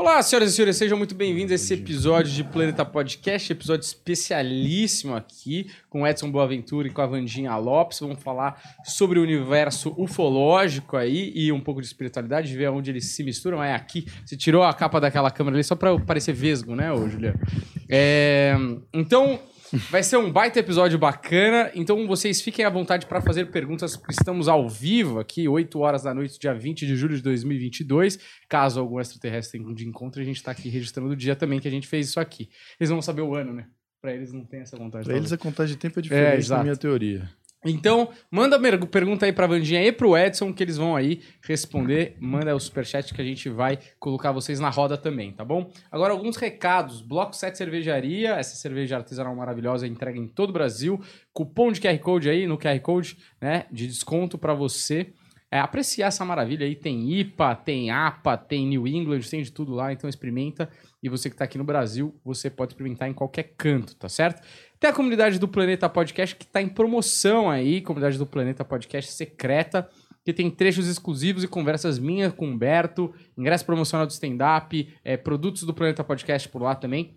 Olá, senhoras e senhores, sejam muito bem-vindos a esse episódio de Planeta Podcast, episódio especialíssimo aqui com Edson Boaventura e com a Vandinha Lopes. Vamos falar sobre o universo ufológico aí e um pouco de espiritualidade, ver onde eles se misturam. É aqui, você tirou a capa daquela câmera ali só para parecer vesgo, né, ô Juliano? É, então, Vai ser um baita episódio bacana, então vocês fiquem à vontade para fazer perguntas, porque estamos ao vivo aqui, 8 horas da noite, dia 20 de julho de 2022. Caso algum extraterrestre tenha de encontro, a gente está aqui registrando o dia também que a gente fez isso aqui. Eles vão saber o ano, né? Para eles não tem essa vontade. Para eles a contagem de tempo é diferente é, da minha teoria. Então, manda pergunta aí pra Vandinha e pro Edson, que eles vão aí responder. Manda o superchat que a gente vai colocar vocês na roda também, tá bom? Agora, alguns recados. Bloco 7 Cervejaria, essa cerveja artesanal maravilhosa, entrega em todo o Brasil. Cupom de QR Code aí, no QR Code, né, de desconto para você é, apreciar essa maravilha aí. Tem IPA, tem APA, tem New England, tem de tudo lá, então experimenta. E você que está aqui no Brasil, você pode experimentar em qualquer canto, tá certo? Tem a comunidade do Planeta Podcast que está em promoção aí, comunidade do Planeta Podcast secreta, que tem trechos exclusivos e conversas minhas com o Humberto, ingresso promocional do stand-up, é, produtos do Planeta Podcast por lá também.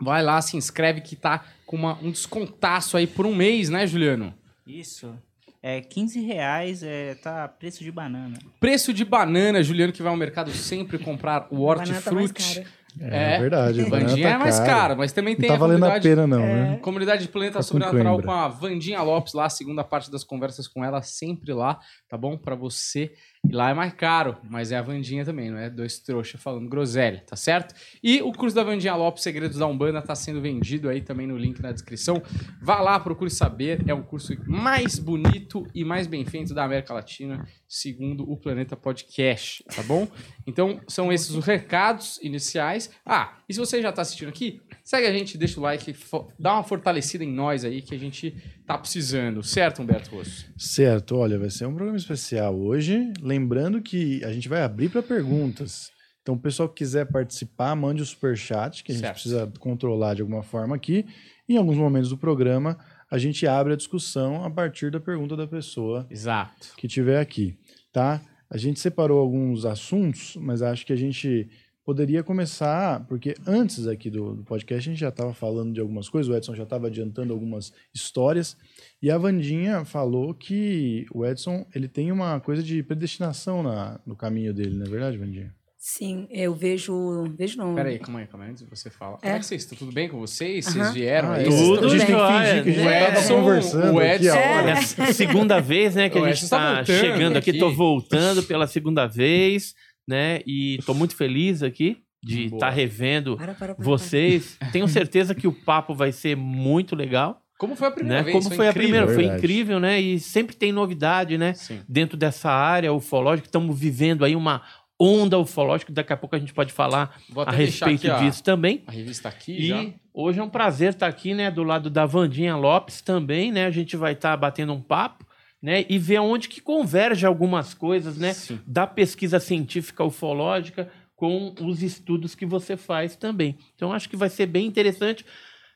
Vai lá, se inscreve que tá com uma, um descontaço aí por um mês, né, Juliano? Isso. É 15 reais, é, tá preço de banana. Preço de banana, Juliano que vai ao mercado sempre comprar o hortifruti. Tá é, é verdade. Vandinha tá é mais cara, mas também tem não tá valendo a pena não, é. né? Comunidade de Planeta tá Sobrenatural com a Vandinha Lopes lá, segunda parte das conversas com ela sempre lá, tá bom? Para você e lá é mais caro, mas é a Vandinha também, não é dois trouxa falando groselha, tá certo? E o curso da Vandinha Lopes, Segredos da Umbanda, tá sendo vendido aí também no link na descrição. Vá lá, procure saber. É o curso mais bonito e mais bem feito da América Latina, segundo o Planeta Podcast, tá bom? Então, são esses os recados iniciais. Ah, e se você já tá assistindo aqui, segue a gente, deixa o like, dá uma fortalecida em nós aí que a gente tá precisando, certo, Humberto Rosso? Certo, olha, vai ser um programa especial hoje. Lembrando que a gente vai abrir para perguntas. Então, o pessoal que quiser participar, mande o super chat, que a gente certo. precisa controlar de alguma forma aqui. Em alguns momentos do programa, a gente abre a discussão a partir da pergunta da pessoa Exato. que tiver aqui, tá? A gente separou alguns assuntos, mas acho que a gente poderia começar, porque antes aqui do, do podcast a gente já estava falando de algumas coisas, o Edson já estava adiantando algumas histórias, e a Vandinha falou que o Edson ele tem uma coisa de predestinação na, no caminho dele, não é verdade, Vandinha? Sim, eu vejo. Vejo não. Peraí, calma aí, calma aí, antes de você fala. É. Como é que vocês estão? Tudo bem com vocês? Vocês uh -huh. vieram ah, aí? Tudo, a gente tem que fingir que a gente é. estava conversando. O Edson. Aqui, é. Segunda vez, né, que a gente está tá chegando aqui. aqui. Tô voltando pela segunda vez, né? E tô muito feliz aqui de estar tá revendo para, para, para, vocês. Tenho certeza que o papo vai ser muito legal. Como foi a primeira né? vez? Como foi, foi a primeira? Foi incrível, né? E sempre tem novidade, né? Sim. Dentro dessa área ufológica, estamos vivendo aí uma onda ufológica. Daqui a pouco a gente pode falar a respeito aqui, disso também. A revista aqui e já. hoje é um prazer estar aqui, né? Do lado da Vandinha Lopes também, né? A gente vai estar batendo um papo. Né, e ver onde que converge algumas coisas, né, Sim. da pesquisa científica ufológica com os estudos que você faz também. Então acho que vai ser bem interessante.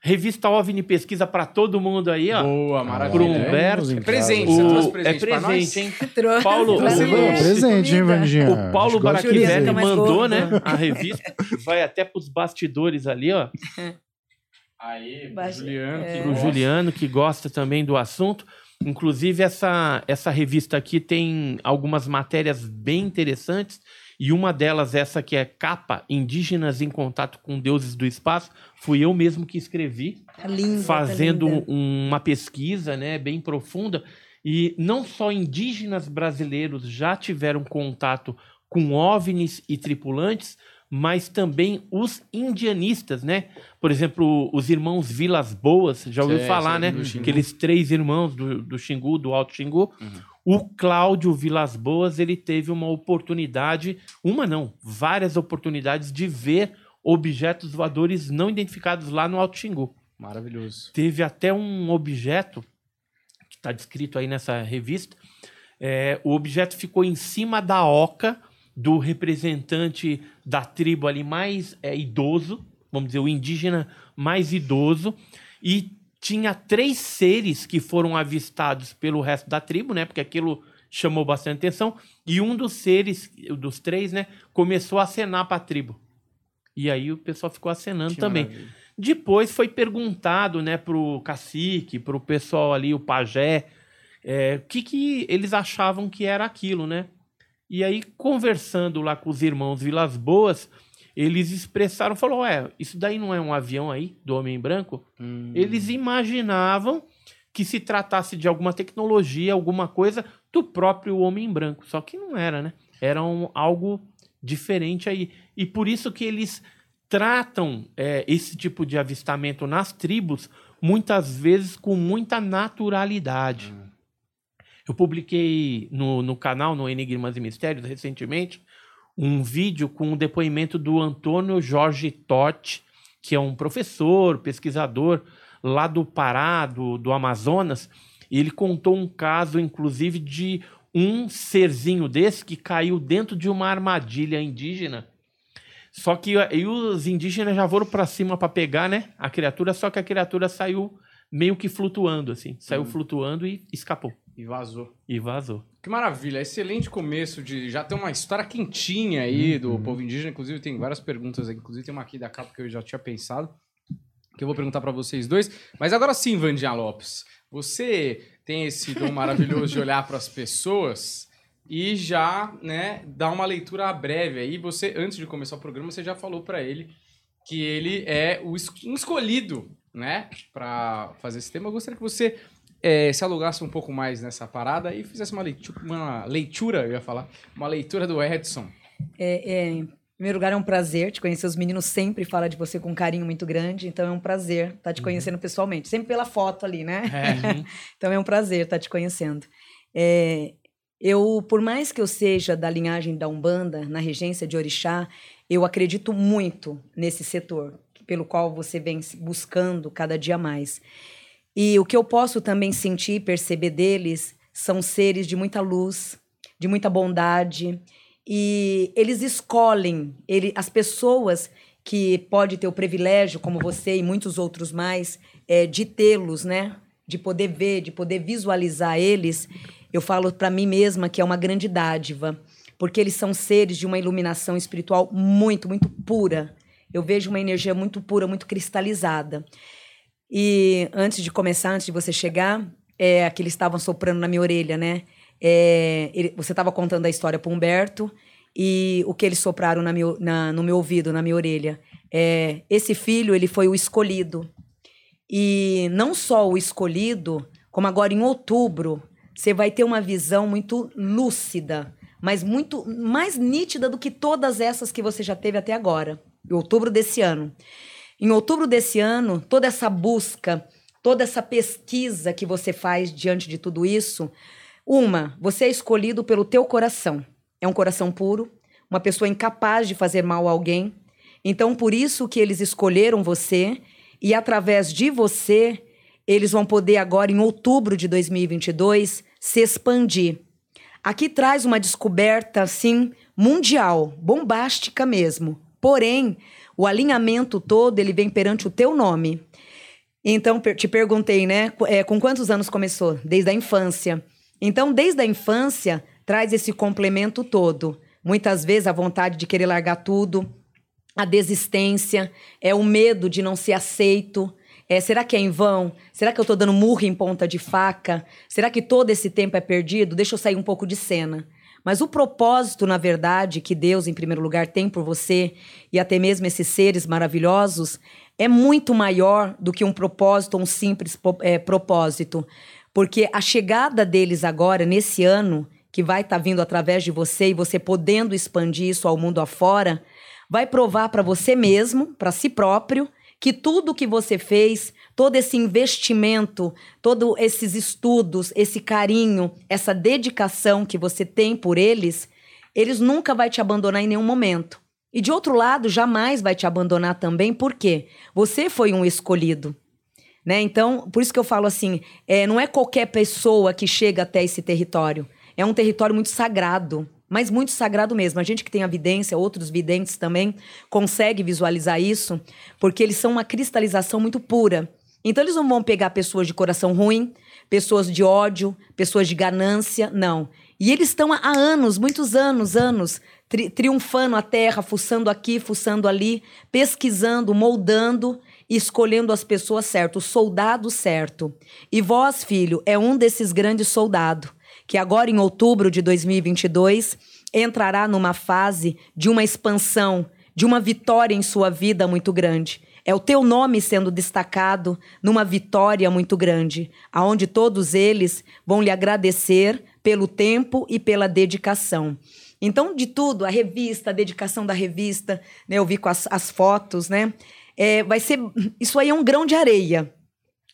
Revista OVNI pesquisa para todo mundo aí, ó. Boa, maravilha. Pro Humberto. É presente, o... você trouxe presente É presente, hein? Trouxe. Paulo, trouxe o... presente, hein, Vandinha? O Paulo Baraquivelli mandou, né, a revista. Vai até pros bastidores ali, ó. Aí, pro Juliano, é. pro Juliano, que gosta também do assunto. Inclusive, essa, essa revista aqui tem algumas matérias bem interessantes e uma delas, essa que é capa, Indígenas em Contato com Deuses do Espaço, fui eu mesmo que escrevi, tá linda, tá fazendo tá uma pesquisa né, bem profunda. E não só indígenas brasileiros já tiveram contato com OVNIs e tripulantes, mas também os indianistas, né? Por exemplo, os irmãos Vilas Boas, já ouviu falar, né? Aqueles três irmãos do, do Xingu, do Alto Xingu. Uhum. O Cláudio Vilas Boas, ele teve uma oportunidade, uma não, várias oportunidades de ver objetos voadores não identificados lá no Alto Xingu. Maravilhoso. Teve até um objeto, que está descrito aí nessa revista, é, o objeto ficou em cima da oca do representante da tribo ali mais é, idoso, vamos dizer, o indígena mais idoso, e tinha três seres que foram avistados pelo resto da tribo, né? Porque aquilo chamou bastante atenção. E um dos seres, dos três, né, começou a acenar para a tribo. E aí o pessoal ficou acenando Que também. maravilha. Depois foi perguntado, né, pro cacique, pro pessoal ali, o pajé, é, o que, que eles achavam que era aquilo, né? E aí, conversando lá com os irmãos Vilas Boas, eles expressaram, falou, ué, isso daí não é um avião aí, do Homem Branco? Hum. Eles imaginavam que se tratasse de alguma tecnologia, alguma coisa do próprio Homem Branco. Só que não era, né? Era um- algo diferente aí. E por isso que eles tratam é, esse tipo de avistamento nas tribos muitas vezes com muita naturalidade. Eu publiquei no, no canal, no Enigmas e Mistérios, recentemente, um vídeo com o depoimento do Antônio Jorge Totti, que é um professor, pesquisador lá do Pará, do, do Amazonas. E ele contou um caso, inclusive, de um serzinho desse que caiu dentro de uma armadilha indígena. Só que aí os indígenas já foram para cima para pegar, né, a criatura, só que a criatura saiu meio que flutuando assim, saiu flutuando e escapou E vazou. e vazou. Que maravilha, excelente começo de já ter uma história quentinha aí Uhum. do povo indígena. Inclusive, tem várias perguntas aqui. Inclusive, tem uma aqui da capa que eu já tinha pensado, que eu vou perguntar pra vocês dois. Mas agora sim, Vandinha Lopes, você tem esse dom maravilhoso de olhar pras pessoas e já, né, dar uma leitura breve aí. Você, antes de começar o programa, você já falou pra ele que ele é o es- um escolhido, né, Pra fazer esse tema. Eu gostaria que você é, se alugasse um pouco mais nessa parada e fizesse uma leitura, uma leitura, eu ia falar, uma leitura do Edson. É, é, em primeiro lugar, é um prazer te conhecer. Os meninos sempre falam de você com um carinho muito grande, então é um prazer estar te conhecendo pessoalmente. Sempre pela foto ali, né? Uhum. Então é um prazer estar te conhecendo. É, eu, por mais que eu seja da linhagem da Umbanda, na regência de Orixá, eu acredito muito nesse setor, pelo qual você vem buscando cada dia mais. E o que eu posso também sentir e perceber deles são seres de muita luz, de muita bondade, e eles escolhem, ele, as pessoas que pode ter o privilégio, como você e muitos outros mais, é, de tê-los, né? De poder ver, de poder visualizar eles, eu falo para mim mesma que é uma grande dádiva, porque eles são seres de uma iluminação espiritual muito, muito pura. Eu vejo uma energia muito pura, muito cristalizada. E antes de começar, antes de você chegar, é que eles estavam soprando na minha orelha, né? É, ele- você estava contando a história para Humberto e o que eles sopraram na meu- na- no meu ouvido, na minha orelha. É, esse filho, ele foi o escolhido. E não só o escolhido, como agora em outubro, você vai ter uma visão muito lúcida, mas muito mais nítida do que todas essas que você já teve até agora, em outubro desse ano. Em outubro desse ano, toda essa busca, toda essa pesquisa que você faz diante de tudo isso, uma, você é escolhido pelo teu coração. É um coração puro, uma pessoa incapaz de fazer mal a alguém. Então, por isso que eles escolheram você e através de você, eles vão poder agora em outubro de 2022 se expandir. Aqui traz uma descoberta assim mundial, bombástica mesmo. Porém, o alinhamento todo ele vem perante o teu nome. Então, te perguntei, né? é, com quantos anos começou? Desde a infância. Então, desde a infância, traz esse complemento todo. Muitas vezes a vontade de querer largar tudo, a desistência, é o medo de não ser aceito. É, será que é em vão? Será que eu tô dando murro em ponta de faca? Será que todo esse tempo é perdido? Deixa eu sair um pouco de cena. Mas o propósito, na verdade, que Deus, em primeiro lugar, tem por você e até mesmo esses seres maravilhosos é muito maior do que um propósito um simples é, propósito. Porque a chegada deles agora, nesse ano, que vai estar vindo através de você e você podendo expandir isso ao mundo afora, vai provar para você mesmo, para si próprio, que tudo que você fez, todo esse investimento, todos esses estudos, esse carinho, essa dedicação que você tem por eles, eles nunca vai te abandonar em nenhum momento. E de outro lado, jamais vai te abandonar também, porque você foi um escolhido. Né? Então, por isso que eu falo assim: é, não é qualquer pessoa que chega até esse território. É um território muito sagrado, mas muito sagrado mesmo. A gente que tem a vidência, outros videntes também, consegue visualizar isso, porque eles são uma cristalização muito pura. Então, eles não vão pegar pessoas de coração ruim, pessoas de ódio, pessoas de ganância, não. E eles estão há anos, muitos anos, anos, tri- triunfando a terra, fuçando aqui, fuçando ali, pesquisando, moldando e escolhendo as pessoas certas, o soldado certo. E vós, filho, é um desses grandes soldados, que agora em outubro de 2022 entrará numa fase de uma expansão, de uma vitória em sua vida muito grande. É o teu nome sendo destacado numa vitória muito grande, aonde todos eles vão lhe agradecer pelo tempo e pela dedicação. Então, de tudo, a revista, a dedicação da revista, né? Eu vi com as, as fotos, né? É, vai ser. Isso aí é um grão de areia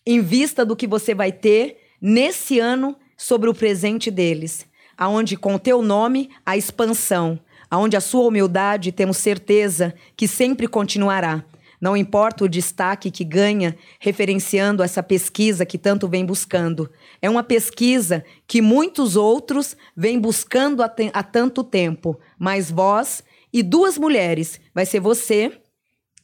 em vista do que você vai ter nesse ano sobre o presente deles, aonde com o teu nome a expansão, aonde a sua humildade temos certeza que sempre continuará. Não importa o destaque que ganha referenciando essa pesquisa que tanto vem buscando. É uma pesquisa que muitos outros vêm buscando há, há tanto tempo, mas vós e duas mulheres, vai ser você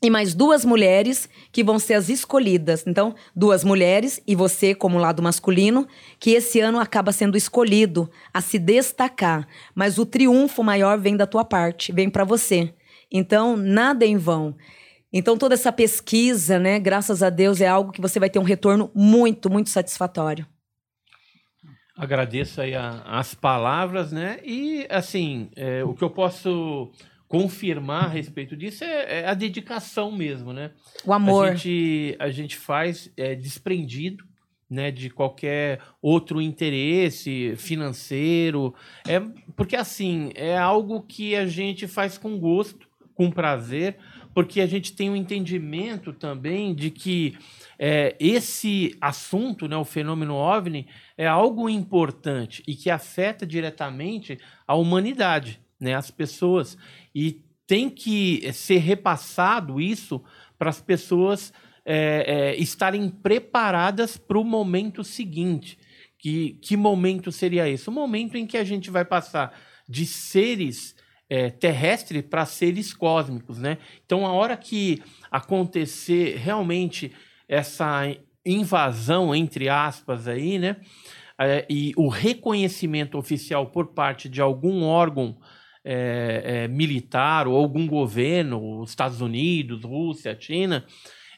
e mais duas mulheres que vão ser as escolhidas. Então, duas mulheres e você como lado masculino, que esse ano acaba sendo escolhido a se destacar, mas o triunfo maior vem da tua parte, vem para você. Então, nada em vão. Então, toda essa pesquisa, né, graças a Deus, é algo que você vai ter um retorno muito, muito satisfatório. Agradeço aí a- as palavras, né? E, assim, é, o que eu posso confirmar a respeito disso é, é a dedicação mesmo, né? O amor. A gente, a gente faz é, desprendido né, de qualquer outro interesse financeiro. É, porque, assim, é algo que a gente faz com gosto, com prazer, porque a gente tem um entendimento também de que é, esse assunto, né, o fenômeno OVNI, é algo importante e que afeta diretamente a humanidade, né, as pessoas. E tem que ser repassado isso para as pessoas é, é, estarem preparadas para o momento seguinte. Que, que momento seria esse? O momento em que a gente vai passar de seres é, terrestres para seres cósmicos, né? Então, a hora que acontecer realmente essa invasão, entre aspas, aí, né? É, e o reconhecimento oficial por parte de algum órgão é, é, militar ou algum governo, os Estados Unidos, Rússia, China,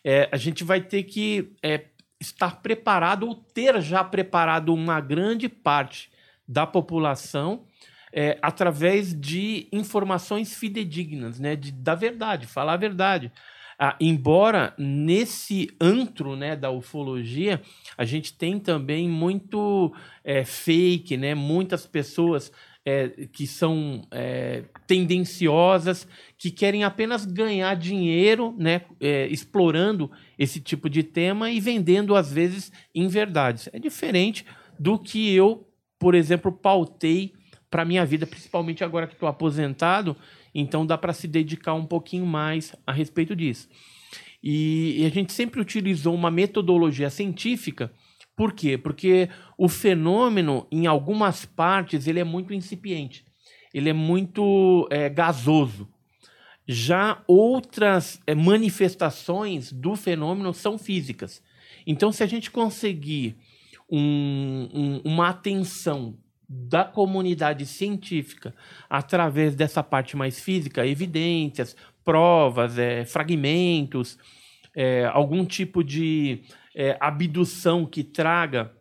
é, a gente vai ter que é, estar preparado ou ter já preparado uma grande parte da população é, através de informações fidedignas, né, de, da verdade, falar a verdade. Ah, embora nesse antro né, da ufologia, a gente tem também muito é, fake, né, muitas pessoas é, que são é, tendenciosas, que querem apenas ganhar dinheiro, né, é, explorando esse tipo de tema e vendendo, às vezes, inverdades. É diferente do que eu, por exemplo, pautei para minha vida, principalmente agora que estou aposentado, então dá para se dedicar um pouquinho mais a respeito disso. E, e a gente sempre utilizou uma metodologia científica por quê? Porque o fenômeno, em algumas partes, ele é muito incipiente. Ele é muito é, gasoso. Já outras é, manifestações do fenômeno são físicas. Então, se a gente conseguir um, um, uma atenção da comunidade científica através dessa parte mais física, evidências, provas, é, fragmentos, é, algum tipo de é, abdução que traga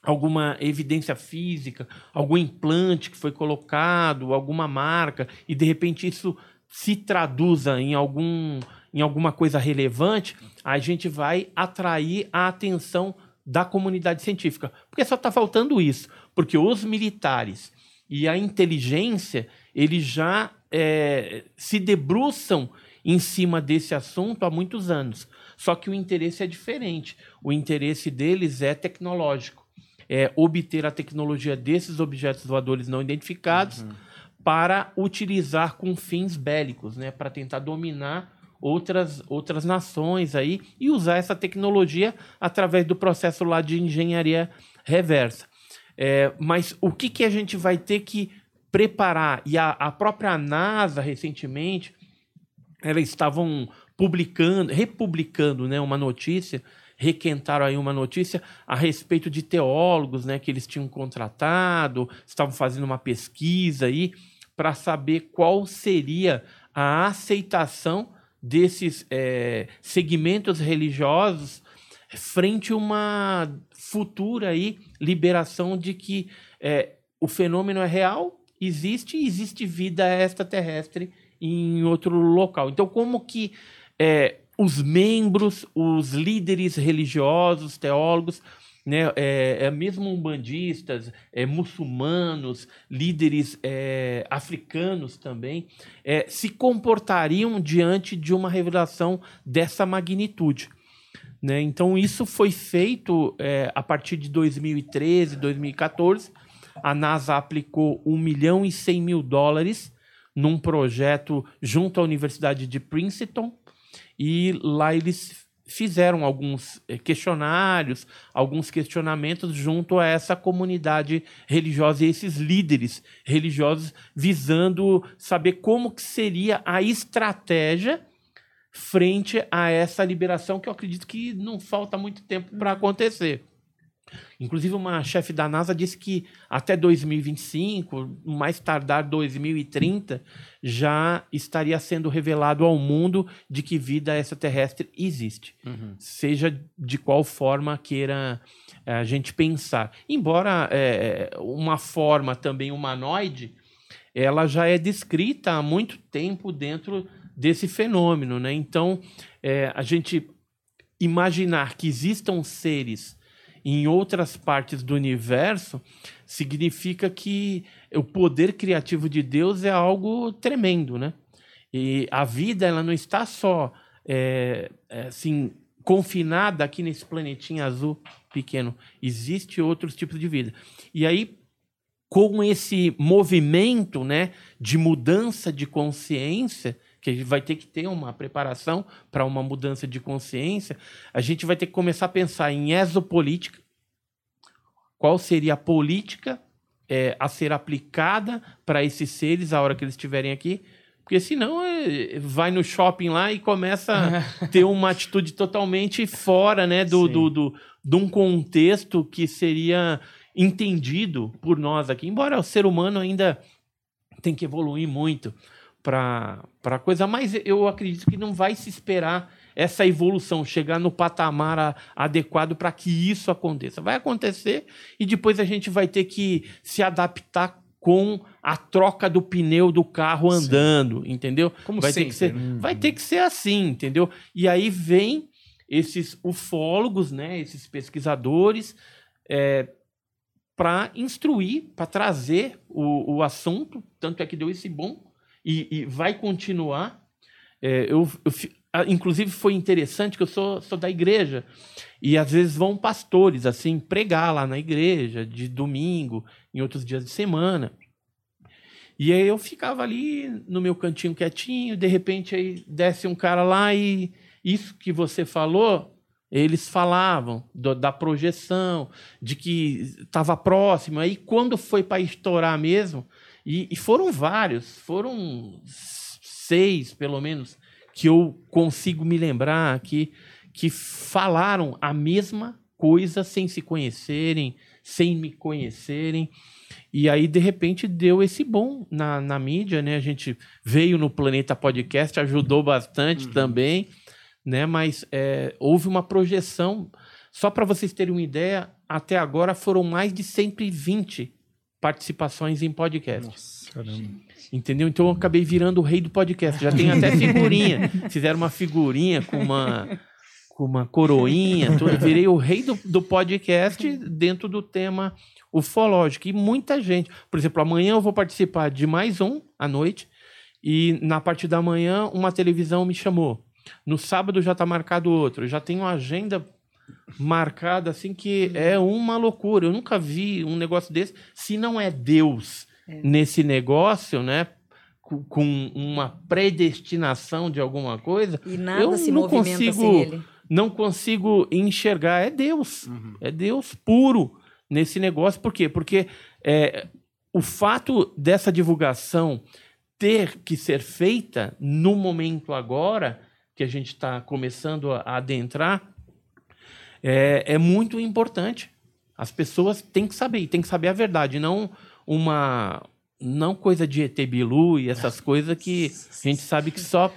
alguma evidência física, algum implante que foi colocado, alguma marca, e de repente isso se traduza em, algum, em alguma coisa relevante, a gente vai atrair a atenção da comunidade científica. Porque só está faltando isso. Porque os militares e a inteligência, eles já é, se debruçam em cima desse assunto há muitos anos. Só que o interesse é diferente. O interesse deles é tecnológico. É obter a tecnologia desses objetos voadores não identificados uhum. para utilizar com fins bélicos, né? para tentar dominar outras, outras nações aí e usar essa tecnologia através do processo lá de engenharia reversa. É, mas o que, que a gente vai ter que preparar? E a, a própria NASA, recentemente, elas estavam publicando, republicando né, uma notícia, requentaram aí uma notícia a respeito de teólogos né, que eles tinham contratado, estavam fazendo uma pesquisa aí para saber qual seria a aceitação desses é, segmentos religiosos frente a uma futura aí liberação de que é, o fenômeno é real, existe e existe vida extraterrestre em outro local. Então, como que é, os membros, os líderes religiosos, teólogos, né, é, é mesmo umbandistas, é, muçulmanos, líderes é, africanos também, é, se comportariam diante de uma revelação dessa magnitude. Né? Então, isso foi feito é, a partir de 2013, 2014. A NASA aplicou 1 milhão e 100 mil dólares num projeto junto à Universidade de Princeton, e lá eles fizeram alguns eh, questionários, alguns questionamentos junto a essa comunidade religiosa e esses líderes religiosos visando saber como que seria a estratégia frente a essa liberação que eu acredito que não falta muito tempo para acontecer. Inclusive, uma chefe da NASA disse que até 2025, mais tardar 2030, já estaria sendo revelado ao mundo de que vida extraterrestre existe. Uhum. Seja de qual forma queira eh, a gente pensar. Embora é, uma forma também humanoide, ela já é descrita há muito tempo dentro desse fenômeno. Né? Então, é, a gente imaginar que existam seres em outras partes do universo, significa que o poder criativo de Deus é algo tremendo, né? E a vida ela não está só é, é, assim confinada aqui nesse planetinho azul pequeno. Existe outros tipos de vida. E aí com esse movimento, né, de mudança de consciência, que vai ter que ter uma preparação para uma mudança de consciência, a gente vai ter que começar a pensar em exopolítica, qual seria a política é, a ser aplicada para esses seres a hora que eles estiverem aqui, porque senão é, vai no shopping lá e começa a ter uma atitude totalmente fora né, do, do, do, de um contexto que seria entendido por nós aqui. Embora o ser humano ainda tem que evoluir muito para a coisa, mas eu acredito que não vai se esperar essa evolução, chegar no patamar a, adequado para que isso aconteça. Vai acontecer e depois a gente vai ter que se adaptar com a troca do pneu do carro andando, Sim. entendeu? Como vai sempre. Ter que ser, hum. Vai ter que ser assim, entendeu? E aí vem esses ufólogos, né, esses pesquisadores, é, para instruir, para trazer o, o assunto, tanto é que deu esse bom e, e vai continuar. É, eu, eu, inclusive foi interessante que eu sou, sou da igreja e às vezes vão pastores assim pregar lá na igreja de domingo, em outros dias de semana. E aí eu ficava ali no meu cantinho quietinho, de repente aí desce um cara lá e isso que você falou, eles falavam do, da projeção, de que estava próximo. Aí quando foi para estourar mesmo, e, e foram vários, foram seis pelo menos, que eu consigo me lembrar que, que falaram a mesma coisa sem se conhecerem, sem me conhecerem. E aí, de repente, deu esse bom na, na mídia, né? A gente veio no Planeta Podcast, ajudou bastante uhum. também, né? Mas é, houve uma projeção. Só para vocês terem uma ideia, até agora foram mais de 120 participações em podcast. Nossa, caramba. Entendeu? Então eu acabei virando o rei do podcast. Já tem até figurinha. Fizeram uma figurinha com uma com uma coroinha, tudo. Virei o rei do, do podcast dentro do tema ufológico. E muita gente. Por exemplo, amanhã eu vou participar de mais um à noite. E na parte da manhã, uma televisão me chamou. No sábado já está marcado outro. Já tenho uma agenda marcada assim que é uma loucura. Eu nunca vi um negócio desse. Se não é Deus é. nesse negócio, né? Com uma predestinação de alguma coisa, e nada eu se não consigo, sem ele. não consigo enxergar. É Deus, uhum. é Deus puro nesse negócio. Por quê? Porque é, o fato dessa divulgação ter que ser feita no momento agora que a gente está começando a adentrar é, é muito importante. As pessoas têm que saber, têm que saber a verdade, não uma não coisa de ET Bilu e essas coisas que a gente sabe que só,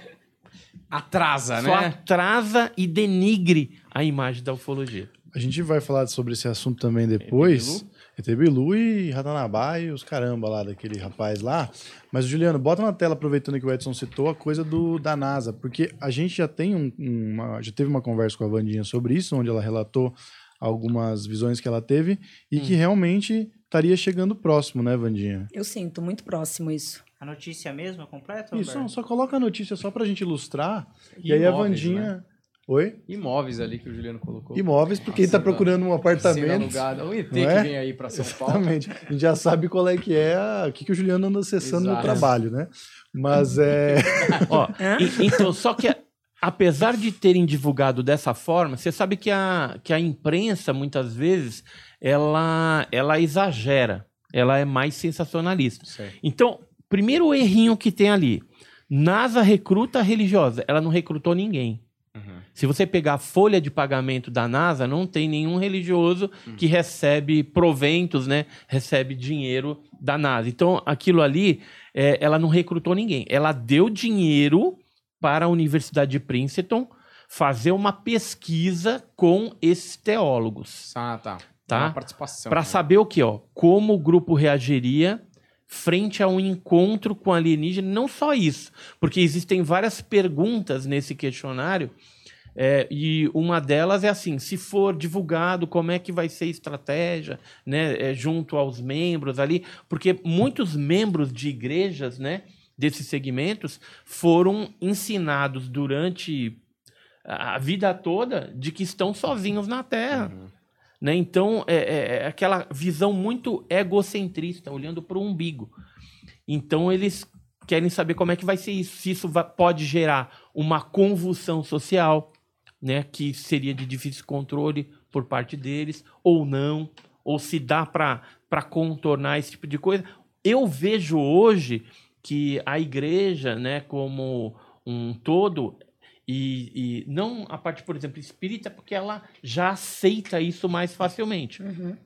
Atrasa, só né? atrasa e denigre a imagem da ufologia. A gente vai falar sobre esse assunto também depois. ET Bilu e Ratanabá e os caramba lá daquele rapaz lá. Mas, Juliano, bota na tela, aproveitando que o Edson citou, a coisa do, da NASA. Porque a gente já tem um- uma. Já teve uma conversa com a Vandinha sobre isso, onde ela relatou algumas visões que ela teve e que realmente estaria chegando próximo, né, Vandinha? Eu sinto muito próximo isso. A notícia mesmo é completa? Isso, Humberto? só coloca a notícia só pra gente ilustrar. E, aí a Vandinha. né? Oi? Imóveis ali que o Juliano colocou. Imóveis, porque ele tá Cena- procurando um apartamento. O ET que é? vem aí pra São Paulo. Exatamente. A gente já sabe qual é que é, o que, que o Juliano anda acessando no Exato. trabalho, né? Mas é. Ó, e- então, só que apesar de terem divulgado dessa forma, você sabe que a, que a imprensa, muitas vezes, ela, ela exagera. Ela é mais sensacionalista. Certo. Então, primeiro errinho que tem ali. NASA recruta religiosa. Ela não recrutou ninguém. Uhum. Se você pegar a folha de pagamento da NASA, não tem nenhum religioso que recebe proventos, né? Recebe dinheiro da NASA. Então, aquilo ali, é, ela não recrutou ninguém. Ela deu dinheiro para a Universidade de Princeton fazer uma pesquisa com esses teólogos Ah, tá. Tá. Uma participação. para saber o que, ó, como o grupo reagiria frente a um encontro com alienígena. Não só isso, porque existem várias perguntas nesse questionário. é, e uma delas é assim: se for divulgado, como é que vai ser a estratégia, né, é, junto aos membros ali? Porque muitos membros de igrejas, né, desses segmentos, foram ensinados durante a a vida toda de que estão sozinhos na Terra. Né? Então, é, é- é aquela visão muito egocentrista, olhando para o umbigo. Então, eles querem saber como é que vai ser isso. Se isso va- pode gerar uma convulsão social, né? que seria de difícil controle por parte deles, ou não, ou se dá para contornar esse tipo de coisa. Eu vejo hoje que a igreja, né, como um todo, e, e não a parte, por exemplo, espírita, porque ela já aceita isso mais facilmente. Uhum.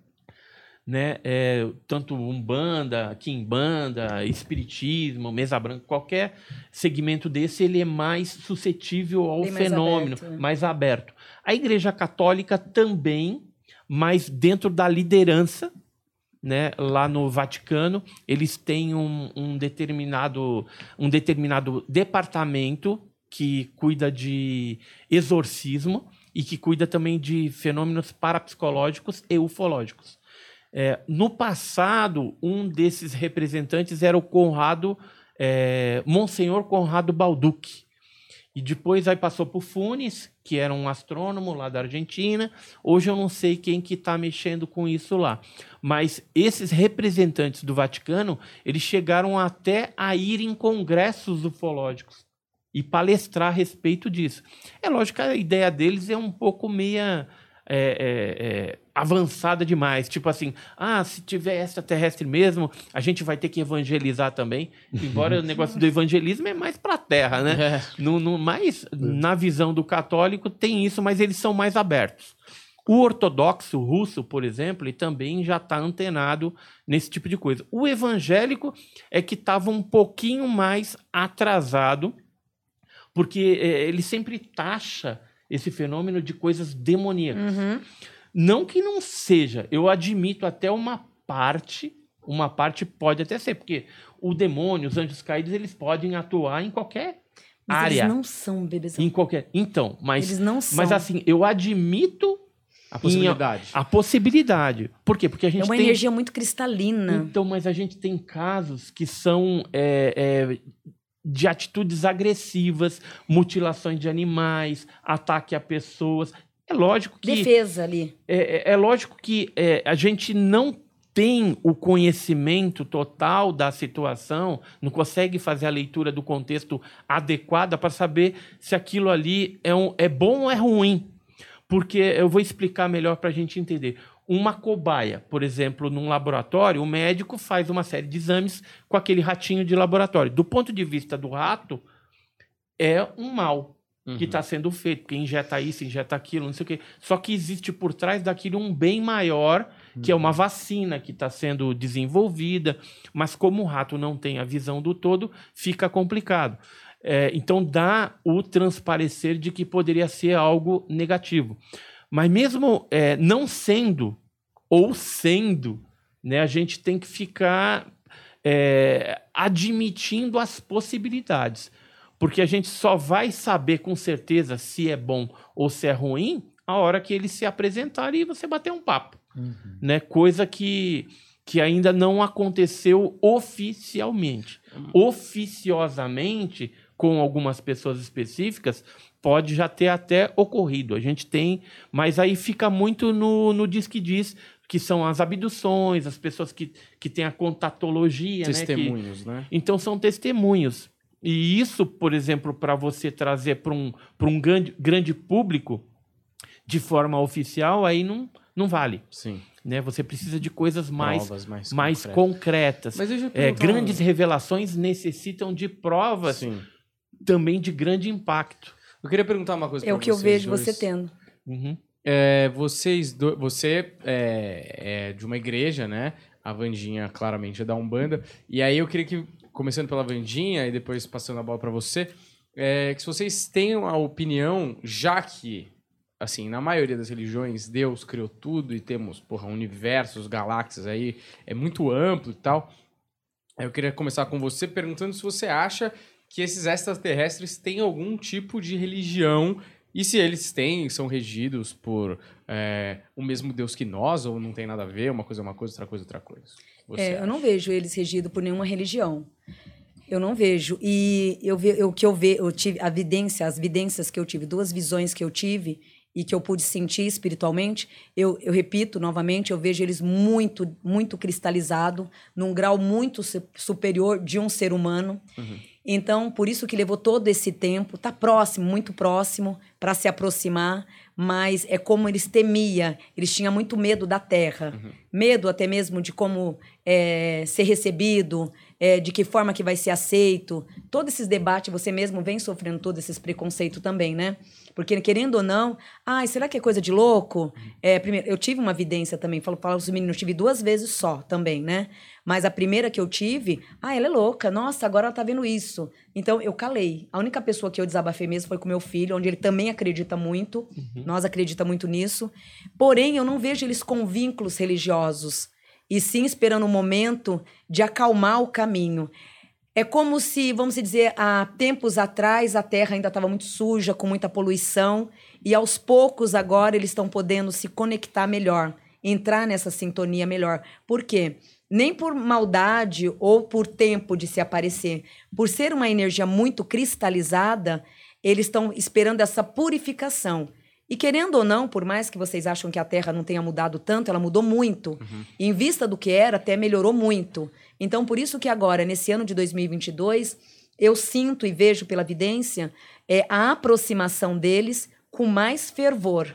Né? É, tanto Umbanda, Quimbanda, Espiritismo, Mesa Branca, qualquer segmento desse, ele é mais suscetível ao Bem mais fenômeno, aberto, né? mais aberto. A Igreja Católica também, mas dentro da liderança, né, lá no Vaticano, eles têm um, um determinado, um determinado departamento que cuida de exorcismo e que cuida também de fenômenos parapsicológicos e ufológicos. É, no passado, um desses representantes era o Conrado, é, Monsenhor Conrado Balducci. E depois aí passou por Funes, que era um astrônomo lá da Argentina. Hoje eu não sei quem que está mexendo com isso lá. Mas esses representantes do Vaticano, eles chegaram até a ir em congressos ufológicos e palestrar a respeito disso. É lógico que a ideia deles é um pouco meia é, é, é, avançada demais. Tipo assim, ah, se tiver extraterrestre mesmo, a gente vai ter que evangelizar também. Embora o negócio do evangelismo é mais para a Terra, né? É. No, no, mas na visão do católico tem isso, mas eles são mais abertos. O ortodoxo russo, por exemplo, ele também já está antenado nesse tipo de coisa. O evangélico é que estava um pouquinho mais atrasado, porque eh, ele sempre taxa esse fenômeno de coisas demoníacas. Uhum. Não que não seja, eu admito até uma parte, uma parte pode até ser, porque o demônio, os anjos caídos, eles podem atuar em qualquer Mas área. eles não são bebezão. Em qualquer. Então, mas, Eles não são. mas assim, eu admito A possibilidade. a possibilidade. Por quê? Porque a gente é uma tem. energia muito cristalina. Então, mas a gente tem casos que são é, é, de atitudes agressivas, mutilações de animais, ataque a pessoas. É lógico que Defesa ali. é, é- é lógico que é, a gente não tem o conhecimento total da situação, não consegue fazer a leitura do contexto adequada para saber se aquilo ali é, um, é bom ou é ruim. Porque eu vou explicar melhor para a gente entender. Uma cobaia, por exemplo, num laboratório, o médico faz uma série de exames com aquele ratinho de laboratório. Do ponto de vista do rato, é um mal Uhum. que está sendo feito, porque injeta isso, injeta aquilo, não sei o quê. Só que existe por trás daquilo um bem maior que é uma vacina que está sendo desenvolvida, mas como o rato não tem a visão do todo, fica complicado. É, então dá o transparecer de que poderia ser algo negativo. Mas mesmo é, não sendo ou sendo, né, a gente tem que ficar é, admitindo as possibilidades. Porque a gente só vai saber com certeza se é bom ou se é ruim a hora que eles se apresentarem e você bater um papo. Uhum. Né? Coisa que, que ainda não aconteceu oficialmente. Oficiosamente, com algumas pessoas específicas, pode já ter até ocorrido. A gente tem, mas aí fica muito no, no diz que diz, que são as abduções, as pessoas que, que têm a contatologia. Né? Que, Testemunhos, né? então são testemunhos. E isso, por exemplo, para você trazer para um, um grande, grande público de forma oficial, aí não, não vale. Sim. Né? Você precisa de coisas mais, Provas mais, mais concretas. concretas. Mas deixa eu É, grandes revelações necessitam de provas Sim. também de grande impacto. Eu queria perguntar uma coisa É pra o que eu vejo dois. você tendo. Uhum. É, vocês do... Você é, é de uma igreja, né? A Vandinha claramente é da Umbanda. E aí eu queria que, começando pela Vandinha e depois passando a bola pra você, é, que se vocês tenham a opinião, já que, assim, na maioria das religiões, Deus criou tudo e temos, porra, universos, galáxias aí, é muito amplo e tal. Eu queria começar com você perguntando se você acha que esses extraterrestres têm algum tipo de religião e se eles têm, são regidos por é, o mesmo Deus que nós, ou não tem nada a ver, uma coisa é uma coisa, outra coisa é outra coisa. É, eu não vejo eles regidos por nenhuma religião. Eu não vejo. E eu ve, o que eu ve, eu tive a vidência, as vidências que eu tive, duas visões que eu tive e que eu pude sentir espiritualmente, eu, eu repito novamente, eu vejo eles muito, muito cristalizado, num grau muito su- superior de um ser humano. Então, por isso que levou todo esse tempo, tá próximo, muito próximo, para se aproximar, mas é como eles temia, eles tinham muito medo da terra, medo até mesmo de como é, ser recebido, é, de que forma que vai ser aceito. Todos esses debates, você mesmo vem sofrendo todos esses preconceitos também, né? Porque, querendo ou não, ai, será que é coisa de louco? É, primeiro, eu tive uma vidência também, falo para os meninos, tive duas vezes só também, né? Mas a primeira que eu tive, ah, ela é louca, nossa, agora ela tá vendo isso. Então eu calei. A única pessoa que eu desabafei mesmo foi com meu filho, onde ele também acredita muito, nós acredita muito nisso. Porém, eu não vejo eles com vínculos religiosos, e sim esperando um momento de acalmar o caminho. É como se, vamos dizer, há tempos atrás a terra ainda estava muito suja, com muita poluição, e aos poucos agora eles estão podendo se conectar melhor, entrar nessa sintonia melhor. Por quê? Nem por maldade ou por tempo de se aparecer, por ser uma energia muito cristalizada, eles estão esperando essa purificação. E querendo ou não, por mais que vocês acham que a Terra não tenha mudado tanto, ela mudou muito. E em vista do que era, até melhorou muito. Então, por isso que agora, nesse ano de 2022, eu sinto e vejo pela vidência é, a aproximação deles com mais fervor,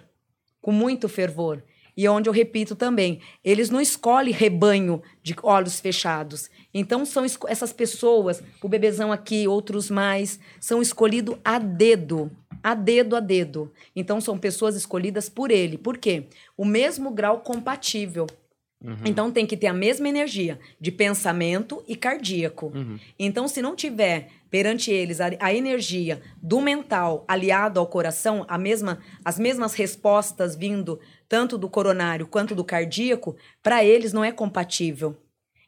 com muito fervor. E é onde eu repito também, eles não escolhem rebanho de olhos fechados. Então, são essas pessoas, o bebezão aqui, outros mais, são escolhidos a dedo. A dedo, a dedo. Então, são pessoas escolhidas por ele. Por quê? O mesmo grau compatível. Então, tem que ter a mesma energia de pensamento e cardíaco. Então, se não tiver perante eles a, a energia do mental aliado ao coração, a mesma, as mesmas respostas vindo tanto do coronário quanto do cardíaco, para eles não é compatível.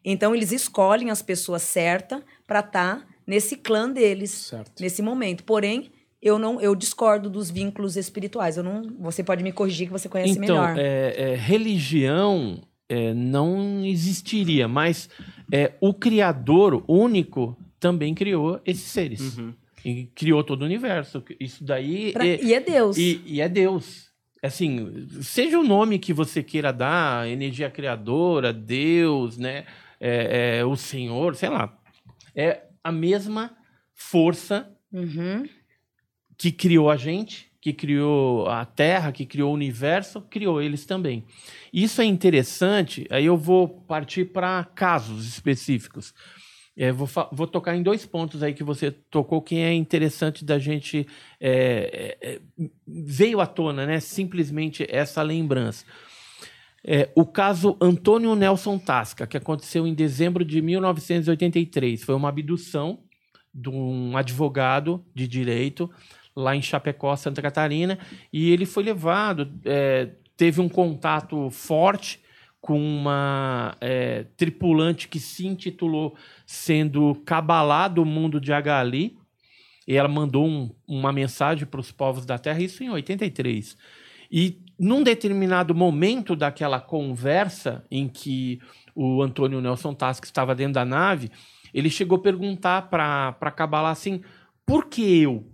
Então, eles escolhem as pessoas certas para estar nesse clã deles, Certo. nesse momento. Porém, eu não, eu discordo dos vínculos espirituais. Eu não, você pode me corrigir que você conhece Então, melhor. é, é, religião é, não existiria, mas é, o Criador único também criou esses seres. Uhum. E criou todo o universo. Isso daí Pra- é, e é Deus. e, e é Deus. Assim, seja o nome que você queira dar, energia criadora, Deus, né? É, é, o Senhor, sei lá. É a mesma força Uhum. Que criou a gente, que criou a Terra, que criou o universo, criou eles também. Isso é interessante, aí eu vou partir para casos específicos. É, vou, vou tocar em dois pontos aí que você tocou, que é interessante da gente. é, é, é, veio à tona, né? Simplesmente essa lembrança. É, o caso Antônio Nelson Tasca, que aconteceu em dezembro de 1983, foi uma abdução de um advogado de direito lá em Chapecó, Santa Catarina, e ele foi levado, é, teve um contato forte com uma é, tripulante que se intitulou sendo Cabalá do mundo de Agali, e ela mandou um- uma mensagem para os povos da Terra, isso em 83. E num determinado momento daquela conversa em que o Antônio Nelson Tasca estava dentro da nave, ele chegou a perguntar para Cabalá assim: por que eu?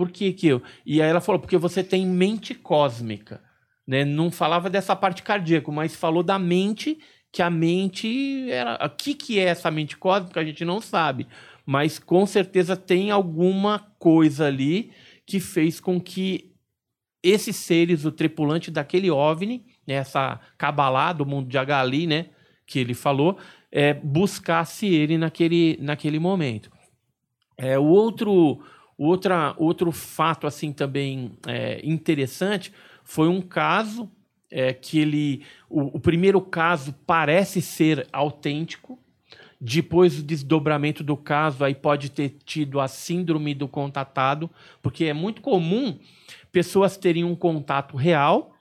Por que, que eu? E aí ela falou: porque você tem mente cósmica. Né? Não falava dessa parte cardíaca, mas falou da mente, que a mente era. O que, que é essa mente cósmica? A gente não sabe. Mas com certeza tem alguma coisa ali que fez com que esses seres, o tripulante daquele OVNI, né, essa cabalá do mundo de Agali, né, que ele falou, é, buscasse ele naquele, naquele momento. É, o outro, outra, outro fato assim também é, interessante foi um caso é, que ele, o, o primeiro caso parece ser autêntico. Depois do desdobramento do caso, aí pode ter tido a síndrome do contatado, porque é muito comum pessoas terem um contato real,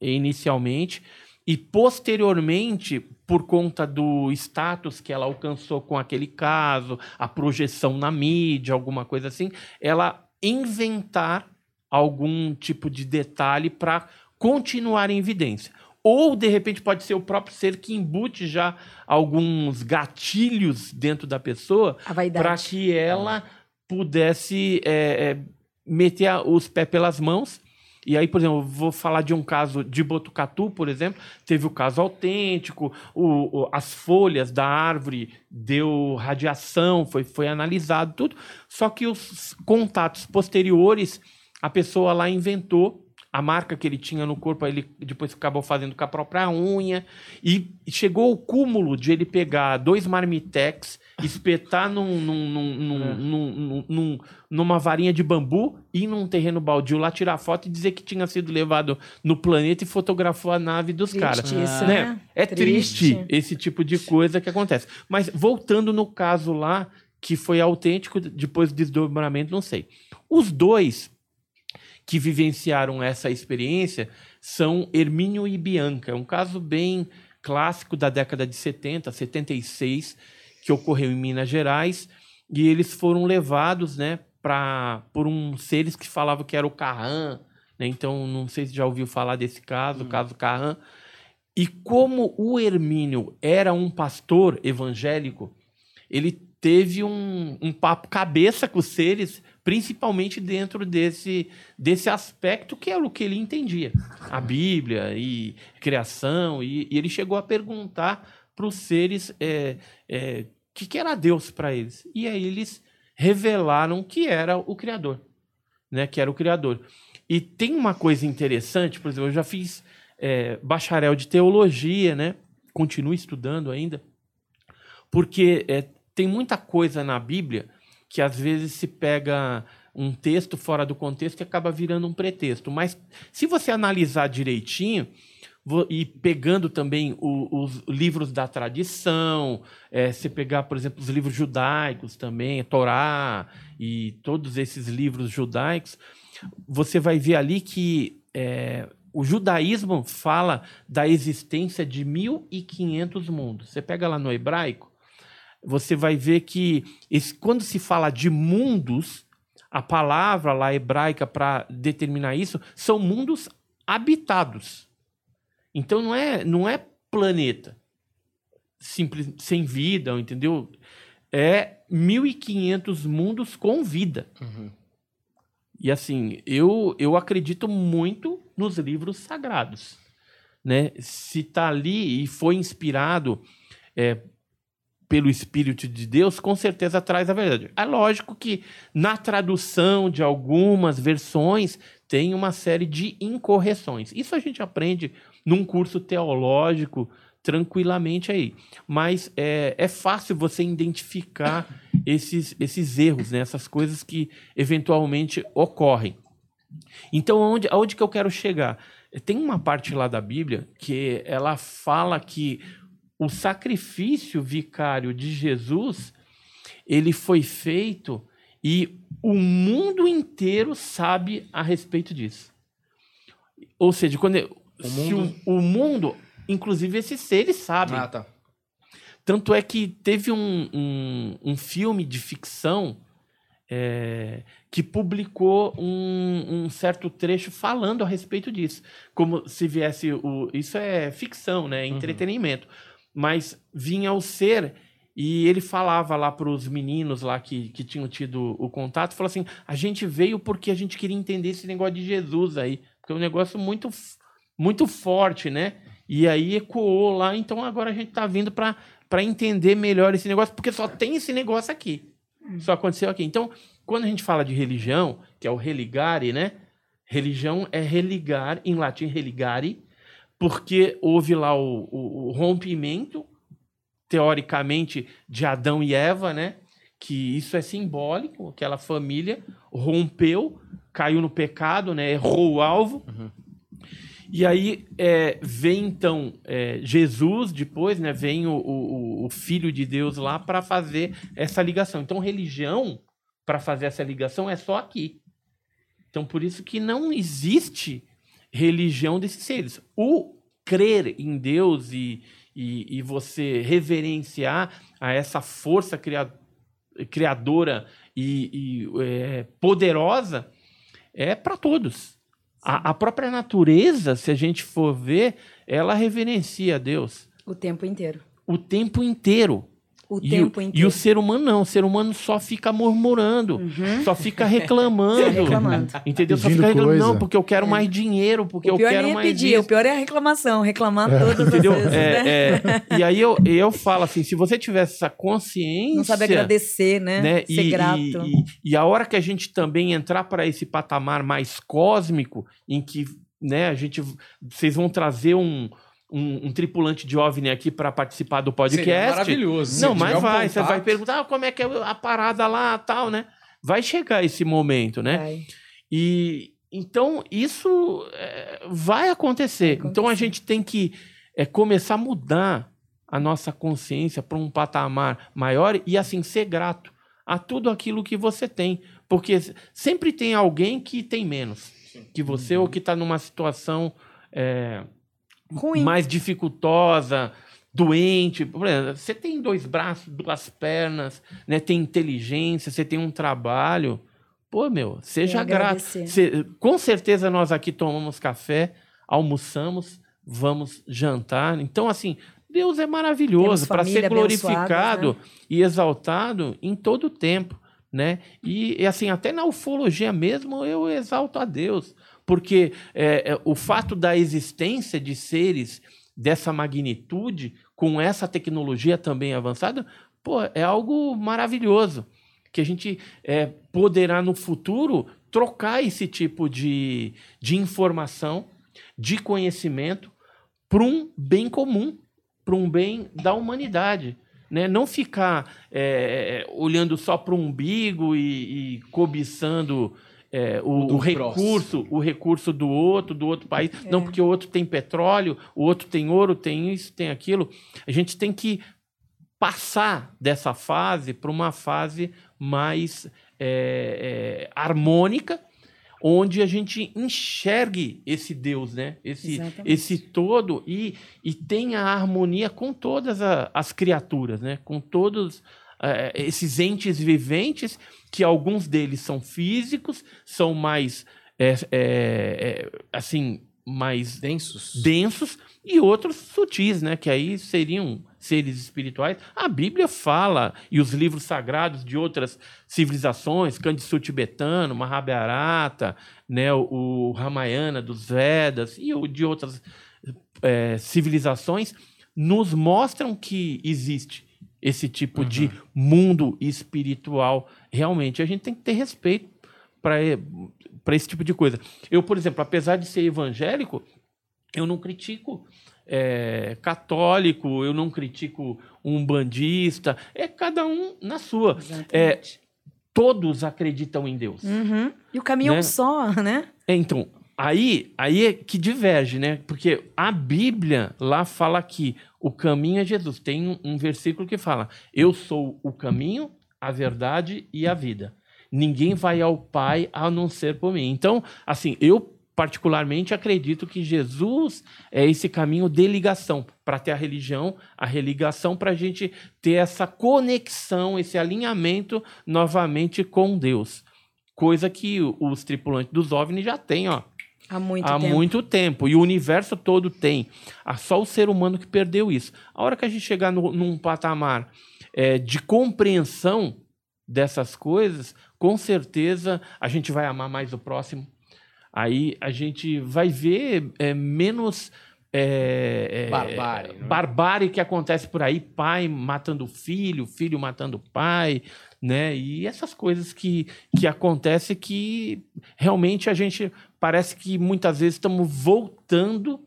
inicialmente, e posteriormente, por conta do status que ela alcançou com aquele caso, a projeção na mídia, alguma coisa assim, ela inventar algum tipo de detalhe para continuar em evidência. Ou, de repente, pode ser o próprio ser que embute já alguns gatilhos dentro da pessoa para que ela pudesse é, é, meter os pés pelas mãos. E aí, por exemplo, vou falar de um caso de Botucatu, por exemplo, teve o caso autêntico, o- o- as folhas da árvore deu radiação, foi, foi analisado tudo. Só que os contatos posteriores, a pessoa lá inventou a marca que ele tinha no corpo, aí ele depois acabou fazendo com a própria unha. E chegou ao cúmulo de ele pegar dois marmitex, espetar num, num- num- num- num- num- num- numa varinha de bambu, ir num terreno baldio lá, tirar foto e dizer que tinha sido levado no planeta e fotografou a nave dos caras. isso, Né? né? É triste. Triste. esse tipo de coisa que acontece. Mas voltando no caso lá, que foi autêntico, depois do desdobramento, não sei. Os dois que vivenciaram essa experiência são Hermínio e Bianca. É um caso bem clássico da década de 70, 76, que ocorreu em Minas Gerais, e eles foram levados, né, pra, por um seres que falavam que era o Carran, né? Então, não sei se já ouviu falar desse caso, o caso Carran. E como o Hermínio era um pastor evangélico, ele teve um, um papo cabeça com os seres, principalmente dentro desse, desse aspecto que era o que ele entendia. A Bíblia e criação. E, e ele chegou a perguntar para os seres é, é, que, que era Deus para eles. E aí eles revelaram que era o Criador. Né, que era o Criador. E tem uma coisa interessante, por exemplo, eu já fiz é, bacharel de teologia, né? Continuo estudando ainda, porque é, tem muita coisa na Bíblia que às vezes se pega um texto fora do contexto e acaba virando um pretexto. Mas se você analisar direitinho e pegando também o- os livros da tradição, é, você pegar, por exemplo, os livros judaicos também, Torá e todos esses livros judaicos, você vai ver ali que é, o judaísmo fala da existência de 1.500 mundos. Você pega lá no hebraico, você vai ver que esse- quando se fala de mundos, a palavra lá hebraica para determinar isso são mundos habitados. Então não é, não é planeta simples, sem vida, entendeu? É 1.500 mundos com vida. E assim, eu, eu acredito muito nos livros sagrados. Né? Se está ali e foi inspirado é, pelo Espírito de Deus, com certeza traz a verdade. É lógico que na tradução de algumas versões tem uma série de incorreções. Isso a gente aprende num curso teológico tranquilamente aí. Mas é, é fácil você identificar esses, esses erros, né? essas coisas que eventualmente ocorrem. Então, onde, aonde que eu quero chegar? Tem uma parte lá da Bíblia que ela fala que o sacrifício vicário de Jesus ele foi feito e o mundo inteiro sabe a respeito disso. Ou seja, quando O se mundo- o, o mundo, inclusive esses seres sabem. Ah, tá. Tanto é que teve um, um, um filme de ficção é, que publicou um, um certo trecho falando a respeito disso. Como se viesse o. Isso é ficção, né? Entretenimento. Mas vinha o ser e ele falava lá para os meninos lá que, que tinham tido o contato, falou assim: a gente veio porque a gente queria entender esse negócio de Jesus aí. Porque é um negócio muito, muito forte, né? E aí ecoou lá, então agora a gente tá vindo para entender melhor esse negócio, porque só tem esse negócio aqui. Só aconteceu aqui. Então, quando a gente fala de religião, que é o religare, né? Religião é religar, em latim religare, porque houve lá o, o- o rompimento, teoricamente, de Adão e Eva, né? Que isso é simbólico, aquela família rompeu, caiu no pecado, né? Errou o alvo. E aí é, vem então é, Jesus depois, né? Vem o, o, o Filho de Deus lá para fazer essa ligação. Então, religião para fazer essa ligação é só aqui. Então, por isso que não existe religião desses seres. O crer em Deus e, e, e você reverenciar a essa força cria- criadora e, e, é, poderosa é para todos. A, a própria natureza, se a gente for ver, ela reverencia a Deus O tempo inteiro. o tempo inteiro. O E tempo o, inteiro. e o ser humano não, o ser humano só fica murmurando, só fica reclamando. Só reclamando. Entendeu? Só Pedindo fica reclamando, coisa. não, porque eu quero mais dinheiro, porque o eu pior quero é mais pedir, isso. o pior é a reclamação. Reclamar todas Entendeu? as vezes, É, né? é, e aí eu, eu falo assim, se você tivesse essa consciência... Não sabe agradecer, né? né, Ser e, grato. E, e- e a hora que a gente também entrar para esse patamar mais cósmico, em que né, a gente, vocês vão trazer um, um, um tripulante de OVNI aqui para participar do podcast. Seria maravilhoso. Não, mas um vai, você vai perguntar ah, como é que é a parada lá, tal, né? Vai chegar esse momento, né? Vai. E então isso é, vai acontecer. Vai Então a acontecer. gente tem que é, começar a mudar a nossa consciência para um patamar maior e assim ser grato a tudo aquilo que você tem, porque sempre tem alguém que tem menos que você ou que está numa situação é, Ruim. mais dificultosa, doente. Exemplo, Você tem dois braços, duas pernas, né? Tem inteligência, você tem um trabalho. Pô, meu, seja grato. Cê- com certeza nós aqui tomamos café, almoçamos, vamos jantar. Então, assim, Deus é maravilhoso para ser glorificado abençoada, e exaltado em todo o tempo, né? E, e, assim, até na ufologia mesmo eu exalto a Deus, porque é, é, o fato da existência de seres dessa magnitude, com essa tecnologia também avançada, pô, é algo maravilhoso. Que a gente é, poderá no futuro trocar esse tipo de, de informação, de conhecimento, para um bem comum, para um bem da humanidade. Né? Não ficar é, olhando só para o umbigo e, e cobiçando é, o, O recurso, o recurso do outro, do outro país. Não, porque o outro tem petróleo, o outro tem ouro, tem isso, tem aquilo. A gente tem que passar dessa fase para uma fase mais é, é, harmônica, onde a gente enxergue esse Deus, né? Esse, Exatamente. esse todo e, e tenha harmonia com todas a- as criaturas, né? Com todos eh, esses entes viventes, que alguns deles são físicos, são mais é, é, é, assim mais Densos. densos e outros sutis, né? Que aí seriam seres espirituais. A Bíblia fala, e os livros sagrados de outras civilizações, Kandisu tibetano, Mahabharata, né? o, o Ramayana dos Vedas e o de outras eh, civilizações, nos mostram que existe esse tipo de mundo espiritual. Realmente, a gente tem que ter respeito para esse tipo de coisa. Eu, por exemplo, apesar de ser evangélico, eu não critico é, católico, eu não critico um bandista, é cada um na sua. É, todos acreditam em Deus. Uhum. E o caminho é né? um só, né? É, então, aí, aí é que diverge, né? Porque a Bíblia lá fala que o caminho é Jesus. Tem um, um versículo que fala: Eu sou o caminho, a verdade e a vida. Ninguém vai ao Pai a não ser por mim. Então, assim, eu particularmente acredito que Jesus é esse caminho de ligação para ter a religião, a religação para a gente ter essa conexão, esse alinhamento novamente com Deus. Coisa que os tripulantes dos OVNI já têm, ó. Há muito Há tempo. muito tempo. E o universo todo tem. Ah, Só o ser humano que perdeu isso. A hora que a gente chegar no- num patamar é, de compreensão dessas coisas, com certeza a gente vai amar mais o próximo. Aí a gente vai ver é, menos. é, é, Barbárie, né? barbárie que acontece por aí, pai matando filho, filho matando pai, né? E essas coisas que, que acontecem que realmente a gente parece que muitas vezes estamos voltando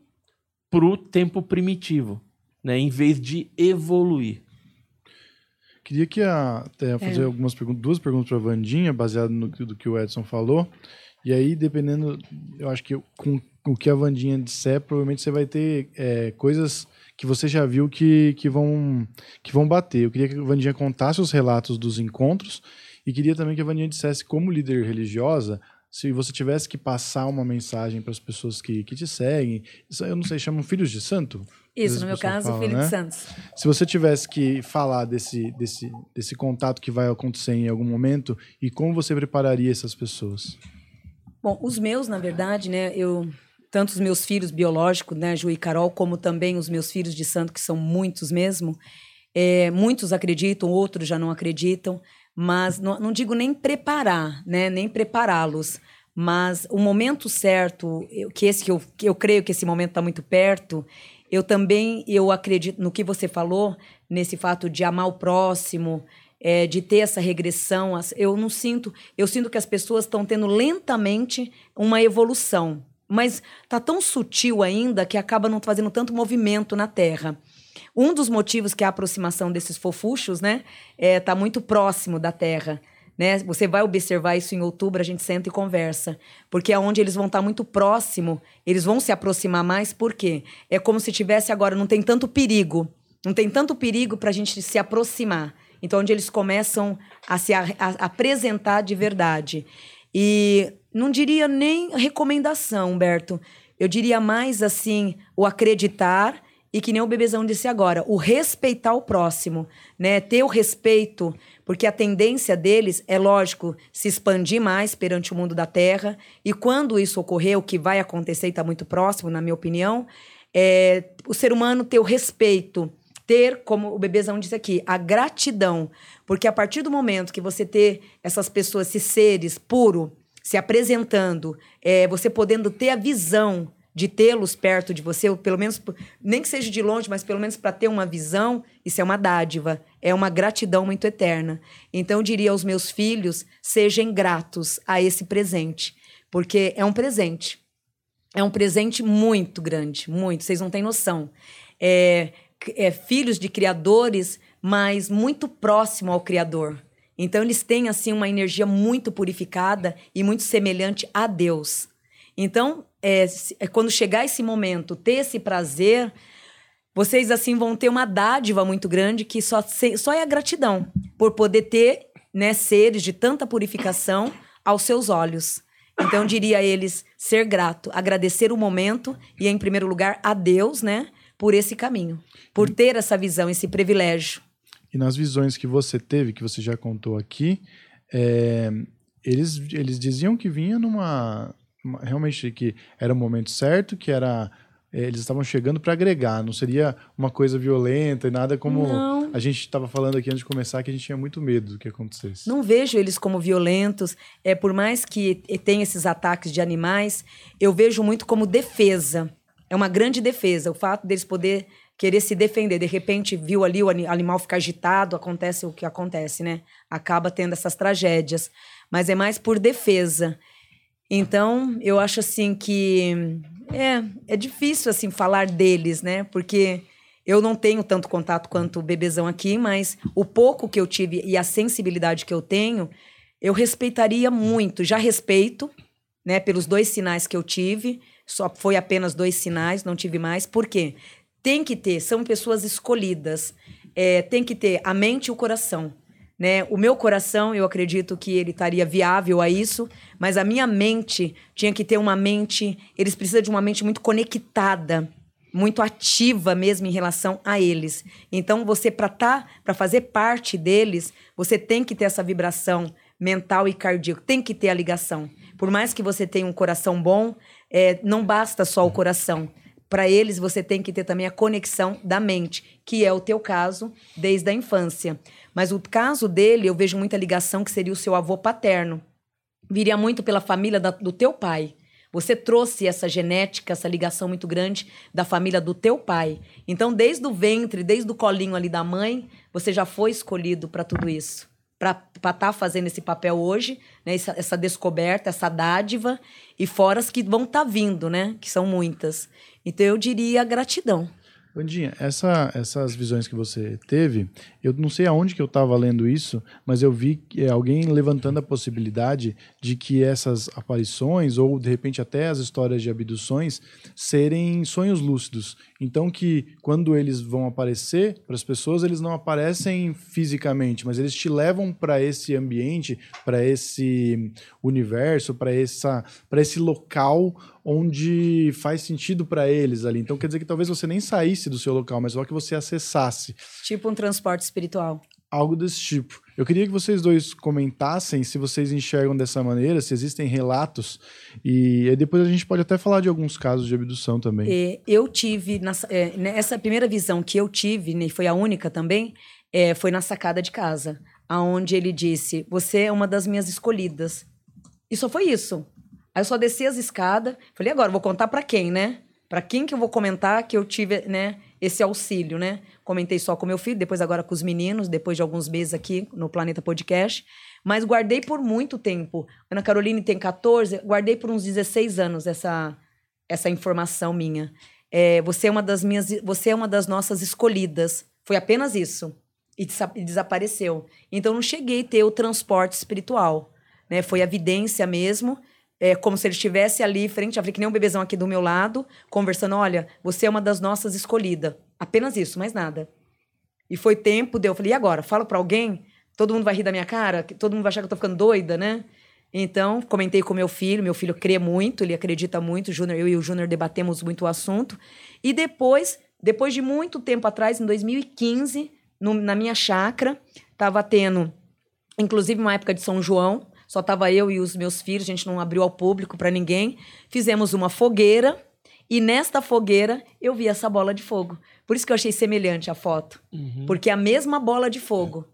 para o tempo primitivo, né? Em vez de evoluir. Queria que a, até fazer algumas perguntas, duas perguntas para a Vandinha, baseado no do que o Edson falou. E aí, dependendo, eu acho que com o que a Vandinha disser, provavelmente você vai ter é, coisas que você já viu que, que, vão, que vão bater. Eu queria que a Vandinha contasse os relatos dos encontros e queria também que a Vandinha dissesse, como líder religiosa, se você tivesse que passar uma mensagem para as pessoas que, que te seguem, isso eu não sei, chamam filhos de santo? Isso, no meu caso, fala, Filho né? de Santos. Se você tivesse que falar desse, desse, desse contato que vai acontecer em algum momento e como você prepararia essas pessoas? Bom, os meus, na verdade, né, eu tanto os meus filhos biológicos, né, Ju e Carol, como também os meus filhos de santo, que são muitos mesmo, é, muitos acreditam, outros já não acreditam, mas não, não digo nem preparar, né, nem prepará-los, mas o momento certo, que esse que eu, que eu creio que esse momento está muito perto, eu também eu acredito no que você falou nesse fato de amar o próximo, é, de ter essa regressão. Eu não sinto, eu sinto que as pessoas estão tendo lentamente uma evolução, mas tá tão sutil ainda que acaba não fazendo tanto movimento na Terra. Um dos motivos que é a aproximação desses fofuchos, né, é, tá muito próximo da Terra. Né? Você vai observar isso em outubro, a gente senta e conversa. Porque é onde eles vão estar muito próximo, eles vão se aproximar mais, por quê? É como se tivesse agora, não tem tanto perigo. Não tem tanto perigo para a gente se aproximar. Então, onde eles começam a se a- a- apresentar de verdade. E não diria nem recomendação, Humberto. Eu diria mais assim, o acreditar e que nem o bebezão disse agora, o respeitar o próximo, né? Ter o respeito, porque a tendência deles é lógico se expandir mais perante o mundo da Terra. E quando isso ocorrer, o que vai acontecer está muito próximo, na minha opinião, é o ser humano ter o respeito, ter, como o bebezão disse aqui, a gratidão. Porque a partir do momento que você ter essas pessoas, esses seres puro, se apresentando, é, você podendo ter a visão de tê-los perto de você, ou pelo menos, nem que seja de longe, mas pelo menos para ter uma visão, isso é uma dádiva, é uma gratidão muito eterna. Então, eu diria aos meus filhos: sejam gratos a esse presente, porque é um presente. É um presente muito grande, muito, vocês não têm noção. É, é filhos de criadores, mas muito próximo ao Criador. Então, eles têm, assim, uma energia muito purificada e muito semelhante a Deus. Então, é, é, quando chegar esse momento, ter esse prazer, vocês, assim, vão ter uma dádiva muito grande que só, só é a gratidão por poder ter né, seres de tanta purificação aos seus olhos. Então, diria eles ser grato, agradecer o momento e, em primeiro lugar, a Deus, né, por esse caminho, por ter essa visão, esse privilégio. E nas visões que você teve, que você já contou aqui, é, eles, eles diziam que vinha numa. uma- realmente que era o momento certo, que era. é, eles estavam chegando para agregar, não seria uma coisa violenta e nada como Não. a gente estava falando aqui antes de começar, que a gente tinha muito medo do que acontecesse. Não vejo eles como violentos. É por mais que tenha esses ataques de animais, eu vejo muito como defesa. É uma grande defesa. O fato deles poder querer se defender. De repente, viu ali o ani- animal ficar agitado, acontece o que acontece, né? Acaba tendo essas tragédias. Mas é mais por defesa. Então, eu acho assim que é, é difícil assim falar deles, né? Porque eu não tenho tanto contato quanto o bebezão aqui, mas o pouco que eu tive e a sensibilidade que eu tenho, eu respeitaria muito. Já respeito, né? Pelos dois sinais que eu tive, só foi apenas dois sinais, não tive mais. Por quê? Tem que ter, são pessoas escolhidas. É, tem que ter a mente e o coração. Né? O meu coração, eu acredito que ele estaria viável a isso, mas a minha mente tinha que ter uma mente. Eles precisam de uma mente muito conectada, muito ativa mesmo em relação a eles. Então, você, para tá, para fazer parte deles, você tem que ter essa vibração mental e cardíaco, tem que ter a ligação. Por mais que você tenha um coração bom, é, não basta só o coração. Para eles, você tem que ter também a conexão da mente, que é o teu caso desde a infância. Mas o caso dele, eu vejo muita ligação que seria o seu avô paterno. Viria muito pela família da, do teu pai. Você trouxe essa genética, essa ligação muito grande da família do teu pai. Então, desde o ventre, desde o colinho ali da mãe, você já foi escolhido para tudo isso. Para estar tá fazendo esse papel hoje, né? essa, essa, descoberta, essa dádiva, e fora as que vão estar tá vindo, né? Que são muitas. Então, eu diria gratidão. Bandinha, essa, essas visões que você teve, eu não sei aonde que eu estava lendo isso, mas eu vi alguém levantando a possibilidade de que essas aparições, ou de repente até as histórias de abduções, serem sonhos lúcidos. Então que quando eles vão aparecer para as pessoas, eles não aparecem fisicamente, mas eles te levam para esse ambiente, para esse universo, para esse local onde faz sentido para eles ali. Então quer dizer que talvez você nem saísse do seu local, mas só que você acessasse. Tipo um transporte espiritual. Algo desse tipo. Eu queria que vocês dois comentassem se vocês enxergam dessa maneira, se existem relatos. E depois a gente pode até falar de alguns casos de abdução também. É, eu tive, nessa, é, nessa primeira visão que eu tive, né, foi a única também, é, foi na sacada de casa. aonde ele disse: Você é uma das minhas escolhidas. E só foi isso. Aí eu só desci as escadas. Falei, agora, vou contar para quem, né? Para quem que eu vou comentar que eu tive, né, esse auxílio, né? Comentei só com meu filho, depois agora com os meninos, depois de alguns meses aqui no Planeta Podcast. Mas guardei por muito tempo. Ana Caroline tem 14, guardei por uns 16 anos essa, essa informação minha. É, você é uma das minhas, você é uma das nossas escolhidas. Foi apenas isso. E, e desapareceu. Então não cheguei a ter o transporte espiritual. Né? Foi a evidência mesmo é, como se ele estivesse ali frente a que nem um bebezão aqui do meu lado, conversando: olha, você é uma das nossas escolhidas. Apenas isso, mais nada. E foi tempo de eu falei: e agora? Falo para alguém? Todo mundo vai rir da minha cara? Todo mundo vai achar que eu tô ficando doida, né? Então, comentei com meu filho, meu filho crê muito, ele acredita muito, Júnior, eu e o Júnior debatemos muito o assunto. E depois, depois de muito tempo atrás, em 2015, no, na minha chácara, estava tendo, inclusive uma época de São João, só estava eu e os meus filhos, a gente não abriu ao público para ninguém. Fizemos uma fogueira e nesta fogueira eu vi essa bola de fogo. Por isso que eu achei semelhante a foto. Uhum. Porque a mesma bola de fogo.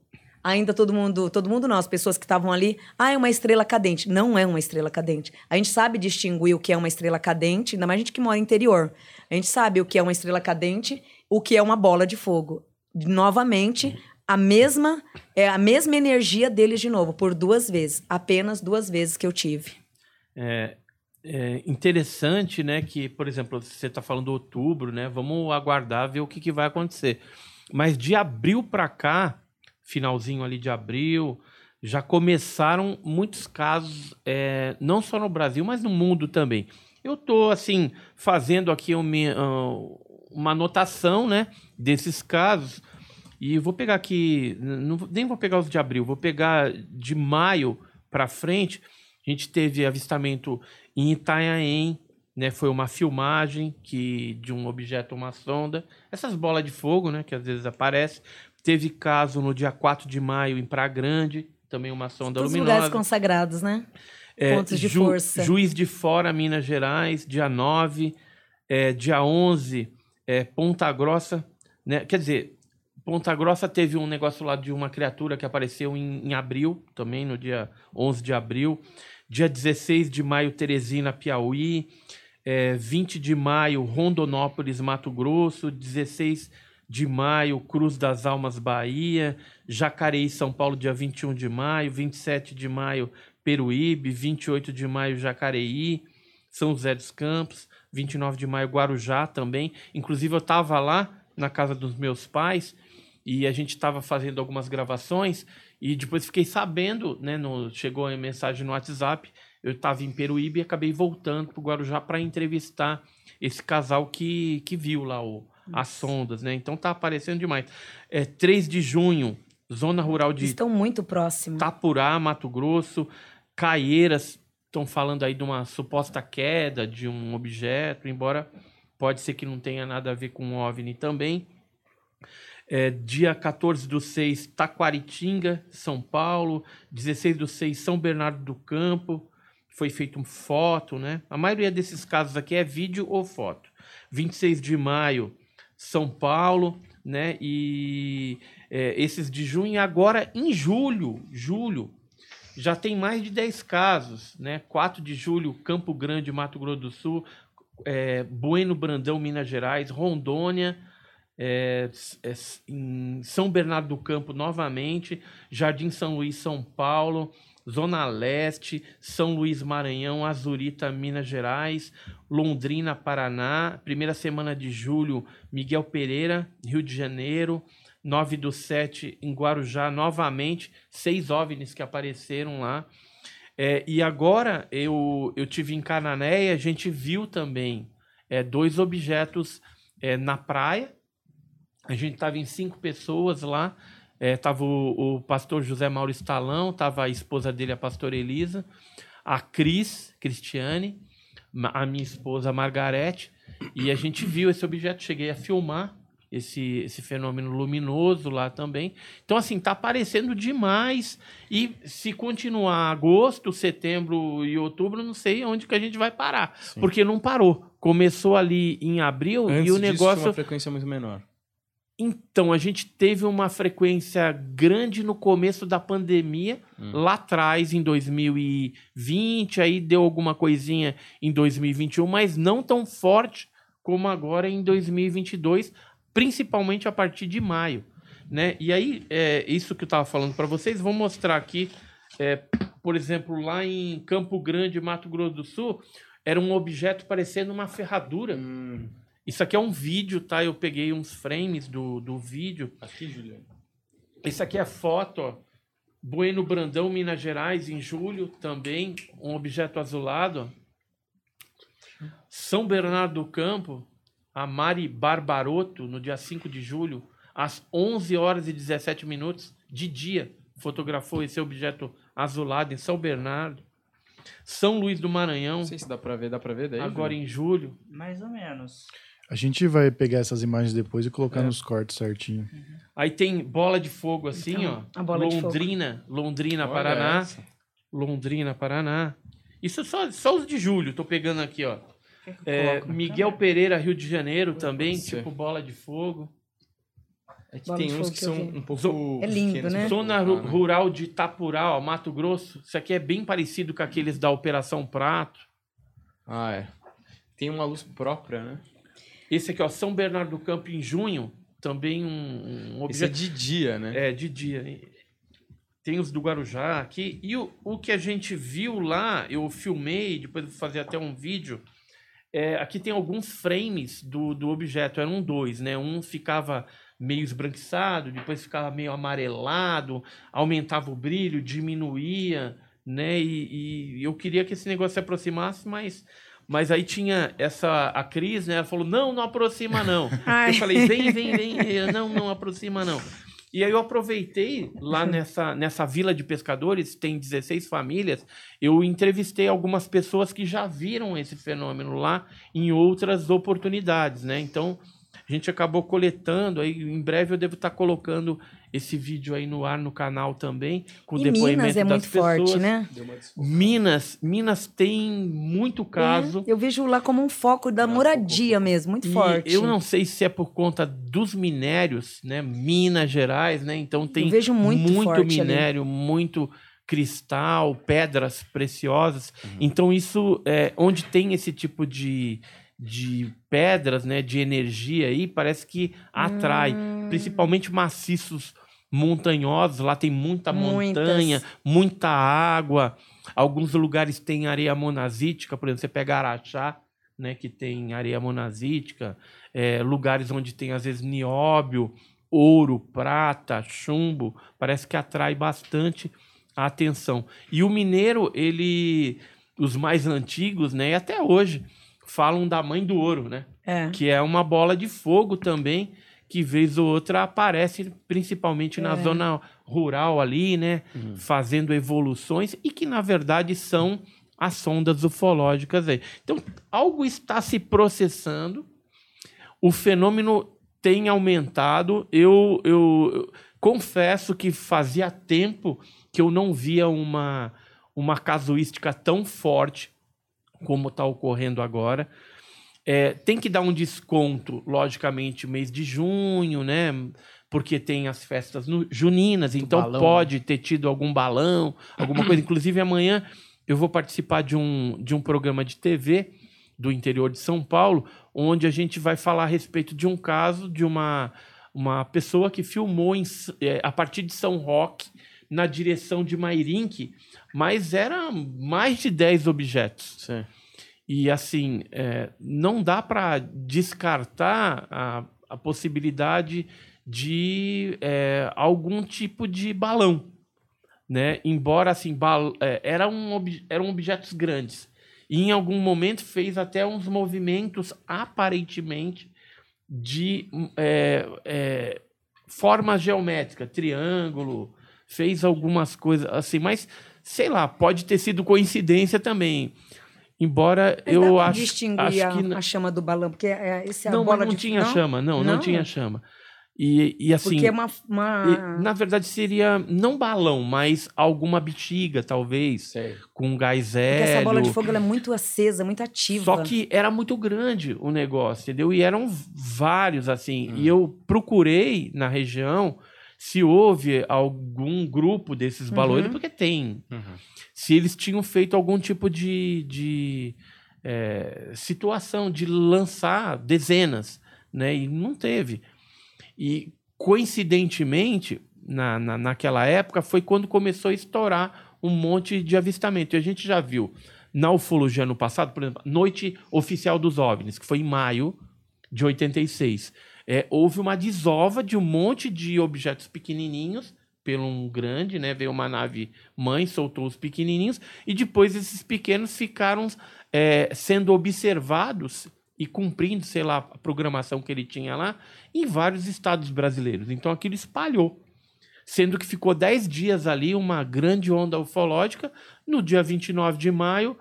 Ainda todo mundo, todo mundo não, as pessoas que estavam ali, ah, é uma estrela cadente. Não é uma estrela cadente. A gente sabe distinguir o que é uma estrela cadente, ainda mais a gente que mora no interior. A gente sabe o que é uma estrela cadente, o que é uma bola de fogo. Novamente, a mesma é a mesma energia deles de novo por duas vezes, apenas duas vezes que eu tive. É, é interessante, né, que por exemplo você está falando outubro, né? Vamos aguardar ver o que, que vai acontecer. Mas de abril para cá, finalzinho ali de abril, já começaram muitos casos, é, não só no Brasil, mas no mundo também. Eu estou assim fazendo aqui uma, uma anotação, né, desses casos e vou pegar aqui, não, nem vou pegar os de abril, vou pegar de maio para frente. A gente teve avistamento em Itanhaém, né? Foi uma filmagem que de um objeto, uma sonda. Essas bolas de fogo, né? Que às vezes aparecem. Teve caso no dia 4 de maio em Praia Grande, também uma sonda Todos luminosa. lugares consagrados, né? É, Pontos de Ju, força. Juiz de Fora, Minas Gerais, dia 9. É, dia 11, é, Ponta Grossa. Né? Quer dizer, Ponta Grossa teve um negócio lá de uma criatura que apareceu em, em abril, também no dia 11 de abril. Dia 16 de maio, Teresina, Piauí. É, 20 de maio, Rondonópolis, Mato Grosso. 16 de maio, Cruz das Almas, Bahia. Jacareí, São Paulo, dia 21 de maio. 27 de maio, Peruíbe. 28 de maio, Jacareí. São José dos Campos. 29 de maio, Guarujá também. Inclusive, eu estava lá na casa dos meus pais e a gente estava fazendo algumas gravações e depois fiquei sabendo, né, no, chegou a mensagem no WhatsApp, eu estava em Peruíbe e acabei voltando para o Guarujá para entrevistar esse casal que, que viu lá o, as sondas, né? Então tá aparecendo demais. É 3 de junho, zona rural de Estão muito próximos. Tapurá, Mato Grosso, Caieiras, estão falando aí de uma suposta queda de um objeto, embora pode ser que não tenha nada a ver com OVNI também. É, dia 14 do 6, Taquaritinga, São Paulo. 16 do 6, São Bernardo do Campo. Foi feito um foto, né? A maioria desses casos aqui é vídeo ou foto. 26 de maio, São Paulo, né? E é, esses de junho. Agora, em julho, julho, já tem mais de 10 casos, né? 4 de julho, Campo Grande, Mato Grosso do Sul. é, Bueno Brandão, Minas Gerais. Rondônia, é, é, em São Bernardo do Campo novamente, Jardim São Luís, São Paulo, Zona Leste, São Luís, Maranhão, Azurita, Minas Gerais, Londrina, Paraná, primeira semana de julho, Miguel Pereira, Rio de Janeiro, 9 do 7 em Guarujá, novamente, seis OVNIs que apareceram lá. É, e agora eu, eu tive em Cananéia, a gente viu também é, dois objetos é, na praia. A gente estava em cinco pessoas lá. Estava o, o pastor José Mauro Estalão, estava a esposa dele, a pastora Elisa, a Cris, Cristiane, a minha esposa Margarete, e a gente viu esse objeto. Cheguei a filmar esse, esse fenômeno luminoso lá também. Então, assim, tá aparecendo demais. E se continuar agosto, setembro e outubro, não sei onde que a gente vai parar. Sim. Porque não parou. Começou ali em abril Antes e o disso, negócio. uma frequência muito menor. Então, a gente teve uma frequência grande no começo da pandemia, Hum. lá atrás, em 2020, aí deu alguma coisinha em 2021, mas não tão forte como agora em 2022, principalmente a partir de maio. Né? E aí, é, isso que eu estava falando para vocês, vou mostrar aqui, é, por exemplo, lá em Campo Grande, Mato Grosso do Sul, era um objeto parecendo uma ferradura. Hum. Isso aqui é um vídeo, tá? Eu peguei uns frames do, do vídeo. Aqui, Juliano. Isso aqui é foto, ó. Bueno Brandão, Minas Gerais, em julho também. Um objeto azulado. ó. São Bernardo do Campo, a Mari Barbaroto, no dia 5 de julho, às 11 horas e 17 minutos de dia, fotografou esse objeto azulado em São Bernardo. São Luís do Maranhão, Não sei se dá pra ver, dá pra ver daí? agora Juliano? em julho. Mais ou menos. A gente vai pegar essas imagens depois e colocar É. nos cortes certinho. Aí tem bola de fogo assim, Então, ó. a bola de fogo. Londrina, Londrina, Olha Paraná. essa. Londrina, Paraná. Isso só, só os de julho, tô pegando aqui, ó. É, Miguel câmera? Pereira, Rio de Janeiro também, ser. tipo bola de fogo. É que Bola tem uns que são um pouco. É lindo, pequenos né? Zona né? rural de Itapurá, ó, Mato Grosso. Isso aqui é bem parecido com aqueles da Operação Prato. Ah, é. Tem uma luz própria, né? Esse aqui, ó, São Bernardo do Campo em junho, também um, um Esse é objeto de dia, né? É, de dia. Tem os do Guarujá aqui. E o, o que a gente viu lá, eu filmei, depois vou fazer até um vídeo. É, aqui tem alguns frames do, do objeto, eram dois, né? Um ficava meio esbranquiçado, depois ficava meio amarelado, aumentava o brilho, diminuía, né? E, e eu queria que esse negócio se aproximasse, mas, mas aí tinha essa a Cris, né? Ela falou: não, não aproxima, não. Ai. Eu falei, vem, vem, vem. Eu, Não, não aproxima, não. E aí eu aproveitei lá nessa, nessa vila de pescadores, tem 16 famílias, eu entrevistei algumas pessoas que já viram esse fenômeno lá em outras oportunidades, né? Então, a gente acabou coletando, aí em breve eu devo estar colocando esse vídeo aí no ar no canal também, com o E depoimento Minas é das muito forte, pessoas. né? Deu uma desfoca. Minas, Minas tem muito caso. É, eu vejo lá como um foco da É, moradia mesmo, muito E forte. Eu não sei se é por conta dos minérios, né? Minas Gerais, né? Então tem Eu vejo muito, forte ali. minério, muito cristal, pedras preciosas. Uhum. Então isso é onde tem esse tipo de, de pedras, né? De energia aí, parece que atrai, Hum. principalmente maciços montanhosos. Lá tem muita Muitas. montanha, muita água. Alguns lugares tem areia monazítica, por exemplo, você pega Araxá, né, que tem areia monazítica, é, lugares onde tem às vezes nióbio, ouro, prata, chumbo, parece que atrai bastante a atenção. E o mineiro, ele os mais antigos, né? E até hoje falam da mãe do ouro, né? É. Que é uma bola de fogo também, que vez ou outra aparece principalmente na É. zona rural ali, né? Fazendo evoluções e que na verdade são as sondas ufológicas aí. Então, algo está se processando, o fenômeno tem aumentado. Eu, eu, eu confesso que fazia tempo que eu não via uma, uma casuística tão forte como está ocorrendo agora. É, tem que dar um desconto, logicamente, mês de junho, né? Porque tem as festas no- juninas, então balão, pode ter tido algum balão, alguma coisa. Inclusive, amanhã eu vou participar de um, de um programa de TV do interior de São Paulo, onde a gente vai falar a respeito de um caso de uma, uma pessoa que filmou em é, a partir de São Roque, na direção de Mairink, mas eram mais de 10 objetos. Sim. E assim, é, não dá para descartar a, a possibilidade de é, algum tipo de balão, né? Embora assim, bal, é, era um eram objetos grandes. E em algum momento fez até uns movimentos aparentemente de é, é, forma geométrica, triângulo, fez algumas coisas assim, mas sei lá, pode ter sido coincidência também. Embora Mas eu acho, distinguir acho a, que n- a chama do balão, porque é, esse é a não, mas bola não de tinha chama, não, não, Não? tinha chama. E, e assim, Porque é uma. uma... e, na verdade seria não balão, mas alguma bexiga, talvez, com gás porque hélio. essa bola de fogo ela é muito acesa, muito ativa. Só que era muito grande o negócio, entendeu? E eram vários, assim. E eu procurei na região se houve algum grupo desses baloeiros, Uhum. porque tem. Uhum. Se eles tinham feito algum tipo de, de é, situação de lançar dezenas, né? E não teve. E coincidentemente, na, na, naquela época, foi quando começou a estourar um monte de avistamento. E a gente já viu na ufologia ano passado, por exemplo, Noite Oficial dos OVNIs, que foi em maio de 86. É, houve uma desova de um monte de objetos pequenininhos pelo um grande, né? Veio uma nave mãe, soltou os pequenininhos e depois esses pequenos ficaram é, sendo observados e cumprindo, sei lá, a programação que ele tinha lá em vários estados brasileiros. Então aquilo espalhou. Sendo que ficou 10 dias ali, uma grande onda ufológica. No dia 29 de maio,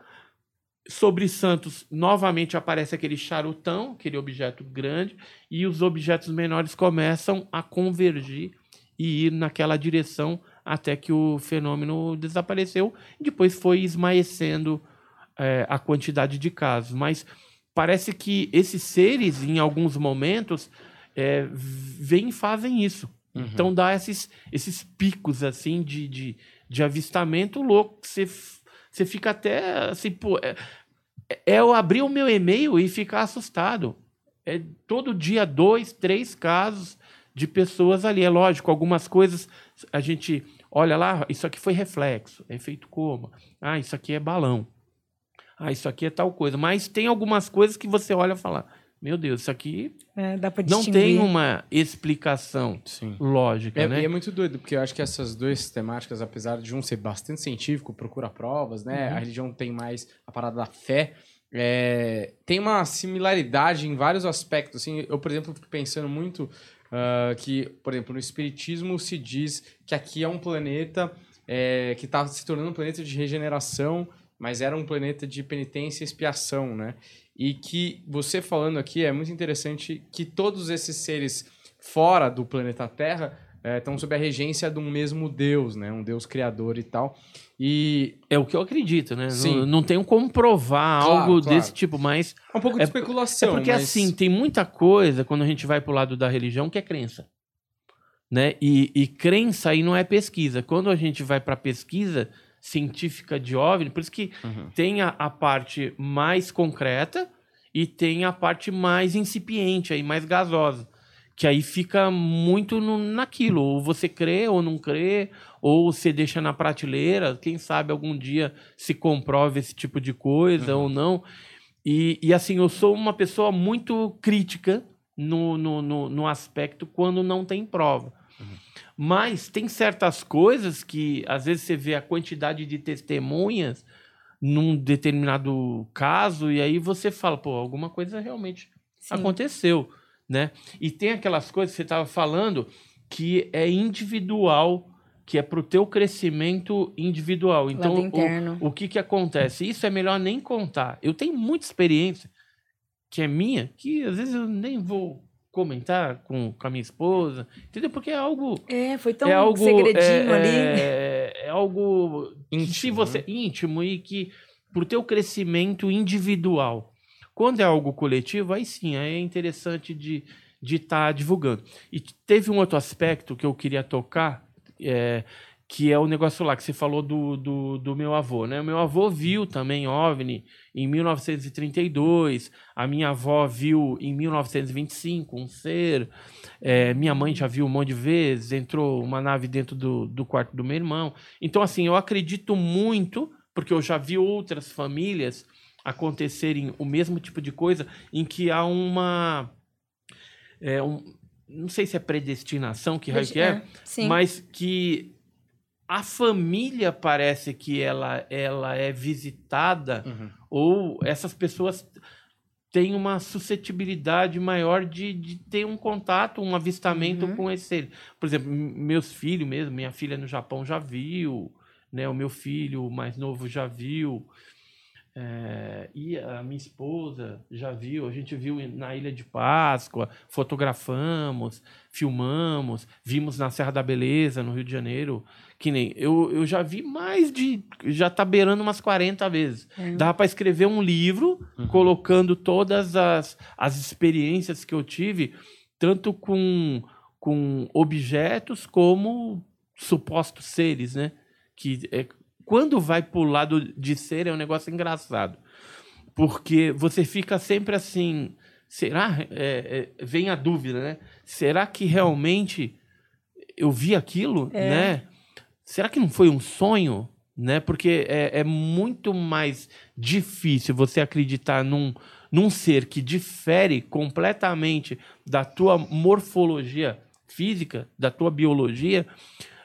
sobre Santos, novamente aparece aquele charutão, aquele objeto grande, e os objetos menores começam a convergir e ir naquela direção até que o fenômeno desapareceu. E depois foi esmaecendo é, a quantidade de casos. Mas parece que esses seres, em alguns momentos, é, vêm e fazem isso. Então dá esses, esses picos assim de, de, de avistamento louco. que Você, você fica até assim, pô. É, é eu abrir o meu e-mail e ficar assustado. É todo dia dois, três casos de pessoas ali. É lógico, algumas coisas a gente olha lá, isso aqui foi reflexo, é efeito coma. Ah, isso aqui é balão. Ah, isso aqui é tal coisa. Mas tem algumas coisas que você olha e fala: Meu Deus, isso aqui É, dá pra não tem uma explicação Sim. lógica, É, né? E é muito doido, porque eu acho que essas duas temáticas, apesar de um ser bastante científico, procura provas, né? Uhum. A religião tem mais a parada da fé. é, tem uma similaridade em vários aspectos. Assim, eu, por exemplo, fico pensando muito ah, que, por exemplo, no Espiritismo se diz que aqui é um planeta é, que está se tornando um planeta de regeneração, mas era um planeta de penitência e expiação, né? E que você falando aqui é muito interessante que todos esses seres fora do planeta Terra eh, estão sob a regência de um mesmo Deus, né? Um Deus criador e tal. E É o que eu acredito, né? Sim. Não, não tenho como provar Claro, algo claro. desse tipo, mas é um pouco de É- especulação. é porque mas- assim, tem muita coisa quando a gente vai pro lado da religião que é crença. Né? E, e crença aí não é pesquisa. Quando a gente vai para pesquisa científica de OVNI, por isso que Uhum. tem a, a parte mais concreta e tem a parte mais incipiente, aí, mais gasosa. Que aí fica muito no- naquilo. Ou você crê ou não crê, ou você deixa na prateleira. Quem sabe algum dia se comprove esse tipo de coisa ou não. E, e assim, eu sou uma pessoa muito crítica no, no, no, no aspecto quando não tem prova. Mas tem certas coisas que, às vezes, você vê a quantidade de testemunhas num determinado caso e aí você fala, pô, alguma coisa realmente Sim. aconteceu, né? E tem aquelas coisas que você estava falando que é individual, que é para o teu crescimento individual. Então, o- o, que que acontece? Isso é melhor nem contar. Eu tenho muita experiência que é minha, que às vezes eu nem vou comentar com, com a minha esposa, entendeu? Porque é algo É, foi tão é algo segredinho é, ali. É, é algo se Íntimo, você íntimo e que pro teu crescimento individual. Quando é algo coletivo, aí sim, aí é interessante de de estar divulgando. E teve um outro aspecto que eu queria tocar, é, que é o negócio lá que você falou do, do, do meu avô, né? O meu avô viu também OVNI em 1932, a minha avó viu em 1925 um ser, é, minha mãe já viu um monte de vezes, entrou uma nave dentro do, do quarto do meu irmão. Então, assim, eu acredito muito, porque eu já vi outras famílias acontecerem o mesmo tipo de coisa, em que há uma. é, um- não sei se é predestinação, que raio que é, sim. mas que a família parece que ela, ela é visitada Uhum. ou essas pessoas têm uma suscetibilidade maior de, de ter um contato, um avistamento Uhum. com esse ser. Por exemplo, meus filhos mesmo, minha filha no Japão já viu, né? O meu filho mais novo já viu. é, e a minha esposa já viu, a gente viu na Ilha de Páscoa, fotografamos, filmamos, vimos na Serra da Beleza, no Rio de Janeiro, que nem eu, eu já vi mais de já tá beirando umas 40 vezes. É. Dá para escrever um livro Uhum. colocando todas as, as experiências que eu tive, tanto com, com objetos como supostos seres, né? Que é, quando vai pro lado de ser é um negócio engraçado. Porque você fica sempre assim, será? É, é, vem a dúvida, né? Será que realmente eu vi aquilo, É. né? Será que não foi um sonho? Né? Porque é, é muito mais difícil você acreditar num, num ser que difere completamente da tua morfologia física, da tua biologia,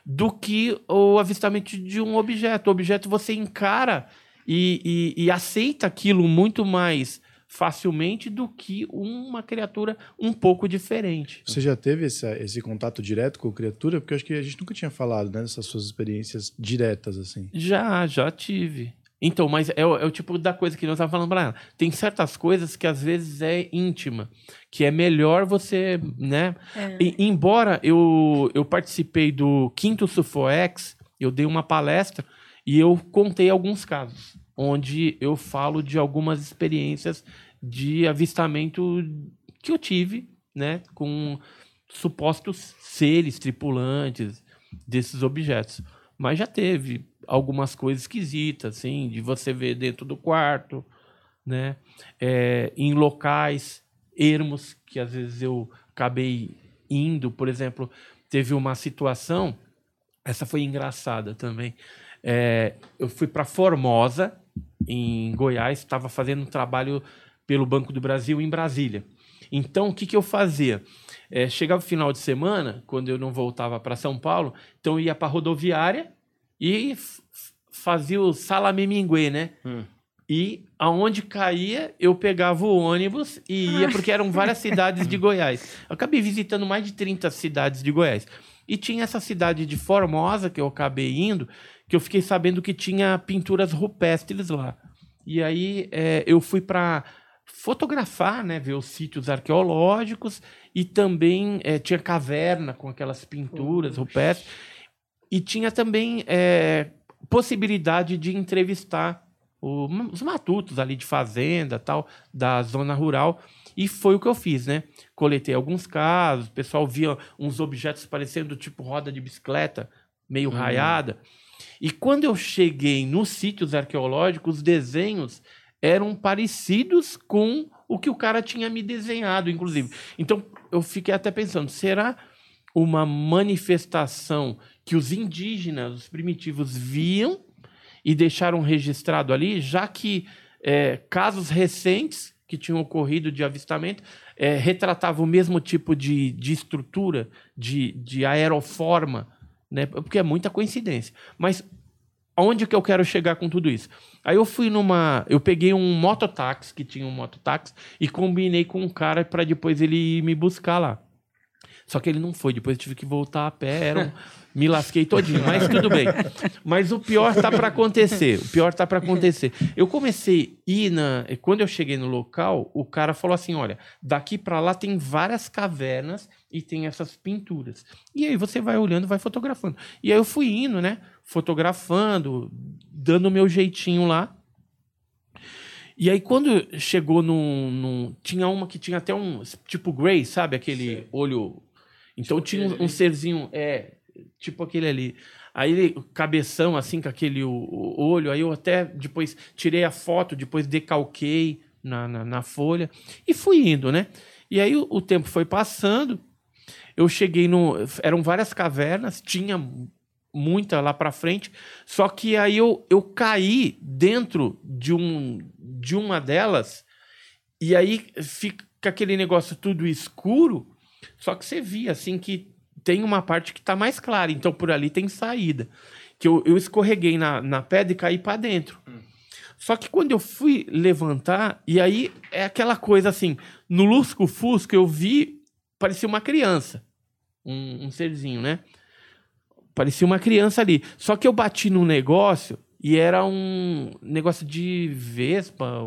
do que o avistamento de um objeto. O objeto você encara e, e- e aceita aquilo muito mais facilmente do que uma criatura um pouco diferente. Você já teve esse, esse contato direto com a criatura? Porque eu acho que a gente nunca tinha falado né, dessas suas experiências diretas, assim. Já, já tive. Então, mas é, o- é o tipo da coisa que nós estávamos falando pra ela. Tem certas coisas que às vezes é íntima, que é melhor você, né? É. E- embora eu, eu participei do quinto Sufoex, eu dei uma palestra e eu contei alguns casos, onde eu falo de algumas experiências de avistamento que eu tive, né? Com supostos seres tripulantes desses objetos. Mas já teve algumas coisas esquisitas, assim, de você ver dentro do quarto, né? É, em locais ermos que às vezes eu acabei indo, por exemplo, teve uma situação, essa foi engraçada também. É, eu fui para Formosa, em Goiás, estava fazendo um trabalho pelo Banco do Brasil em Brasília. Então, o que, que eu fazia? É, chegava o final de semana, quando eu não voltava para São Paulo, então eu ia para a rodoviária e fazia o salame-minguê, né? Hum. E aonde caía, eu pegava o ônibus e ia, porque eram várias cidades de Goiás. Eu acabei visitando mais de 30 cidades de Goiás. E tinha essa cidade de Formosa, que eu acabei indo, que eu fiquei sabendo que tinha pinturas rupestres lá. E aí é, eu fui para fotografar, né, ver os sítios arqueológicos e também é, tinha caverna com aquelas pinturas rupestres. E tinha também é, possibilidade de entrevistar o- os matutos ali de fazenda tal da zona rural e foi o que eu fiz, né? Coletei alguns casos, o pessoal via uns objetos parecendo tipo roda de bicicleta, meio Hum. raiada. E quando eu cheguei nos sítios arqueológicos, os desenhos eram parecidos com o que o cara tinha me desenhado, inclusive. Então eu fiquei até pensando, será uma manifestação que os indígenas, os primitivos, viam e deixaram registrado ali, já que é, casos recentes que tinham ocorrido de avistamento é, retratavam o mesmo tipo de, de estrutura, de, de aeroforma, né? porque é muita coincidência. Mas aonde que eu quero chegar com tudo isso? Aí eu fui numa. Eu peguei um mototáxi, que tinha um mototáxi, e combinei com um cara para depois ele ir me buscar lá. Só que ele não foi, depois eu tive que voltar a pé, era um... me lasquei todinho, mas tudo bem. Mas o pior tá para acontecer, o pior tá para acontecer. Eu comecei a ir na, quando eu cheguei no local, o cara falou assim, olha, daqui para lá tem várias cavernas e tem essas pinturas. E aí você vai olhando, vai fotografando. E aí eu fui indo, né, fotografando, dando o meu jeitinho lá. E aí, quando chegou num, num, Tinha uma que tinha até um. Tipo Grey, sabe? Aquele Sim. olho. Então tipo tinha um, um serzinho. É, tipo aquele ali. Aí, cabeção, assim, com aquele o, o olho. Aí eu até depois tirei a foto, depois decalquei na, na, na folha. E fui indo, né? E aí o, o tempo foi passando. Eu cheguei no. Eram várias cavernas, tinha muita lá para frente. Só que aí eu, eu caí dentro de, um, de uma delas e aí fica aquele negócio tudo escuro. Só que você via assim que tem uma parte que tá mais clara, então por ali tem saída. Que eu, eu escorreguei na, na pedra e caí para dentro. Hum. Só que quando eu fui levantar, e aí é aquela coisa assim, no lusco-fusco eu vi, parecia uma criança, um, um serzinho, né? Parecia uma criança ali. Só que eu bati num negócio e era um negócio de vespa.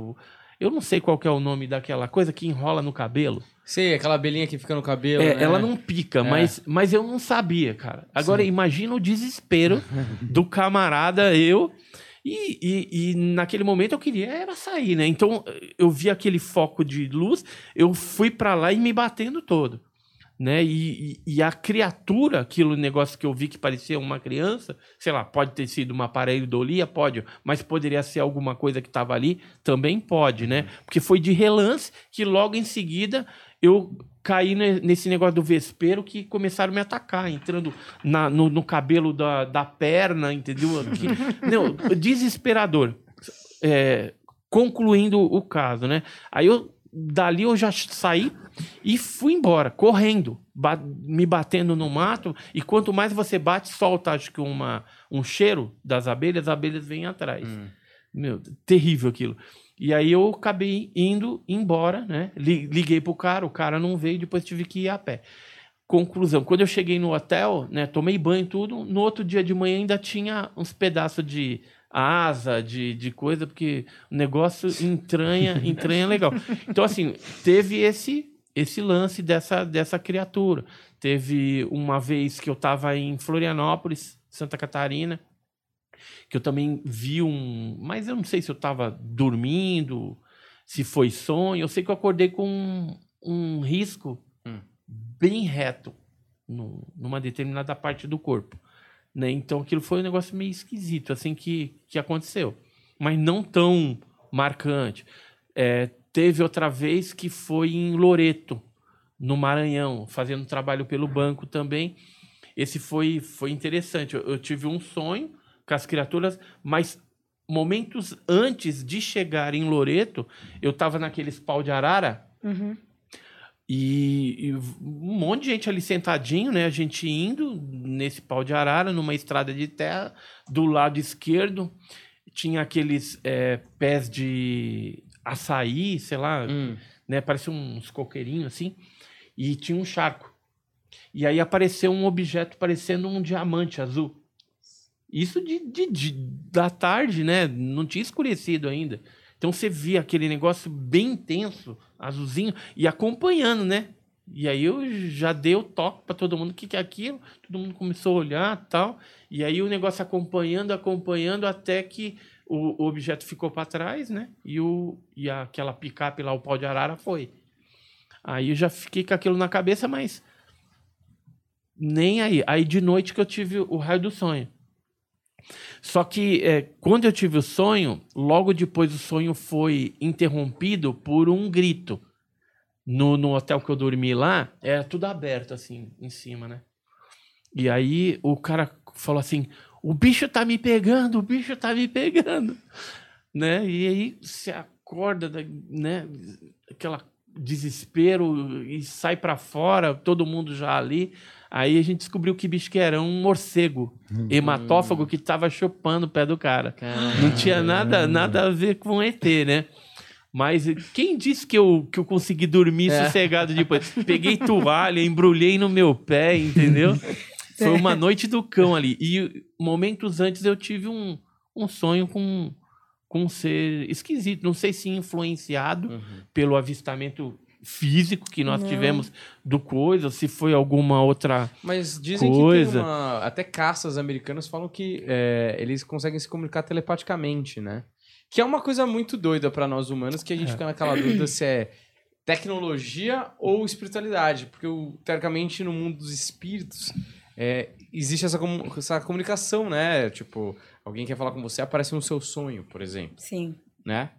Eu não sei qual é o nome daquela coisa que enrola no cabelo. Sei, aquela abelhinha que fica no cabelo. É, né? ela não pica, é. mas, mas eu não sabia, cara. Agora Sim. imagina o desespero do camarada, eu. E, e, e, naquele momento eu queria era sair, né? Então eu vi aquele foco de luz, eu fui para lá e me batendo todo né? E, e, e, a criatura, aquilo negócio que eu vi que parecia uma criança, sei lá, pode ter sido uma pareidolia, pode, mas poderia ser alguma coisa que estava ali, também pode, né? Porque foi de relance que logo em seguida eu caí nesse negócio do vespeiro que começaram a me atacar, entrando na, no, no, cabelo da, da perna, entendeu? Que, não, desesperador. É, concluindo o caso, né? Aí eu dali eu já saí e fui embora, correndo, me batendo no mato. E quanto mais você bate, solta, acho que uma, um cheiro das abelhas, as abelhas vêm atrás. Hum. Meu, terrível aquilo. E aí eu acabei indo embora, né? Liguei pro cara, o cara não veio, depois tive que ir a pé. Conclusão, quando eu cheguei no hotel, né, tomei banho tudo, no outro dia de manhã ainda tinha uns pedaços de asa, de, de coisa, porque o negócio entranha, entranha legal. Então, assim, teve esse esse lance dessa, dessa criatura. Teve uma vez que eu estava em Florianópolis, Santa Catarina, que eu também vi um. Mas eu não sei se eu estava dormindo, se foi sonho. Eu sei que eu acordei com um, um risco hum. bem reto no, numa determinada parte do corpo. Né? Então aquilo foi um negócio meio esquisito, assim, que, que aconteceu. Mas não tão marcante. É, teve outra vez que foi em Loreto, no Maranhão, fazendo trabalho pelo banco também. Esse foi, foi interessante. Eu, eu tive um sonho com as criaturas, mas momentos antes de chegar em Loreto, eu estava naqueles pau de arara. Uhum. E, e, um monte de gente ali sentadinho, né? A gente indo nesse pau de arara, numa estrada de terra, do lado esquerdo tinha aqueles é, pés de açaí, sei lá, hum. né? Parecia uns coqueirinhos assim, e tinha um charco. E aí apareceu um objeto parecendo um diamante azul. Isso de, de, de da tarde, né? Não tinha escurecido ainda. Então você via aquele negócio bem intenso, azulzinho, e acompanhando, né? E aí eu já dei o toque para todo mundo o que, que é aquilo, todo mundo começou a olhar tal. E aí o negócio acompanhando, acompanhando, até que o, o objeto ficou para trás, né? E, o, e aquela picape lá, o pau de arara, foi. Aí eu já fiquei com aquilo na cabeça, mas nem aí. Aí de noite que eu tive o raio do sonho. Só que é, quando eu tive o sonho, logo depois o sonho foi interrompido por um grito. No, no hotel que eu dormi lá, era tudo aberto, assim, em cima, né? E aí o cara falou assim: o bicho tá me pegando, o bicho tá me pegando, né? E aí você acorda, né? Aquela desespero e sai para fora, todo mundo já ali. Aí a gente descobriu que bicho que era um morcego hematófago que tava chupando o pé do cara. Não tinha nada, nada a ver com ET, né? Mas quem disse que eu, que eu consegui dormir É. sossegado depois? Peguei toalha, embrulhei no meu pé, entendeu? Foi uma noite do cão ali. E momentos antes eu tive um, um sonho com, com um ser esquisito. Não sei se influenciado Uhum. pelo avistamento físico que nós Não. tivemos do coisa, se foi alguma outra. Mas dizem que Coisa. tem uma... Até caças americanas falam que é, eles conseguem se comunicar telepaticamente, né? Que é uma coisa muito doida pra nós humanos, que a gente fica naquela dúvida se é tecnologia ou espiritualidade. Porque, o- teoricamente, no mundo dos espíritos, é, existe essa, comu- essa comunicação, né? Tipo, alguém quer falar com você, aparece no seu sonho, por exemplo, Sim. né?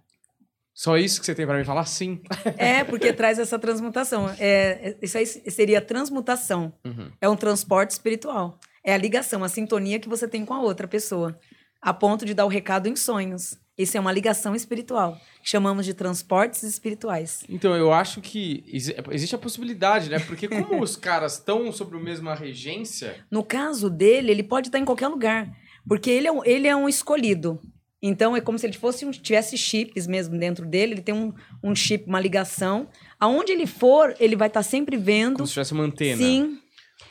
Só isso que você tem pra me falar? Sim. É, porque traz essa transmutação. É, isso aí seria transmutação. Uhum. É um transporte espiritual. É a ligação, a sintonia que você tem com a outra pessoa. A ponto de dar o recado em sonhos. Isso é uma ligação espiritual. que Chamamos de transportes espirituais. Então, eu acho que exi- existe a possibilidade, né? Porque como os caras estão sobre a mesma regência, No caso dele, ele pode estar em qualquer lugar. Porque ele é um, ele é um escolhido. Então, é como se ele fosse um, tivesse chips mesmo dentro dele. Ele tem um, um chip, uma ligação. Aonde ele for, ele vai estar sempre vendo. como se tivesse uma antena. Sim.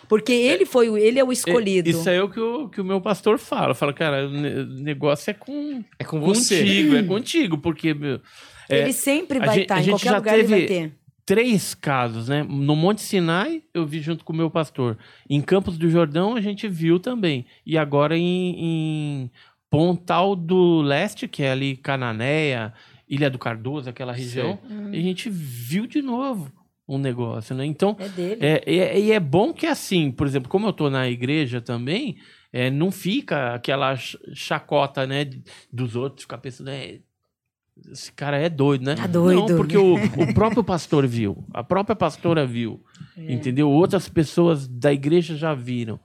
Porque ele foi o- ele é o escolhido. Isso é o que o, que o meu pastor fala. Fala, cara, o ne- negócio é com, É com você. contigo, é contigo, porque meu, é, ele sempre vai estar, a em gente qualquer já lugar ele vai teve- ter. três casos, né? No Monte Sinai, eu vi junto com o meu pastor. Em Campos do Jordão, a gente viu também. E agora em, em Pontal do Leste, que é ali Cananéia, Ilha do Cardoso, aquela região, a gente viu de novo um negócio, né? Então, É dele. é, é- e é bom que assim, por exemplo, como eu tô na igreja também, é, não fica aquela ch- chacota, né, dos outros, ficar pensando, é, esse cara é doido, né? Tá doido. Não, porque o, o próprio pastor viu, a própria pastora viu, É. entendeu? Outras pessoas da igreja já viram.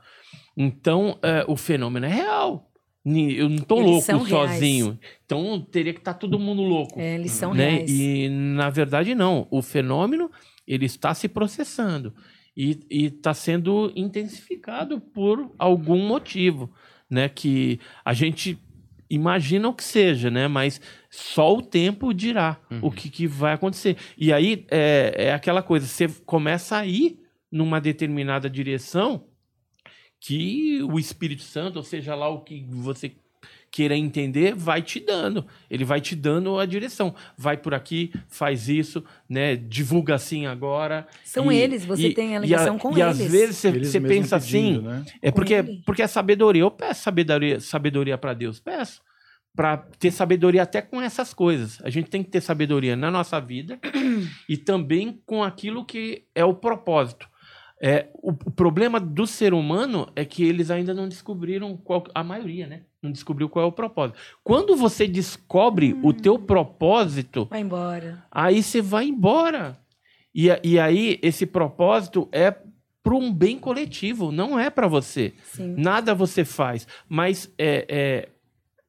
Então, é, o fenômeno é real. Eu não tô Eles louco sozinho. Então, teria que estar todo mundo louco É, eles são né? reais. E na verdade não. O fenômeno ele está se processando e está sendo intensificado por algum motivo, né? Que a gente imagina o que seja, né? Mas só o tempo dirá o que, que vai acontecer. E aí é, é aquela coisa, você começa a ir numa determinada direção que o Espírito Santo, ou seja lá o que você queira entender, vai te dando. Ele vai te dando a direção. Vai por aqui, faz isso, né? Divulga assim agora. São E- eles, você e- tem a e ligação com e eles. às vezes você, pensa pedindo, assim, né? é porque, ele. porque é sabedoria. Eu peço sabedoria, sabedoria para Deus, peço. Para ter sabedoria até com essas coisas. A gente tem que ter sabedoria na nossa vida e também com aquilo que é o propósito. É, o, o problema do ser humano é que eles ainda não descobriram qual, a maioria, né? Não descobriu qual é o propósito. Quando você descobre o teu propósito, Vai embora. aí você vai embora. E, e aí esse propósito é para um bem coletivo, não é para você. Sim. Nada você faz, mas é, é,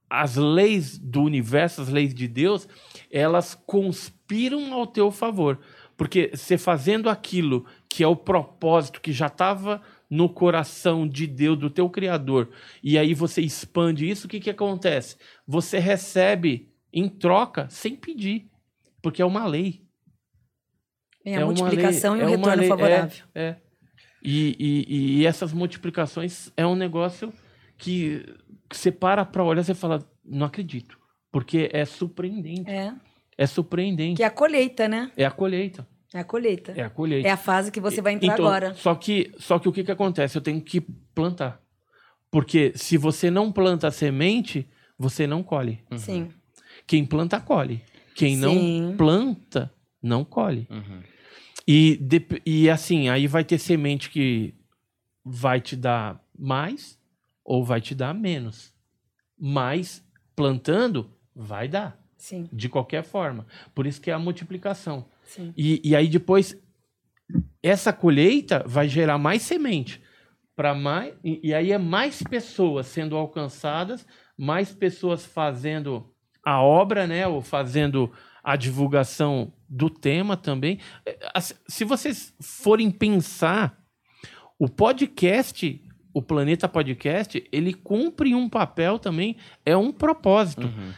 as leis do universo, as leis de Deus, elas conspiram ao teu favor. Porque você fazendo aquilo que é o propósito que já estava no coração de Deus, do teu Criador, e aí você expande isso, o que, que acontece? Você recebe em troca sem pedir, porque é uma lei. Tem a É uma multiplicação lei- e o é retorno lei- favorável. É. é. E, e, e essas multiplicações é um negócio que, que você para para olhar e você fala, não acredito. Porque é surpreendente. É. É, surpreendente. Que é a colheita, né? É a colheita. É a colheita. É a colheita. É a fase que você vai entrar Então, agora. Só que, só que o que, que acontece? Eu tenho que plantar. Porque se você não planta a semente, você não colhe. Sim. Quem planta, colhe. Quem não Sim. planta, não colhe. Uhum. E, dep- e assim, aí vai ter semente que vai te dar mais ou vai te dar menos. Mas plantando, vai dar, Sim. de qualquer forma. Por isso que é a multiplicação. Sim. E, e aí depois, essa colheita vai gerar mais semente. para mais e, e aí é mais pessoas sendo alcançadas, mais pessoas fazendo a obra, né, ou fazendo a divulgação do tema também. É, Se vocês forem pensar o podcast, o Planeta Podcast, ele cumpre um papel também, é um propósito. Uhum.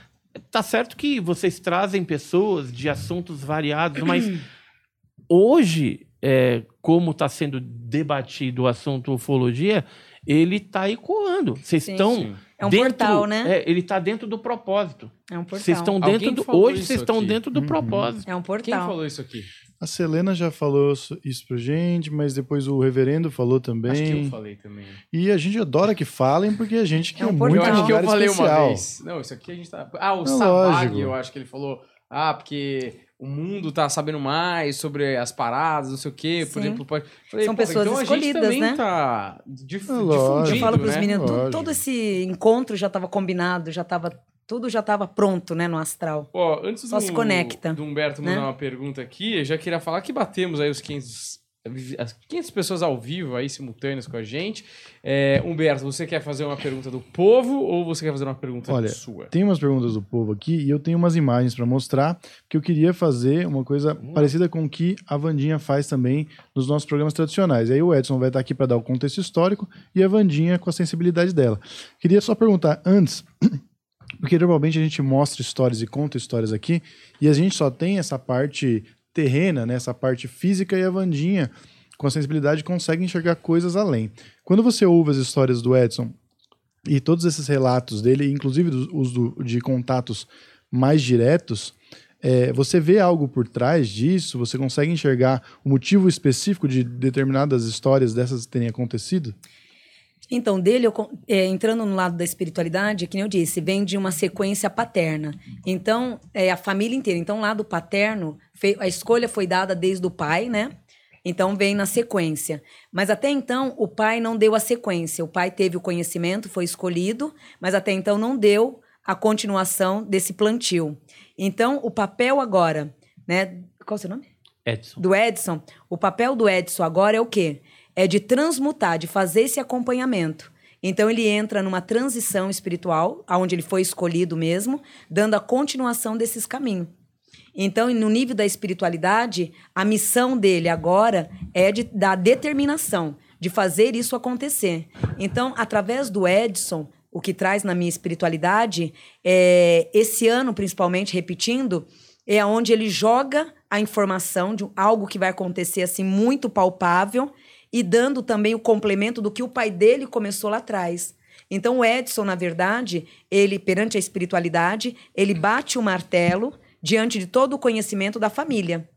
Tá certo que vocês trazem pessoas de assuntos variados, mas hoje, é, como está sendo debatido o assunto ufologia, ele está ecoando. Vocês estão. É um dentro, portal, né? É, ele está dentro do propósito. É um portal. Vocês estão dentro do, hoje vocês estão dentro do Uhum. propósito. É um Quem portal. falou isso aqui? A Selena já falou isso- pra gente, mas depois o reverendo falou também. Acho que eu falei também. E a gente adora que falem, porque a gente quer É um muito Eu acho que eu falei especial. uma vez. Não, isso aqui a gente tá. Ah, o É Sabag, eu acho que ele falou. Ah, porque o mundo tá sabendo mais sobre as paradas, não sei o quê. Por Sim. exemplo, pode... Falei, São pô, pessoas então a gente escolhidas, também né? tá dif É lógico. difundido, Eu falo pros né? meninos, todo esse encontro já estava combinado, já estava tudo já estava pronto, né, no astral. Ó, antes Só do, se conecta, do Humberto né? mandar uma pergunta aqui, eu já queria falar que batemos aí os 500, as 500 pessoas ao vivo aí, simultâneas com a gente. É, Humberto, você quer fazer uma pergunta do povo ou você quer fazer uma pergunta Olha, sua? Tem umas perguntas do povo aqui e eu tenho umas imagens para mostrar, porque eu queria fazer uma coisa parecida com o que a Vandinha faz também nos nossos programas tradicionais. Aí o Edson vai estar aqui para dar o contexto histórico e a Vandinha com a sensibilidade dela. Queria só perguntar antes, porque normalmente a gente mostra histórias e conta histórias aqui e a gente só tem essa parte terrena, né, essa parte física e a Vandinha com a sensibilidade consegue enxergar coisas além. Quando você ouve as histórias do Edson e todos esses relatos dele, inclusive os do- de contatos mais diretos, é, você vê algo por trás disso? Você consegue enxergar o motivo específico de determinadas histórias dessas terem acontecido? Então, dele, eu, é, entrando no lado da espiritualidade, que nem eu disse, vem de uma sequência paterna. Então, é a família inteira. Então, o lado paterno, a escolha foi dada desde o pai, né? Então, vem na sequência. Mas até então, o pai não deu a sequência. O pai teve o conhecimento, foi escolhido, mas até então não deu a continuação desse plantio. Então, o papel agora, né? Qual é o seu nome? Edson. do Edson, o papel do Edson agora é o quê? É de transmutar, de fazer esse acompanhamento. Então ele entra numa transição espiritual, aonde ele foi escolhido mesmo, dando a continuação desses caminhos. Então, no nível da espiritualidade, a missão dele agora é de, da determinação, de fazer isso acontecer. Então, através do Edson, o que traz na minha espiritualidade, é, esse ano, principalmente, repetindo, é onde ele joga a informação de algo que vai acontecer assim muito palpável e dando também o complemento do que o pai dele começou lá atrás. Então o Edson, na verdade, ele perante a espiritualidade, ele bate o martelo diante de todo o conhecimento da família.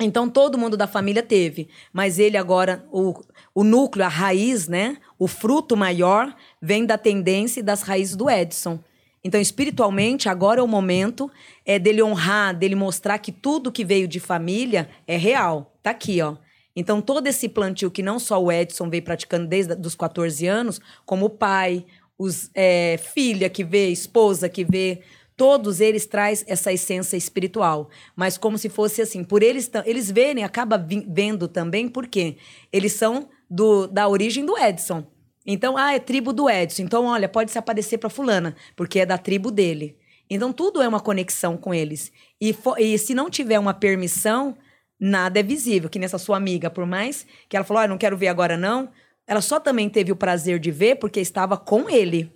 Então todo mundo da família teve, mas ele agora o, o núcleo, a raiz, né? O fruto maior vem da tendência e das raízes do Edson. Então, espiritualmente, agora é o momento é, dele honrar, dele mostrar que tudo que veio de família é real. Tá aqui, ó. Então, todo esse plantio que não só o Edson veio praticando desde os 14 anos, como o pai, os é, filha que vê, esposa que vê, todos eles traz essa essência espiritual. Mas como se fosse assim, por eles eles verem, acaba vendo também, porque eles são do, da origem do Edson. Então, ah, é tribo do Edson. Então, olha, pode se aparecer para fulana, porque é da tribo dele. Então, tudo é uma conexão com eles. E, e se não tiver uma permissão, nada é visível. Que nessa sua amiga, por mais que ela falou, ah, não quero ver agora não, ela só também teve o prazer de ver porque estava com ele.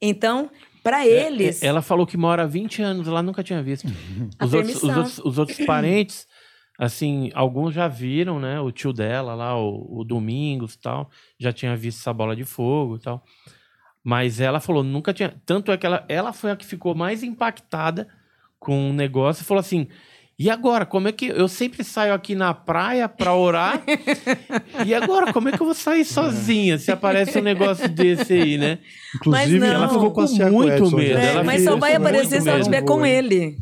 Então, para eles... É, Ela falou que mora há 20 anos lá, nunca tinha visto. A Os outros, os, outros, os outros parentes, assim, alguns já viram, né? O tio dela lá, o, o Domingos e tal, já tinha visto essa bola de fogo e tal. Mas ela falou, nunca tinha. Tanto é que ela, ela foi a que ficou mais impactada com o negócio e falou assim. E agora, como é que eu sempre saio aqui na praia pra orar? e agora, como é que eu vou sair sozinha se aparece um negócio desse aí, né? Inclusive, não. ela ficou Com muito Edson, medo. É, mas só vai muito aparecer se ela estiver com ele.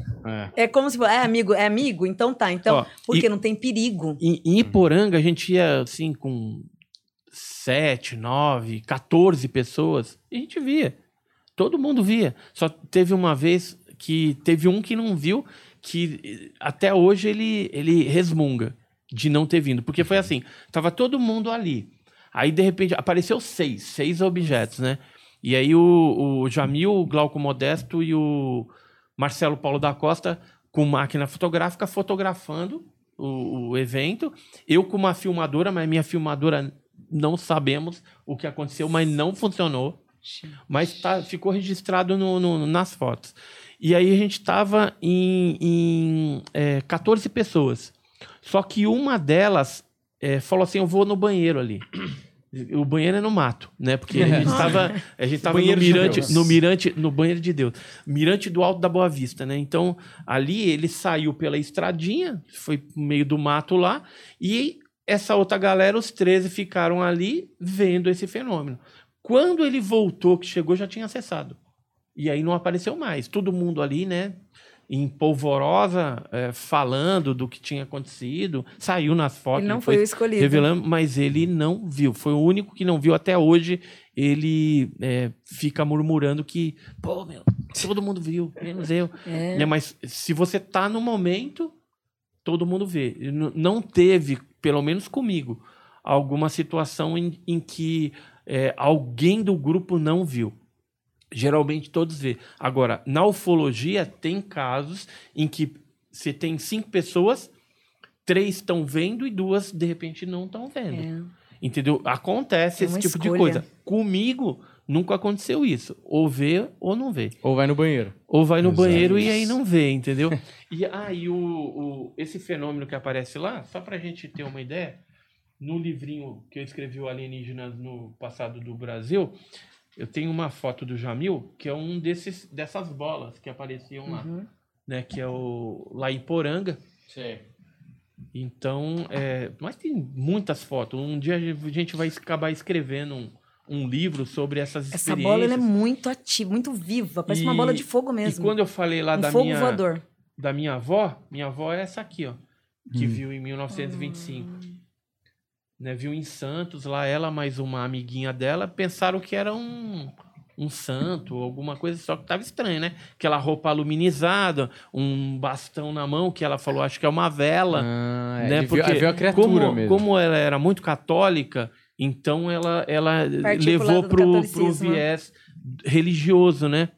É. É como se fosse, é amigo, é amigo? Então tá. Então, Ó, porque e- não tem perigo. Em, em Iporanga, a gente ia assim com sete, nove, 14 pessoas e a gente via. Todo mundo via. Só teve uma vez que teve um que não viu, que eh, até hoje ele, ele resmunga de não ter vindo. Porque foi assim: tava todo mundo ali. Aí, de repente, apareceu seis, seis objetos, né? E aí o, o Jamil, o Glauco Modesto e o Marcelo Paulo da Costa com máquina fotográfica fotografando o, o evento. Eu com uma filmadora, mas minha filmadora não sabemos o que aconteceu, mas não funcionou. Mas tá, ficou registrado no, no- nas fotos. E aí a gente estava em, em é, 14 pessoas. Só que uma delas é, falou assim: Eu vou no banheiro ali. O banheiro é no mato, né? Porque a gente estava a gente tava no Banheiro de mirante, Deus. no mirante, no banheiro de Deus, mirante do Alto da Boa Vista, né? Então ali ele saiu pela estradinha, foi pro meio do mato lá, e essa outra galera, os 13 ficaram ali vendo esse fenômeno. Quando ele voltou, que chegou, já tinha cessado. E aí não apareceu mais. Todo mundo ali, né? Em polvorosa, eh, falando do que tinha acontecido. Saiu nas fotos. Ele não foi o escolhido. Revelando, mas ele não viu. Foi o único que não viu. Até hoje, ele eh, fica murmurando que, pô, meu, todo mundo viu, menos eu. É. Né, Mas se você tá no momento, todo mundo vê. Não teve, pelo menos comigo, alguma situação em, em que é, alguém do grupo não viu. Geralmente todos vê. Agora, na ufologia, tem casos em que você tem cinco pessoas, três estão vendo e duas, de repente, não estão vendo. É. Entendeu? Acontece É esse tipo de escolha. coisa. Comigo, nunca aconteceu isso. Ou vê ou não vê. Ou vai no banheiro. Ou vai no Exato. banheiro e aí não vê, entendeu? e aí o, o- esse fenômeno que aparece lá, só pra gente ter uma ideia, no livrinho que eu escrevi o Alienígenas no passado do Brasil, eu tenho uma foto do Jamil, que é um desses dessas bolas que apareciam lá, Uhum. né, que é o lá em Poranga. Então, é, mas tem muitas fotos. Um dia a gente vai acabar escrevendo um, um livro sobre essas Essa experiências. bola ela é muito ativa, muito viva. Parece uma E- bola de fogo E mesmo. quando eu falei lá um da fogo minha voador. da minha avó, minha avó é essa aqui, ó, que Hum. viu em 1925. Né, viu em Santos, lá ela mais uma amiguinha dela, pensaram que era um, um santo, alguma coisa, só que tava estranho, né? Aquela roupa aluminizada, um bastão na mão, que ela falou, acho que é uma vela, Ah, é, né? ele viu, viu a criatura como, mesmo. como ela era muito católica, então ela, ela levou pro, pro viés religioso, né?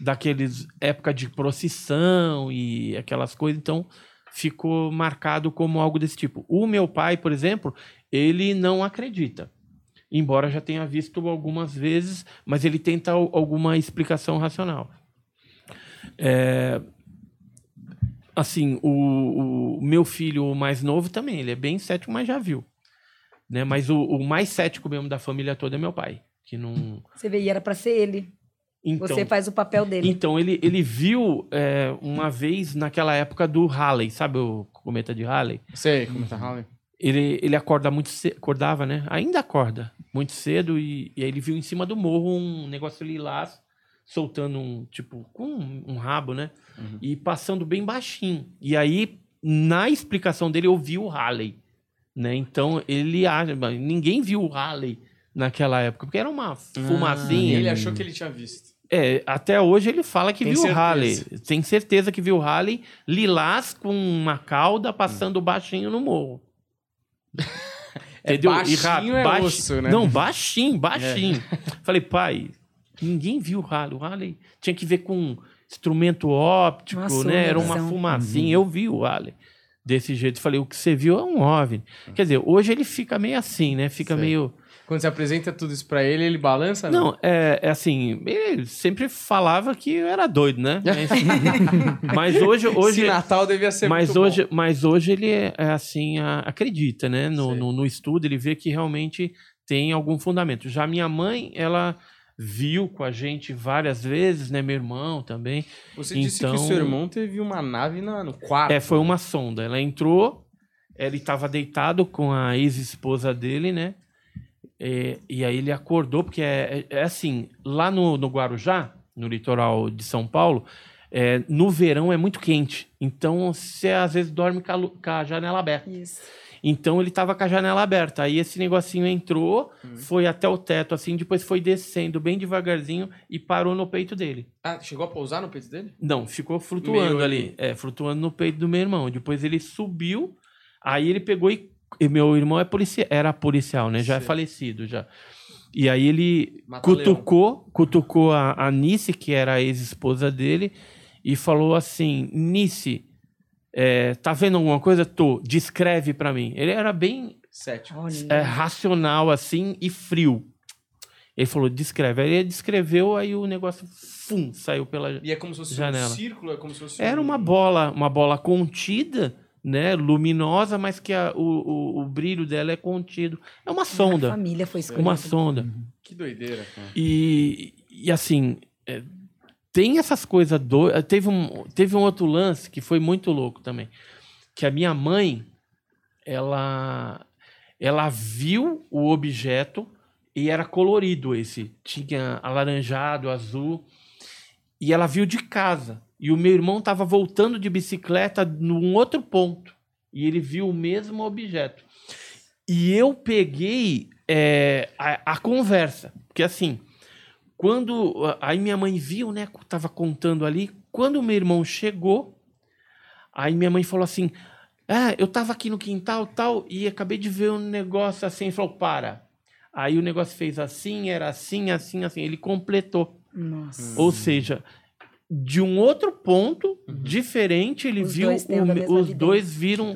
Daqueles época de procissão e aquelas coisas, então ficou marcado como algo desse tipo. O meu pai, por exemplo, ele não acredita. Embora já tenha visto algumas vezes, mas ele tenta al- alguma explicação racional. É, assim, o, o meu filho o mais novo também, ele é bem cético, mas já viu. Né? Mas o, o mais cético mesmo da família toda é meu pai, que não... Você vê, e era pra ser ele. Então, Você faz o papel dele. então ele, ele viu é, uma vez naquela época do Halley, sabe o cometa de Halley? Sei, como tá Halley. Ele, ele acorda muito cedo, acordava, né? Ainda acorda muito cedo e, e aí ele viu em cima do morro um negócio lilás soltando um, tipo, com um, um rabo, né? Uhum. E passando bem baixinho. E aí, na explicação dele, eu vi o Halley, né? Então, ele acha... Ninguém viu o Halley naquela época, porque era uma fumacinha. Ah, ele achou que ele tinha visto. É, até hoje ele fala que Tem viu o. Halley. Tem certeza que viu o Halley lilás com uma cauda passando baixinho no morro. É Entendeu? baixinho é baixi- osso, né? Não, baixinho, baixinho. Falei, pai, ninguém viu o Halley. O Halley tinha que ver com instrumento óptico, Uma né? Era uma fumacinha. Eu vi o Halley desse jeito. Falei, o que você viu é um OVNI. Quer dizer, hoje ele fica meio assim, né? Fica Sei. meio... Quando você apresenta tudo isso pra ele, ele balança? Não, é, é assim, ele sempre falava que eu era doido, né? Mas, mas hoje, hoje, Esse Natal devia ser mas muito hoje, bom. mas hoje ele é, é assim, a- acredita, né? No, no, no estudo ele vê que realmente tem algum fundamento. Já minha mãe, ela viu com a gente várias vezes, né? Meu irmão também. Você disse que então- o seu irmão teve uma nave na- no quarto. É, foi uma sonda. Ela entrou, ele estava deitado com a ex-esposa dele, né? É, e aí ele acordou, porque é, é- é assim, lá no, no Guarujá, no litoral de São Paulo, é, no verão é muito quente. Então você às vezes dorme com a, janela aberta. Isso. Então ele tava com a janela aberta. Aí esse negocinho entrou, foi até o teto, assim, depois foi descendo bem devagarzinho e parou no peito dele. Ah, chegou a pousar no peito dele? Não, ficou flutuando Meio ali. É, flutuando no peito do meu irmão. Depois ele subiu, aí ele pegou e. e meu irmão é policia, era policial, né? Já é Sei. falecido já. E aí ele Mata cutucou, cutucou a, a Nice, que era a ex-esposa dele, e falou assim: Nice, é, tá vendo alguma coisa? Tô, descreve pra mim. Ele era bem Cético. Olha. é, racional assim e frio. Ele falou, descreve. Aí ele descreveu, aí o negócio fum, saiu pela. E é como se fosse Janela. um círculo, é como se fosse Era um- uma bola, uma bola contida, né? Luminosa, mas que a- o, o, o brilho dela é contido. É uma A sonda. família foi escolhida. Uma sonda. Que doideira, cara. E, e assim, é, tem essas coisas doidas. Teve um, teve um outro lance que foi muito louco também. Que a minha mãe, ela, ela viu o objeto e era colorido esse. Tinha alaranjado, azul. E ela viu de casa. E o meu irmão estava voltando de bicicleta num outro ponto. E ele viu o mesmo objeto. E eu peguei é, a, a conversa. Porque assim, quando. Aí minha mãe viu, né? Tava contando ali. Quando o meu irmão chegou, aí minha mãe falou assim: Ah, eu tava aqui no quintal tal, e acabei de ver um negócio assim. Ele falou: Para. Aí o negócio fez assim, era assim, assim, assim. Ele completou. Nossa. Ou seja, de um outro ponto diferente, ele Os viu. dois o os dois viram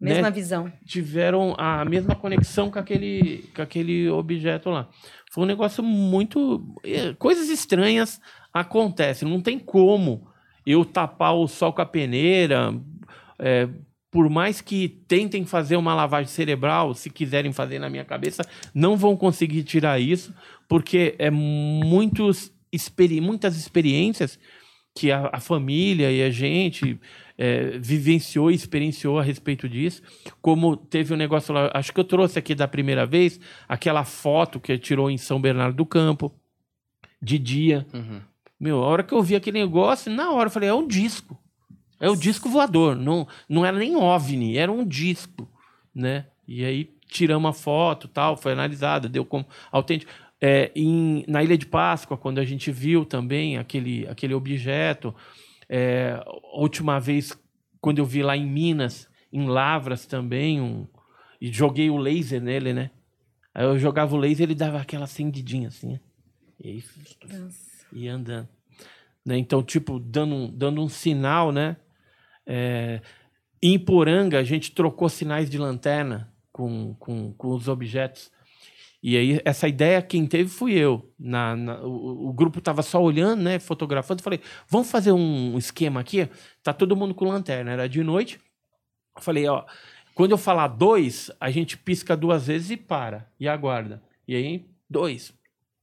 né? Mesma visão. tiveram a mesma conexão com aquele, com aquele objeto lá. Foi um negócio muito. eh, Coisas estranhas acontecem. Não tem como eu tapar o sol com a peneira. eh, por mais que tentem fazer uma lavagem cerebral, se quiserem fazer na minha cabeça, não vão conseguir tirar isso, porque é muitos experi muitas experiências que a, a família e a gente é, vivenciou e experienciou a respeito disso. Como teve um negócio lá, acho que eu trouxe aqui da primeira vez, aquela foto que tirou em São Bernardo do Campo, de dia. Uhum. Meu, a hora que eu vi aquele negócio, na hora eu falei, é um disco. É o disco voador. Não, não era nem OVNI, era um disco, né? E aí tiramos a foto tal, foi analisada, deu como autêntico. É, em, na Ilha de Páscoa, quando a gente viu também aquele, aquele objeto, é, a última vez, quando eu vi lá em Minas, em Lavras também, um, e joguei o laser nele, né? Aí eu jogava o laser ele dava aquela acendidinha assim, né? E aí ia andando. Né? Então, tipo, dando um, dando um sinal, né? É, em Poranga, a gente trocou sinais de lanterna com, com, com os objetos. E aí, essa ideia, quem teve fui eu. Na, na- o, o grupo tava só olhando, né? Fotografando. Falei, vamos fazer um esquema aqui? Tá todo mundo com lanterna. Era de noite. Falei, ó, quando eu falar dois, a gente pisca duas vezes e para. E aguarda. E aí, dois.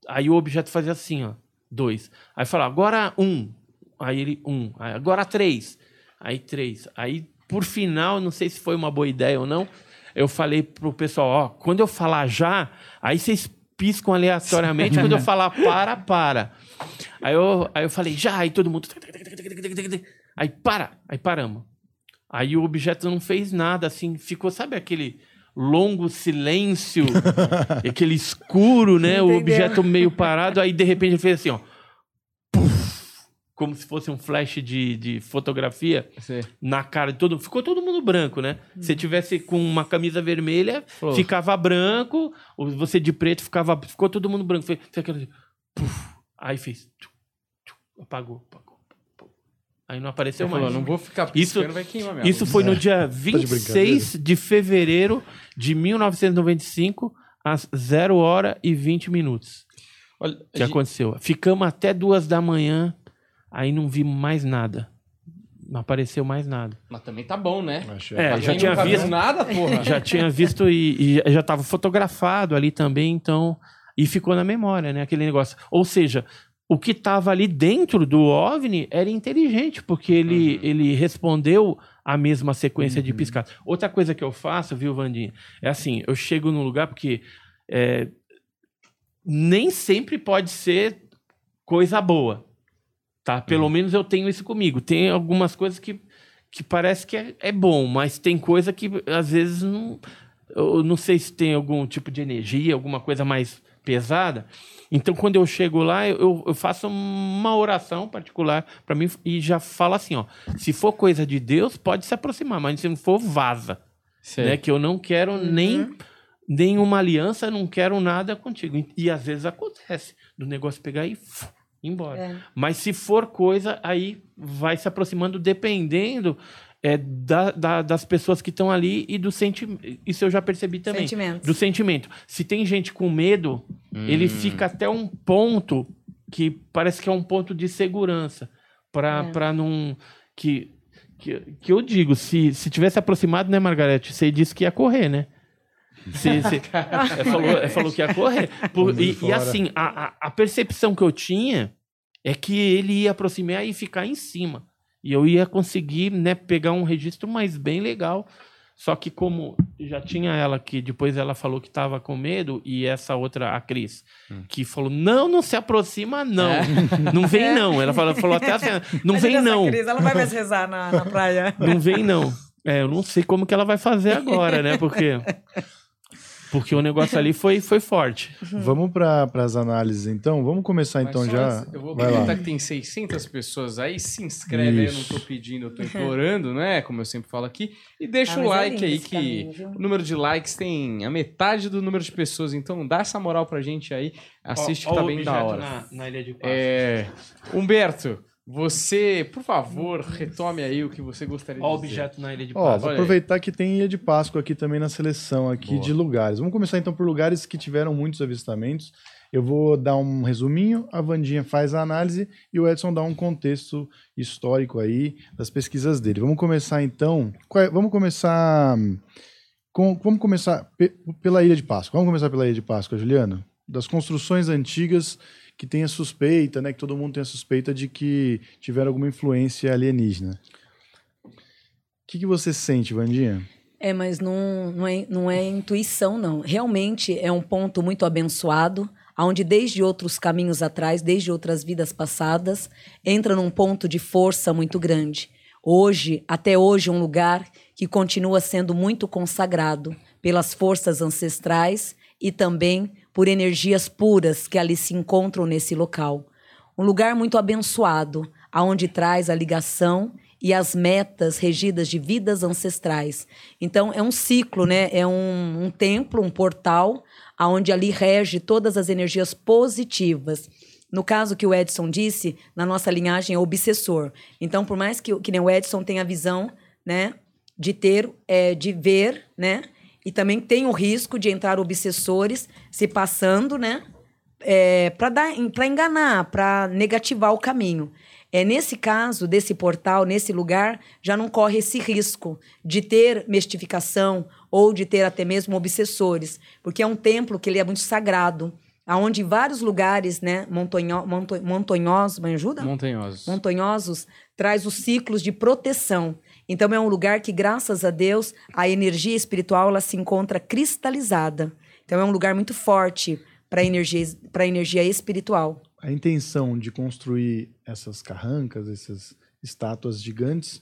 Aí o objeto fazia assim, ó. Dois. Aí fala, agora um. Aí ele, um. Aí, agora três. Aí três. Aí, por final, não sei se foi uma boa ideia ou não, eu falei pro pessoal, ó, quando eu falar já, aí vocês piscam aleatoriamente, quando eu falar para, para. Aí eu, aí eu falei, já, aí todo mundo... Aí para, aí paramos. Aí o objeto não fez nada, assim, ficou, sabe aquele longo silêncio, aquele escuro, né? O Entendeu? objeto meio parado, aí de repente ele fez assim, ó. Como se fosse um flash de, de fotografia Sei. na cara de todo mundo. Ficou todo mundo branco, né? Se tivesse com uma camisa vermelha, ficava branco, ou você de preto ficava. Ficou todo mundo branco. Fez, fez aquela. puf, aí fez. tchu, tchu, apagou, apagou, apagou. Aí não apareceu Você mais. falou, não vou ficar Isso- vai queimar minha Isso luz. foi no É. dia de 26 de fevereiro de 1995, às 0 hora e 20 minutos. Olha, que gente- aconteceu. Ficamos até duas da manhã, aí não vimos mais nada. Não apareceu mais nada. Mas também tá bom, né? É, Pra já tinha visto. nada, porra. Já tinha visto e, e já estava fotografado ali também, então. E ficou na memória, né? Aquele negócio. Ou seja, o que estava ali dentro do OVNI era inteligente, porque ele, Uhum. ele respondeu a mesma sequência de piscada. Outra coisa que eu faço, viu, Vandinha? É assim, eu chego num lugar porque é, nem sempre pode ser coisa boa, tá? Pelo menos eu tenho isso comigo. Tem algumas coisas que, que parece que é, é bom, mas tem coisa que às vezes não... Eu não sei se tem algum tipo de energia, alguma coisa mais pesada. Então, quando eu chego lá, eu, eu faço uma oração particular para mim e já falo assim, ó, se for coisa de Deus, pode se aproximar, mas se não for, vaza, Sei. né? Que eu não quero Uhum. nem nenhuma aliança, não quero nada contigo. E, e às vezes acontece do negócio pegar e embora. É. Mas se for coisa, aí vai se aproximando dependendo é da- da- das pessoas que estão ali e do sentimento. Isso eu já percebi também. Sentimentos. Do sentimento. Se tem gente com medo, ele fica até um ponto que parece que é um ponto de segurança. Pra, É. pra não. Que, que, que eu digo, se, se tivesse aproximado, né, Margarete? Você disse que ia correr, né? Se, se- é, falou, é, falou que ia correr. Por- e, e assim, a, a percepção que eu tinha é que ele ia aproximar e ficar em cima. E eu ia conseguir né, pegar um registro mais bem legal. Só que como já tinha ela que depois ela falou que estava com medo e essa outra, a Cris, que falou, não, não se aproxima não. Não vem não. Ela falou, falou até assim, não vem não. ela não vai mais rezar na, na praia. Não vem não. É, eu não sei como que ela vai fazer agora, né? Porque porque o negócio ali foi, foi forte. Vamos para as análises, então. Vamos começar, Mas então, já. eu vou lá. que tem 600 pessoas aí. Se inscreve aí, eu não tô pedindo, eu tô implorando, né? Como eu sempre falo aqui. E deixa Ah, o é like aí, que caminho, o número de likes tem a metade do número de pessoas. Então dá essa moral pra gente aí. Assiste Ó, que tá ó bem da hora. Na, na Ilha de Páscoa. É, Humberto, você, por favor, retome aí o que você gostaria Ó o de dizer. objeto na Ilha de Ó, Páscoa. vou olha aí. aproveitar que tem Ilha de Páscoa aqui também na seleção aqui Boa. de lugares. Vamos começar então por lugares que tiveram muitos avistamentos. Eu vou dar um resuminho, a Vandinha faz a análise e o Edson dá um contexto histórico aí das pesquisas dele. Vamos começar então. qual é- Vamos começar com, vamos começar pe- pela Ilha de Páscoa. Vamos começar pela Ilha de Páscoa, Juliano. Das construções antigas que tem a suspeita, né, que todo mundo tem a suspeita de que tiveram alguma influência alienígena. O que, que você sente, Vandinha? É, mas não, não, é, não é intuição, não. Realmente é um ponto muito abençoado, onde desde outros caminhos atrás, desde outras vidas passadas, entra num ponto de força muito grande. Hoje, até hoje, um lugar que continua sendo muito consagrado pelas forças ancestrais e também por energias puras que ali se encontram nesse local. Um lugar muito abençoado, aonde traz a ligação e as metas regidas de vidas ancestrais. Então é um ciclo, né? É um, um templo, um portal, aonde ali rege todas as energias positivas. No caso que o Edson disse, na nossa linhagem é obsessor. Então, por mais que, que nem o Edson tenha a visão, né, de ter, é, de ver, né, e também tem o risco de entrar obsessores se passando, né, é, para enganar, para negativar o caminho. É nesse caso desse portal, nesse lugar, já não corre esse risco de ter mistificação ou de ter até mesmo obsessores, porque é um templo que ele é muito sagrado, aonde vários lugares, né, montanho, monto, montanhosos, me ajuda? Montanhosos. montanhosos traz os ciclos de proteção. Então é um lugar que, graças a Deus, a energia espiritual ela se encontra cristalizada. Então é um lugar muito forte para energia para energia espiritual. A intenção de construir essas carrancas, essas estátuas gigantes,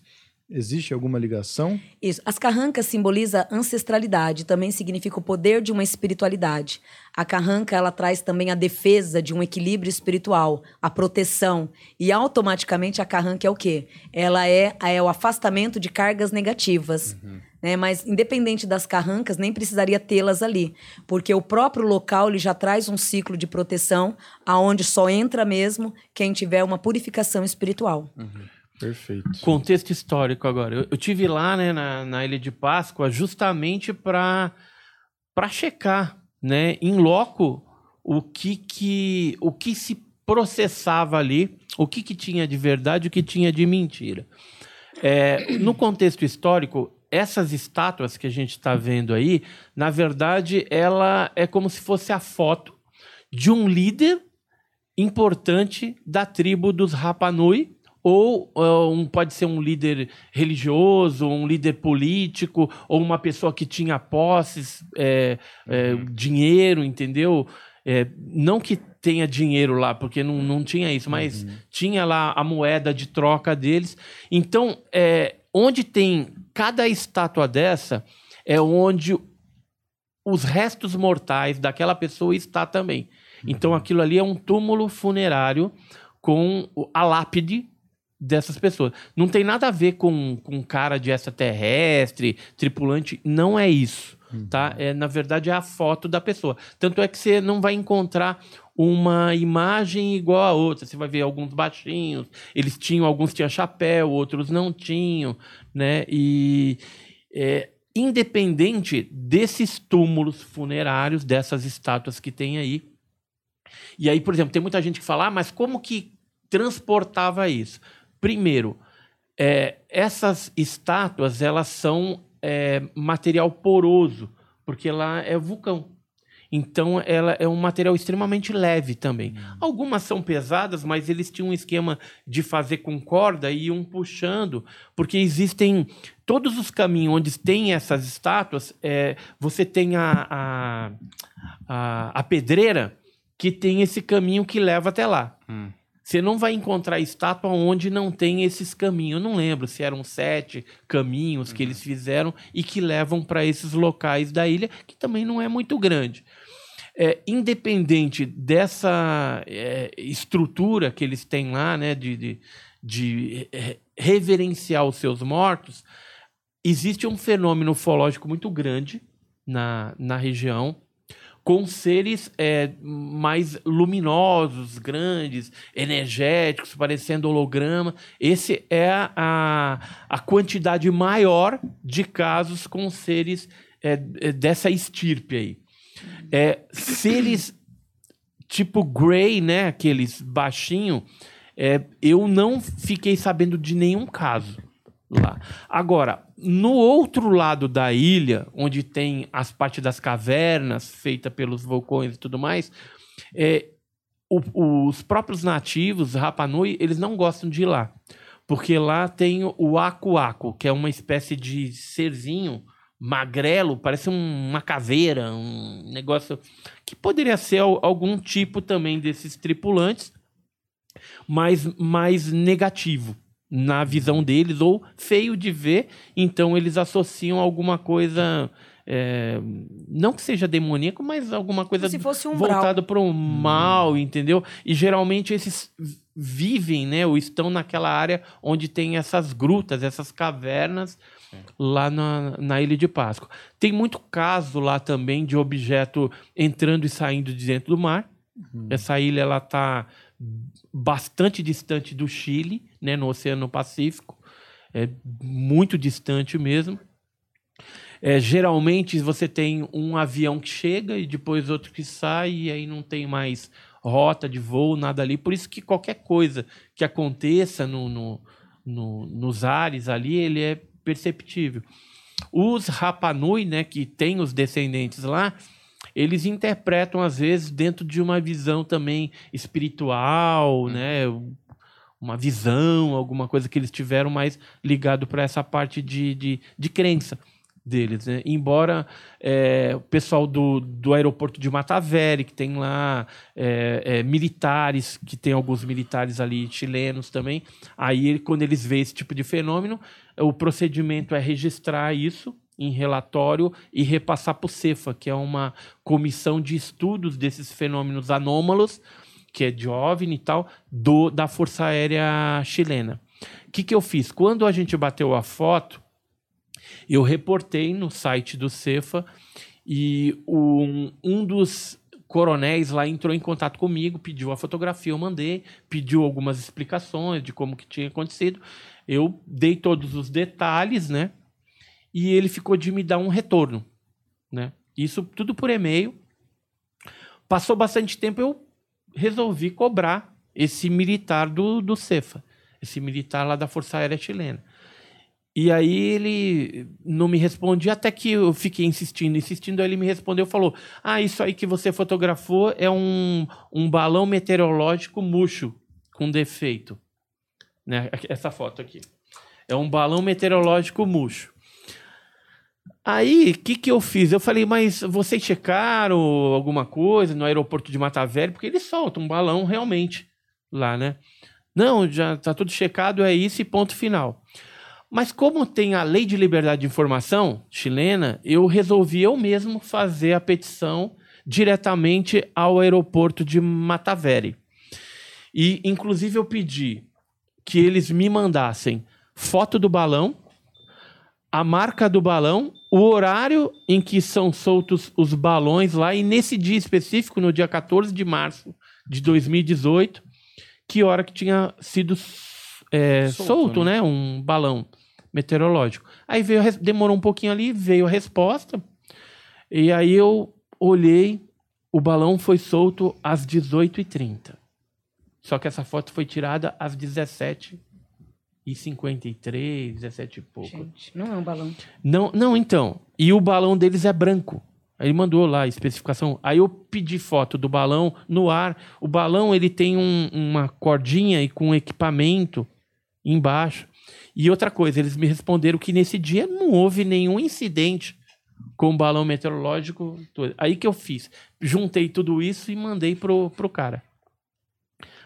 existe alguma ligação? Isso. As carrancas simboliza ancestralidade, também significa o poder de uma espiritualidade. A carranca ela traz também a defesa de um equilíbrio espiritual, a proteção. E automaticamente a carranca é o quê? Ela é, é o afastamento de cargas negativas. Né? Mas independente das carrancas, nem precisaria tê-las ali, porque o próprio local ele já traz um ciclo de proteção, aonde só entra mesmo quem tiver uma purificação espiritual. Perfeito. Contexto histórico agora. Eu, eu tive lá né, na, na Ilha de Páscoa justamente para checar, né, em loco o que que o que se processava ali, o que que tinha de verdade, o que tinha de mentira. É, no contexto histórico, essas estátuas que a gente está vendo aí, na verdade, ela é como se fosse a foto de um líder importante da tribo dos Rapanui, ou uh, um, pode ser um líder religioso, um líder político, ou uma pessoa que tinha posses, é, é, dinheiro, entendeu? É, não que tenha dinheiro lá, porque não, não tinha isso, mas tinha lá a moeda de troca deles. Então, é, onde tem cada estátua dessa, é onde os restos mortais daquela pessoa está também. Então, aquilo ali é um túmulo funerário com a lápide dessas pessoas. Não tem nada a ver com, com cara de extraterrestre, tripulante, não é isso. tá? É, na verdade, é a foto da pessoa. Tanto é que você não vai encontrar uma imagem igual a outra. Você vai ver alguns baixinhos, eles tinham, alguns tinham chapéu, outros não tinham, né? E é, independente desses túmulos funerários, dessas estátuas que tem aí. E aí, por exemplo, tem muita gente que fala, ah, mas como que transportava isso? Primeiro, é, essas estátuas elas são é, material poroso, porque lá é vulcão. Então, ela é um material extremamente leve também. Hum. Algumas são pesadas, mas eles tinham um esquema de fazer com corda e iam puxando, porque existem todos os caminhos onde tem essas estátuas. É, você tem a, a, a, a, pedreira que tem esse caminho que leva até lá. Hum. Você não vai encontrar estátua onde não tem esses caminhos. Eu não lembro se eram sete caminhos que uhum. eles fizeram e que levam para esses locais da ilha, que também não é muito grande. É, independente dessa é, estrutura que eles têm lá, né, de, de, de reverenciar os seus mortos, existe um fenômeno ufológico muito grande na, na região com seres é, mais luminosos, grandes, energéticos, parecendo holograma. Esse é a, a quantidade maior de casos com seres é, é dessa estirpe aí. É, seres tipo Grey, né, aqueles baixinho, é, eu não fiquei sabendo de nenhum caso lá. Agora, no outro lado da ilha, onde tem as partes das cavernas feitas pelos vulcões e tudo mais, é, o, os próprios nativos, Rapa Nui, eles não gostam de ir lá. Porque lá tem o Aku-Aku, que é uma espécie de serzinho magrelo, parece um, uma caveira, um negócio que poderia ser algum tipo também desses tripulantes, mas mais negativo na visão deles, ou feio de ver, então eles associam alguma coisa. É, não que seja demoníaco, mas alguma coisa um voltada para o mal, hum. entendeu? E geralmente esses vivem, né, ou estão naquela área onde tem essas grutas, essas cavernas lá na, na Ilha de Páscoa. Tem muito caso lá também de objeto entrando e saindo de dentro do mar. Uhum. Essa ilha ela está bastante distante do Chile, né, no Oceano Pacífico, é muito distante mesmo. É, geralmente você tem um avião que chega e depois outro que sai e aí não tem mais rota de voo, nada ali. Por isso que qualquer coisa que aconteça no, no, no, nos ares ali, ele é perceptível. Os Rapanui, né, que tem os descendentes lá, eles interpretam às vezes dentro de uma visão também espiritual, uhum. né? Uma visão, alguma coisa que eles tiveram mais ligado para essa parte de, de, de crença deles, né? Embora é, o pessoal do, do aeroporto de Mataveri, que tem lá é, é, militares, que tem alguns militares ali chilenos também, aí quando eles veem esse tipo de fenômeno, o procedimento é registrar isso em relatório e repassar para o CEFA, que é uma comissão de estudos desses fenômenos anômalos, que é de OVNI e tal, do, da Força Aérea Chilena. O que, que eu fiz? Quando a gente bateu a foto, eu reportei no site do CEFA e um, um dos coronéis lá entrou em contato comigo, pediu a fotografia, eu mandei, pediu algumas explicações de como que tinha acontecido. Eu dei todos os detalhes, né? E ele ficou de me dar um retorno, né? Isso tudo por e-mail. Passou bastante tempo, eu resolvi cobrar esse militar do, do Cefa, esse militar lá da Força Aérea Chilena. E aí ele não me respondia, até que eu fiquei insistindo, insistindo, aí ele me respondeu, falou, ah, isso aí que você fotografou é um, um balão meteorológico murcho, com defeito. Né? Essa foto aqui. É um balão meteorológico murcho. Aí, o que, que eu fiz? Eu falei, mas vocês checaram alguma coisa no aeroporto de Mata Velho? Porque eles soltam um balão realmente lá, né? Não, já tá tudo checado, é isso e ponto final. Mas como tem a Lei de Liberdade de Informação chilena, eu resolvi eu mesmo fazer a petição diretamente ao aeroporto de Mataveri. E, inclusive, eu pedi que eles me mandassem foto do balão, a marca do balão, o horário em que são soltos os balões lá, e nesse dia específico, no dia 14 de março de 2018, que hora que tinha sido é, Solto, solto, né? né? Um balão meteorológico. Aí veio, demorou um pouquinho ali, veio a resposta, e aí eu olhei, o balão foi solto às 18h30. Só que essa foto foi tirada às 17 e 53, 17 e pouco. Gente, não é um balão. Não, não, então. E o balão deles é branco. Aí Ele mandou lá a especificação. Aí eu pedi foto do balão no ar. O balão ele tem um- uma cordinha e com equipamento embaixo. E outra coisa, eles me responderam que nesse dia não houve nenhum incidente com o balão meteorológico. Aí que eu fiz. Juntei tudo isso e mandei pro, pro cara.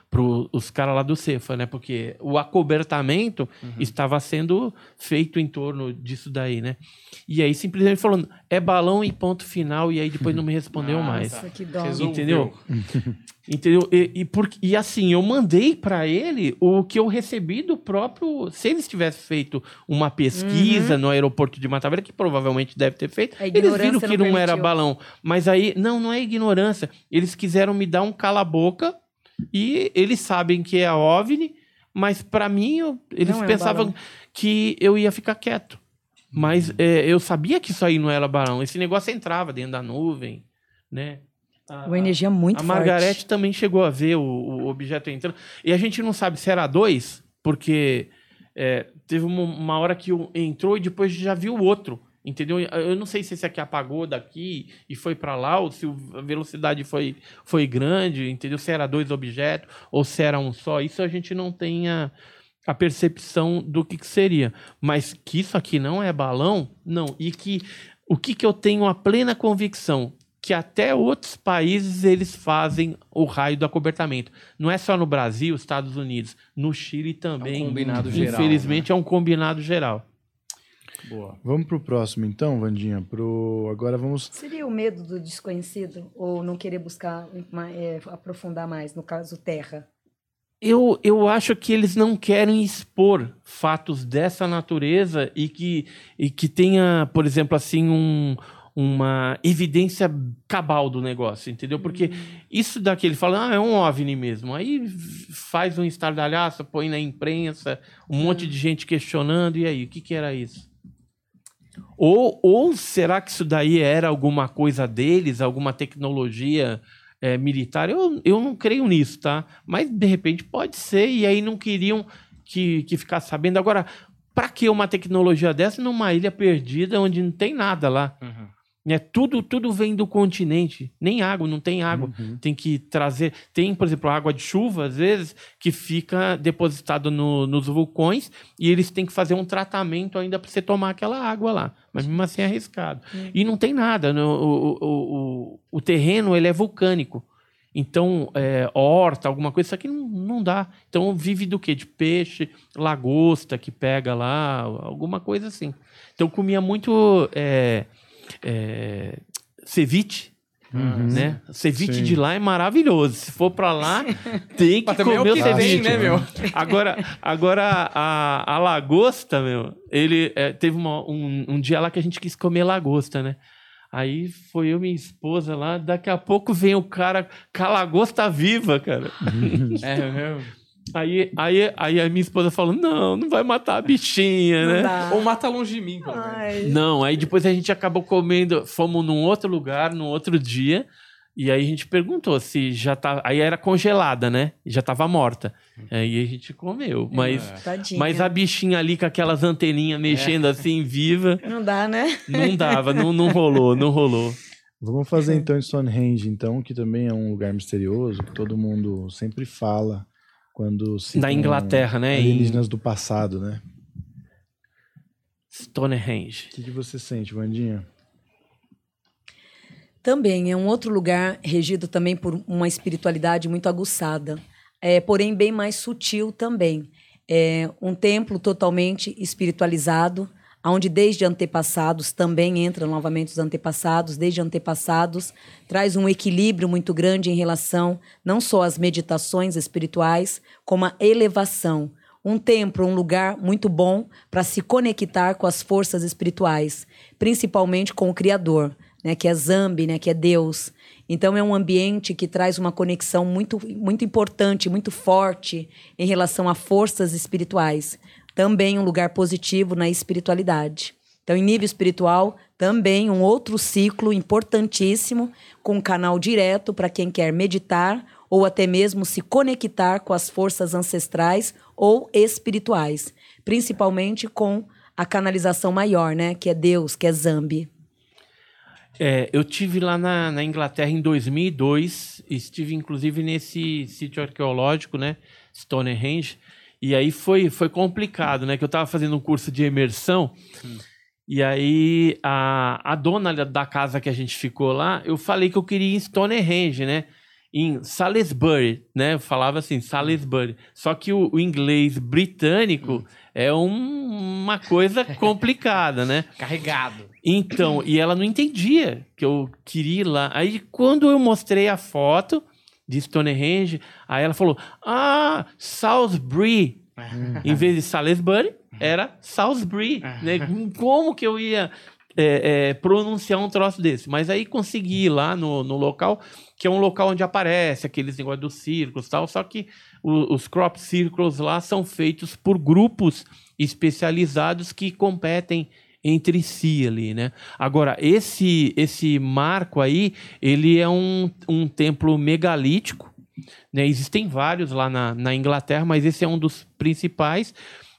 Pro os caras lá do Cefa, né? Porque o acobertamento estava sendo feito em torno disso daí, né? E aí simplesmente falou, é balão e ponto final, e aí depois não me respondeu Ah, mais. Nossa, que dó. Entendeu? Entendeu? E, e, por- e assim, eu mandei para ele o que eu recebi do próprio. Se eles tivessem feito uma pesquisa no aeroporto de Matavelha, que provavelmente deve ter feito, eles viram que não não, era balão. Mas aí, não, não é ignorância. Eles quiseram me dar um cala-boca e eles sabem que é OVNI, mas para mim, eu- eles Não é um pensavam que eu ia ficar quieto. Mas é, eu sabia que isso aí não era balão. Esse negócio entrava dentro da nuvem, né? A- Uma energia muito a forte. Margarete também chegou a ver o, o objeto entrando. E a gente não sabe se era dois, porque é, teve uma, uma hora que um entrou e depois já viu o outro. Entendeu? Eu não sei se esse aqui apagou daqui e foi para lá, ou se a velocidade foi, foi grande, entendeu? Se era dois objetos ou se era um só. Isso a gente não tem a, a percepção do que, que seria. Mas que isso aqui não é balão, não. E que o que, que eu tenho a plena convicção? Que até outros países eles fazem o raio do acobertamento. Não é só no Brasil, Estados Unidos, no Chile também. combinado geral, Infelizmente é um combinado geral. Boa. Vamos pro próximo, então, Vandinha. Pro... Agora vamos. Seria o medo do desconhecido? Ou não querer buscar, é, aprofundar mais, no caso, terra? Eu, eu acho que eles não querem expor fatos dessa natureza e que, e que tenha, por exemplo, assim, um, uma evidência cabal do negócio, entendeu? Porque isso daqui, ele fala, ah, é um OVNI mesmo. Aí faz um estardalhaço, põe na imprensa, um monte de gente questionando, e aí, o que, que era isso? Ou, ou será que isso daí era alguma coisa deles, alguma tecnologia é, militar? Eu, eu não creio nisso, tá? Mas de repente pode ser, e aí não queriam que, que ficasse sabendo. Agora, para que uma tecnologia dessa numa ilha perdida onde não tem nada lá? Né? Tudo, tudo vem do continente. Nem água, não tem água. Tem que trazer. Tem, por exemplo, água de chuva, às vezes, que fica depositado no- nos vulcões e eles têm que fazer um tratamento ainda para você tomar aquela água lá. Mas mesmo assim é arriscado. E não tem nada. no- o, o, o, o terreno ele é vulcânico. Então, é, horta, alguma coisa, isso aqui não, não dá. Então, vive do quê? De peixe, lagosta que pega lá, alguma coisa assim. Então, comia muito é, é, ceviche, né? Ceviche Sim. de lá é maravilhoso. Se for pra lá, tem que também é o comer o que tem, ceviche. né, meu? Agora, agora a, a lagosta, meu, ele é, teve uma- um, um dia lá que a gente quis comer lagosta, né? Aí foi eu e minha esposa lá, daqui a pouco vem o cara com a lagosta viva, cara. É mesmo. Aí, aí, aí a minha esposa falou: não, não vai matar a bichinha, Não né? dá. Ou mata longe de mim, pelo menos. Ai. Não, aí depois a gente acabou comendo, fomos num outro lugar, num outro dia, e aí a gente perguntou se já tá. Aí era congelada, né? Já tava morta. Aí a gente comeu. Mas, É. Mas a bichinha ali com aquelas anteninhas mexendo assim, viva, Não dá, né? não dava, não, não rolou, não rolou. Vamos fazer então em Stonehenge, então, que também é um lugar misterioso, que todo mundo sempre fala quando se. Na Inglaterra, né? Em Alienígenas do passado, né? Stonehenge. O que, que você sente, Vandinha? Também é um outro lugar regido também por uma espiritualidade muito aguçada, é, porém bem mais sutil também. É um templo totalmente espiritualizado, onde desde antepassados também entram novamente os antepassados, desde antepassados traz um equilíbrio muito grande em relação não só às meditações espirituais, como à elevação, um templo, um lugar muito bom para se conectar com as forças espirituais, principalmente com o Criador, né, que é Zambi, né, que é Deus. Então é um ambiente que traz uma conexão muito, muito importante, muito forte em relação a forças espirituais. Também um lugar positivo na espiritualidade. Então, em nível espiritual, também um outro ciclo importantíssimo, com canal direto para quem quer meditar ou até mesmo se conectar com as forças ancestrais ou espirituais, principalmente com a canalização maior, né, que é Deus, que é Zambi. É, eu tive lá na, na, Inglaterra em 2002, estive inclusive nesse sítio arqueológico, né, Stonehenge, e aí foi, foi complicado, né, que eu estava fazendo um curso de imersão, hum. e aí a, a dona da casa que a gente ficou lá, eu falei que eu queria ir em Stonehenge, né, em Salisbury, né? Eu falava assim, Salisbury. Só que o, o inglês britânico é um, uma coisa complicada, né? Carregado. Então, e ela não entendia que eu queria ir lá. Aí, quando eu mostrei a foto de Stonehenge, aí ela falou: Ah, Salisbury. em vez de Salisbury, era Salisbury. né? Como que eu ia é, é, pronunciar um troço desse? Mas aí consegui ir lá no, no local que é um local onde aparece aqueles negócios dos círculos e tal, só que o, os crop circles lá são feitos por grupos especializados que competem entre si ali, né? Agora, esse esse marco aí, ele é um, um templo megalítico, né? Existem vários lá na, na Inglaterra, mas esse é um dos principais.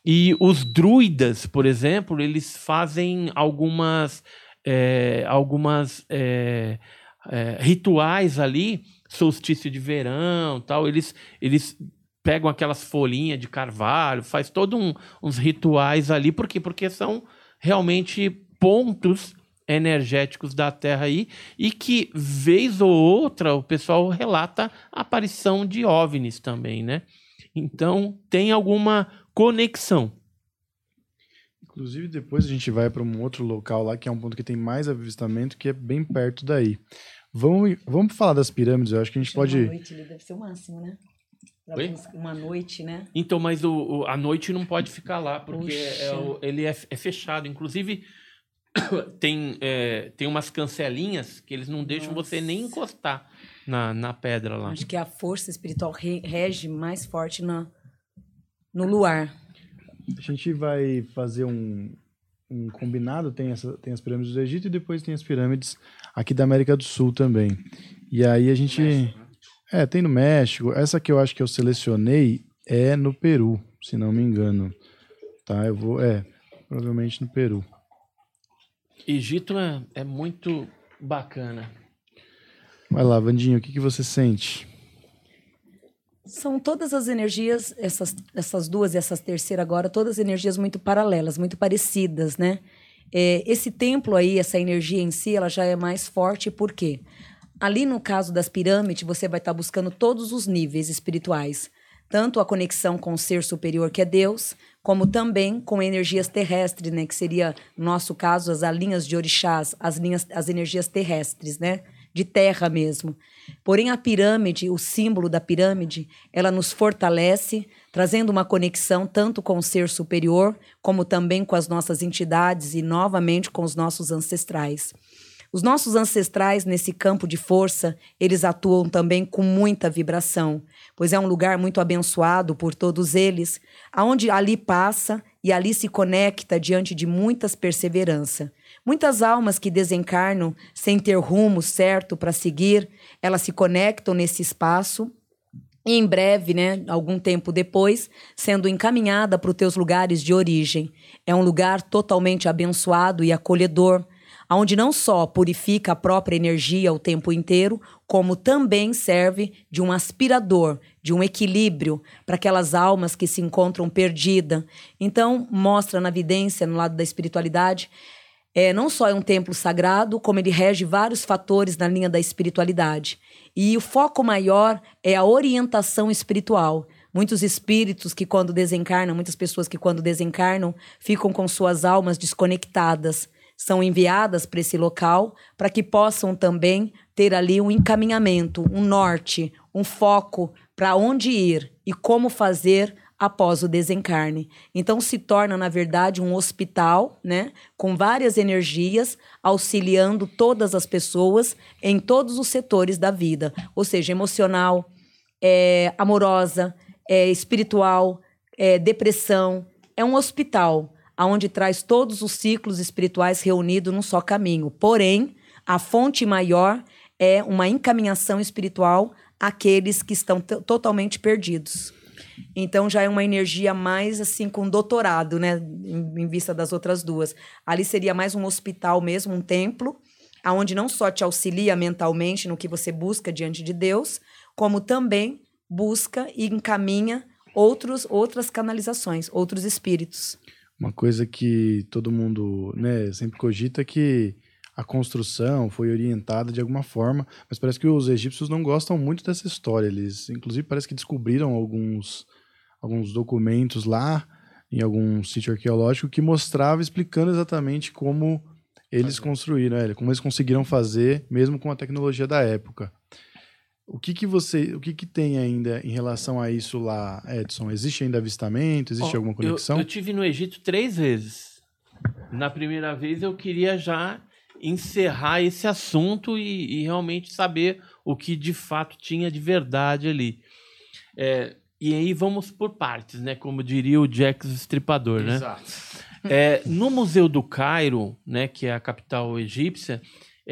E os druidas, por exemplo, eles fazem algumas... É, algumas... É, é, rituais ali, solstício de verão tal, eles, eles pegam aquelas folhinhas de carvalho, faz todos um, uns rituais ali, por quê? Porque são realmente pontos energéticos da Terra aí e que vez ou outra o pessoal relata a aparição de OVNIs também, né? Então tem alguma conexão. Inclusive, depois a gente vai para um outro local lá, que é um ponto que tem mais avistamento, que é bem perto daí. Vamos, vamos falar das pirâmides, eu acho que a gente pode. Noite deve ser o máximo, né? Oi? Uma noite, né? Então, mas o, o, a noite não pode ficar lá, porque é o, ele é, é, fechado. Inclusive, tem, é, tem umas cancelinhas que eles não deixam Nossa. você nem encostar na, na pedra lá. Acho que a força espiritual rege mais forte na, no luar. A gente vai fazer um, um combinado, tem, essa, tem as pirâmides do Egito e depois tem as pirâmides aqui da América do Sul também. E aí a gente. México? É, tem no México. Essa que eu acho que eu selecionei é no Peru, se não me engano. Tá, eu vou. É, provavelmente no Peru. Egito é, é muito bacana. Vai lá, Vandinho, o que, que você sente? São todas as energias, essas, essas duas e essas terceira agora, todas energias muito paralelas, muito parecidas, né? É, esse templo aí, essa energia em si, ela já é mais forte, por quê? Ali no caso das pirâmides, você vai estar buscando todos os níveis espirituais, tanto a conexão com o ser superior que é Deus, como também com energias terrestres, né, que seria no nosso caso as linhas de orixás, as linhas as energias terrestres, né? de terra mesmo. Porém, a pirâmide, o símbolo da pirâmide, ela nos fortalece, trazendo uma conexão tanto com o ser superior, como também com as nossas entidades e, novamente, com os nossos ancestrais. Os nossos ancestrais, nesse campo de força, eles atuam também com muita vibração, pois é um lugar muito abençoado por todos eles, aonde ali passa e ali se conecta diante de muitas perseverança. Muitas almas que desencarnam sem ter rumo certo para seguir, elas se conectam nesse espaço e em breve, né, algum tempo depois, sendo encaminhada para os teus lugares de origem. É um lugar totalmente abençoado e acolhedor, onde não só purifica a própria energia o tempo inteiro, como também serve de um aspirador, de um equilíbrio para aquelas almas que se encontram perdidas. Então, mostra na vidência, no lado da espiritualidade, é, não só é um templo sagrado, como ele rege vários fatores na linha da espiritualidade. E o foco maior é a orientação espiritual. Muitos espíritos que, quando desencarnam, muitas pessoas que, quando desencarnam, ficam com suas almas desconectadas, são enviadas para esse local para que possam também ter ali um encaminhamento, um norte, um foco para onde ir e como fazer após o desencarne. Então se torna, na verdade, um hospital, né, com várias energias, auxiliando todas as pessoas em todos os setores da vida, ou seja, emocional, é, amorosa, é, espiritual, é, depressão. É um hospital onde traz todos os ciclos espirituais reunidos num só caminho. Porém, a fonte maior é uma encaminhação espiritual àqueles que estão totalmente perdidos. Então já é uma energia mais assim com doutorado, né, em, em, vista das outras duas. Ali seria mais um hospital mesmo, um templo, aonde não só te auxilia mentalmente no que você busca diante de Deus, como também busca e encaminha outros outras canalizações, outros espíritos. Uma coisa que todo mundo, né, sempre cogita é que a construção foi orientada de alguma forma, mas parece que os egípcios não gostam muito dessa história. Eles, inclusive, parece que descobriram alguns, alguns documentos lá em algum sítio arqueológico que mostrava explicando exatamente como eles construíram, né? como eles conseguiram fazer, mesmo com a tecnologia da época. O que, que você, o que, que tem ainda em relação a isso lá, Edson? Existe ainda avistamento? Existe oh, alguma conexão? Eu, eu tive no Egito três vezes. Na primeira vez eu queria já encerrar esse assunto e, e, realmente saber o que de fato tinha de verdade ali. É, e aí vamos por partes, né? Como diria o Jack Estripador, né? Exato. É, no Museu do Cairo, né, que é a capital egípcia,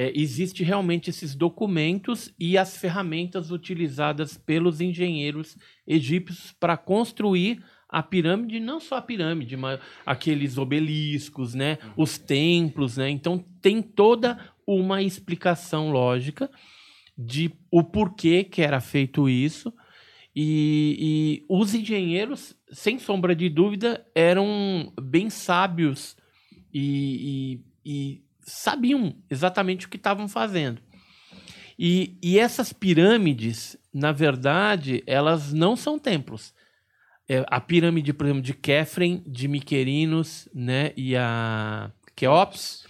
é, existe realmente esses documentos e as ferramentas utilizadas pelos engenheiros egípcios para construir a pirâmide, não só a pirâmide, mas aqueles obeliscos, né? Uhum. Os templos, né? Então tem toda uma explicação lógica de o porquê que era feito isso. E, e os engenheiros, sem sombra de dúvida, eram bem sábios e, e, e sabiam exatamente o que estavam fazendo. E, e essas pirâmides, na verdade, elas não são templos é, a pirâmide, por exemplo, de Kefren, de Miquerinos, né, e a Keops,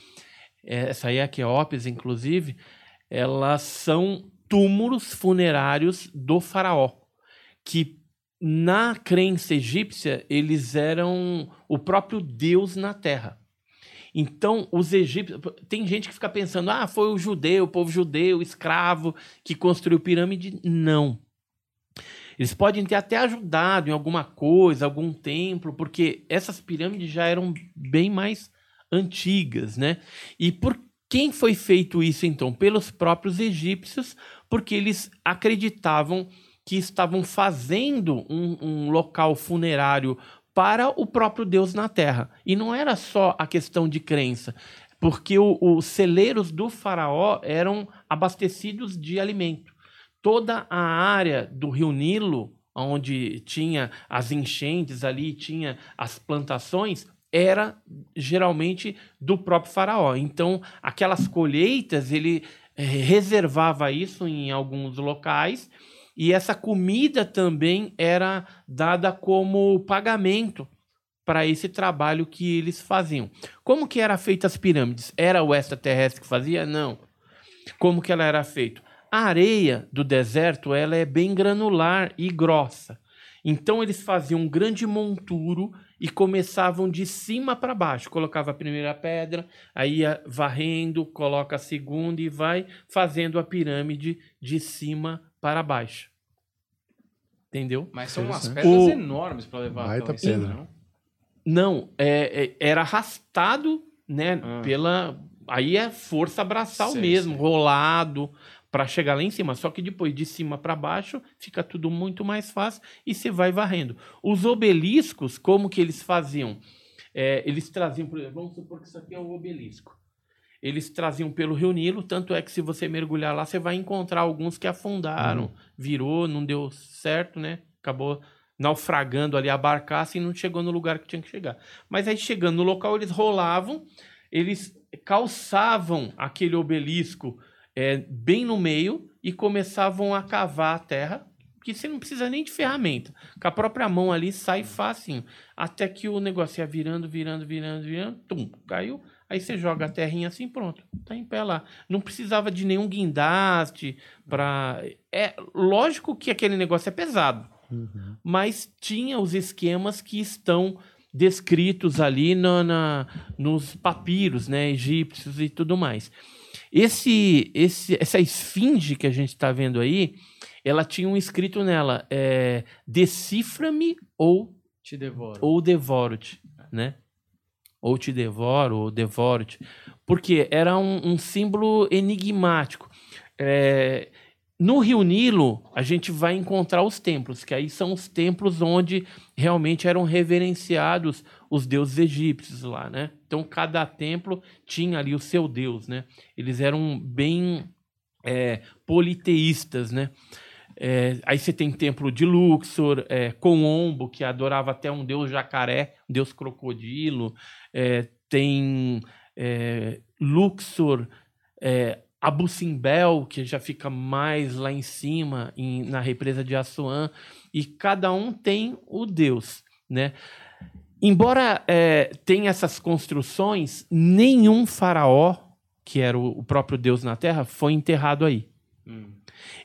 é, essa aí é a Keops, inclusive, elas são túmulos funerários do faraó, que na crença egípcia eles eram o próprio Deus na Terra. Então, os egípcios. Tem gente que fica pensando, ah, foi o judeu, o povo judeu, escravo, que construiu pirâmide. Não. Eles podem ter até ajudado em alguma coisa, algum templo, porque essas pirâmides já eram bem mais antigas, né? E por quem foi feito isso então? Pelos próprios egípcios, porque eles acreditavam que estavam fazendo um, um local funerário para o próprio Deus na Terra. E não era só a questão de crença, porque os celeiros do faraó eram abastecidos de alimento toda a área do Rio Nilo, onde tinha as enchentes ali, tinha as plantações, era geralmente do próprio faraó. Então, aquelas colheitas, ele eh, reservava isso em alguns locais e essa comida também era dada como pagamento para esse trabalho que eles faziam. Como que era feita as pirâmides? Era o extraterrestre que fazia? Não. Como que ela era feita? A areia do deserto ela é bem granular e grossa. Então eles faziam um grande monturo e começavam de cima para baixo. Colocava a primeira pedra, aí ia varrendo, coloca a segunda e vai fazendo a pirâmide de cima para baixo. Entendeu? Mas são umas pedras o... enormes para levar Vai tá pedra. não? Não, é, é, era arrastado, né, ah. pela aí é força braçal sei, mesmo, sei. rolado para chegar lá em cima. Só que depois de cima para baixo fica tudo muito mais fácil e você vai varrendo. Os obeliscos, como que eles faziam? É, eles traziam, por exemplo, vamos supor que isso aqui é um obelisco. Eles traziam pelo Rio Nilo, tanto é que se você mergulhar lá, você vai encontrar alguns que afundaram, uhum. virou, não deu certo, né? Acabou naufragando ali a barcaça e não chegou no lugar que tinha que chegar. Mas aí chegando no local, eles rolavam, eles calçavam aquele obelisco é, bem no meio e começavam a cavar a terra, que você não precisa nem de ferramenta. Com a própria mão ali sai facinho. Até que o negócio ia virando, virando, virando, virando, tum, caiu. Aí você joga a terrinha assim, pronto, tá em pé lá. Não precisava de nenhum guindaste para. É lógico que aquele negócio é pesado. Uhum. mas tinha os esquemas que estão descritos ali no- na, nos papiros né, egípcios e tudo mais. Esse, esse, essa esfinge que a gente está vendo aí, ela tinha um escrito nela, é, decifra-me ou, Te devoro. ou devoro-te, né? Ou te devoro, ou devoro-te. Porque era um, um símbolo enigmático. É, no Rio Nilo, a gente vai encontrar os templos, que aí são os templos onde realmente eram reverenciados os deuses egípcios lá, né? Então, cada templo tinha ali o seu deus, né? Eles eram bem é, politeístas, né? É, aí você tem templo de Luxor, é, Coombo, que adorava até um deus jacaré, um deus crocodilo. É, tem é, Luxor, é, Abu Simbel, que já fica mais lá em cima, em- na represa de Assuã. E cada um tem o deus, né? Embora é, tenha essas construções, nenhum faraó, que era o, o próprio deus na terra, foi enterrado aí. Hum.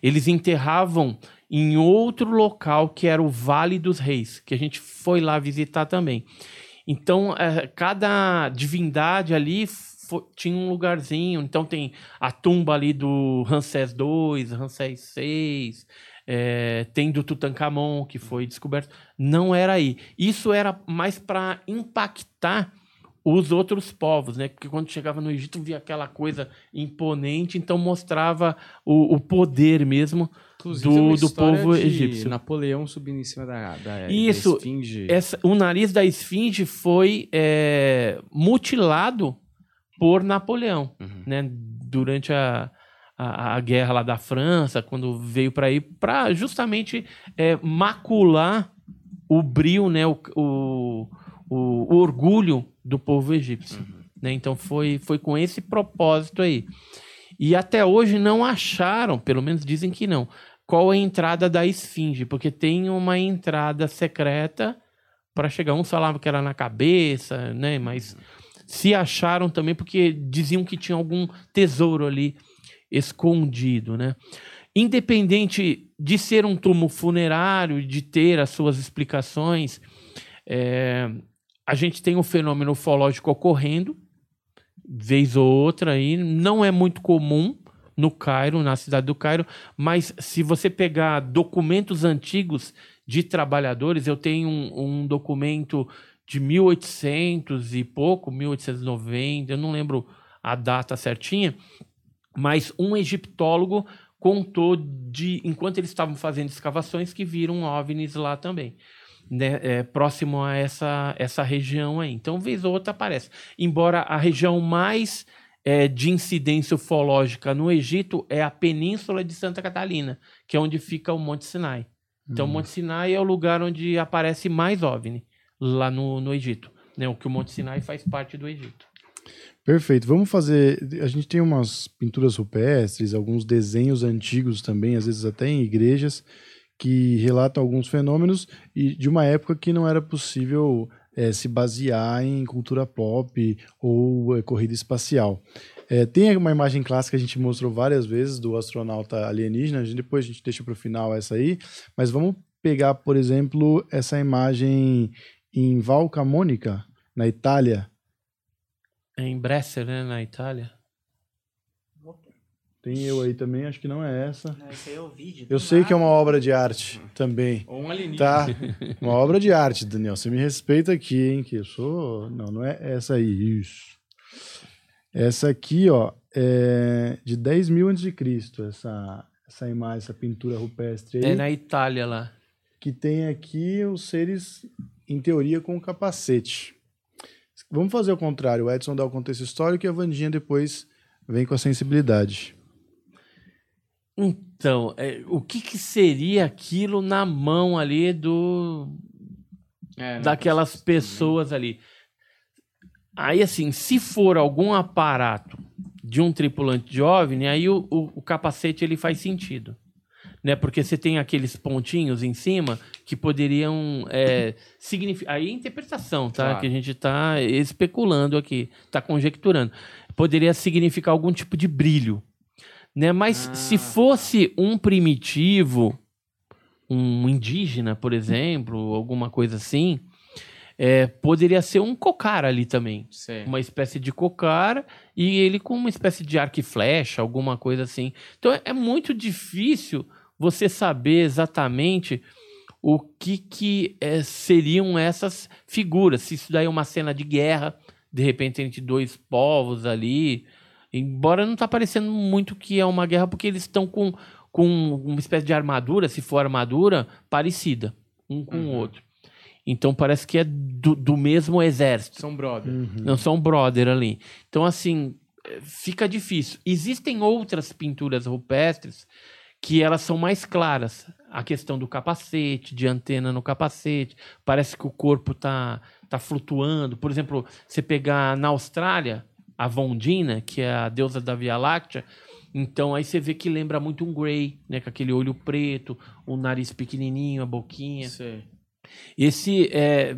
Eles enterravam em outro local que era o Vale dos Reis, que a gente foi lá visitar também. Então, eh, cada divindade ali tinha um lugarzinho. Então, tem a tumba ali do Ramsés II, Ramsés VI, eh, tem do Tutankhamon, que foi descoberto. Não era aí. Isso era mais para impactar os outros povos, né? Porque quando chegava no Egito via aquela coisa imponente, então mostrava o, o poder mesmo Inclusive, do- do povo egípcio. Napoleão subindo em cima da, da, Isso, da esfinge. Essa- o nariz da esfinge foi é, mutilado por Napoleão, Uhum. né? Durante a, a, a guerra lá da França, quando veio para aí, para justamente é, macular o brilho, né? O, o, o- o orgulho do povo egípcio. né? Então foi, foi com esse propósito aí. E até hoje não acharam, pelo menos dizem que não, qual a entrada da esfinge, porque tem uma entrada secreta para chegar. Uns falavam que era na cabeça, né? Mas se acharam também porque diziam que tinha algum tesouro ali escondido, né? Independente de ser um túmulo funerário, de ter as suas explicações, é, a gente tem um fenômeno ufológico ocorrendo, vez ou outra aí, não é muito comum no Cairo, na cidade do Cairo, mas se você pegar documentos antigos de trabalhadores, eu tenho um, um documento de 1800 e pouco, 1890, eu não lembro a data certinha, mas um egiptólogo contou de enquanto eles estavam fazendo escavações que viram OVNIs lá também, né, é, próximo a essa essa região aí. Então, vez ou outra aparece. Embora a região mais é, de incidência ufológica no Egito é a Península de Santa Catalina, que é onde fica o Monte Sinai. Então, o Monte Sinai é o lugar onde aparece mais OVNI lá no, no Egito. Né? O que o Monte Sinai faz parte do Egito. Perfeito. Vamos fazer. A gente tem umas pinturas rupestres, alguns desenhos antigos também, às vezes até em igrejas, que relatam alguns fenômenos e de uma época que não era possível eh, se basear em cultura pop ou eh, corrida espacial. Eh, tem uma imagem clássica que a gente mostrou várias vezes do astronauta alienígena, a gente- depois a gente deixa para o final essa aí, mas vamos pegar, por exemplo, essa imagem em Val Camonica, na Itália. É em Brescia, né, na Itália. Tem eu aí também, acho que não é essa. Não, esse aí é o vídeo. Eu sei que é uma obra de arte também. Ou um alienígena. Tá? Uma obra de arte, Daniel. Você me respeita aqui, hein? Que eu sou. Não, não é essa aí. Isso. Essa aqui, ó, é de 10 mil antes de Cristo. Essa, essa imagem, essa pintura rupestre aí. É na Itália lá. Que tem aqui os seres, em teoria, com capacete. Vamos fazer o contrário. O Edson dá o contexto histórico e a Vandinha depois vem com a sensibilidade. Então, é, o que, que seria aquilo na mão ali do É, né, daquelas pessoas ali? Aí, assim, se for algum aparato de um tripulante de OVNI, aí o, o- o capacete ele faz sentido. Né? Porque você tem aqueles pontinhos em cima que poderiam é, significar. Aí é interpretação, tá? Claro. Que a gente está especulando aqui, está conjecturando. Poderia significar algum tipo de brilho. Né? Mas Ah, se fosse um primitivo, um indígena, por exemplo, alguma coisa assim, é, poderia ser um cocar ali também. Sei. Uma espécie de cocar e ele com uma espécie de arco e flecha, alguma coisa assim. Então é, é muito difícil você saber exatamente o que, que é, seriam essas figuras. Se isso daí é uma cena de guerra, de repente entre dois povos ali. Embora não tá parecendo muito que é uma guerra, porque eles estão com, com uma espécie de armadura, se for armadura, parecida, um com o Uhum. outro. Então parece que é do, do mesmo exército. São brother. Uhum. Não são brother ali. Então, assim, eh, fica difícil. Existem outras pinturas rupestres que elas são mais claras. A questão do capacete, de antena no capacete. Parece que o corpo tá, tá flutuando. Por exemplo, você pegar na Austrália, a Vondina, que é a deusa da Via Láctea, então aí você vê que lembra muito um Grey, né? Com aquele olho preto, o nariz pequenininho, a boquinha. Sei. Esse é,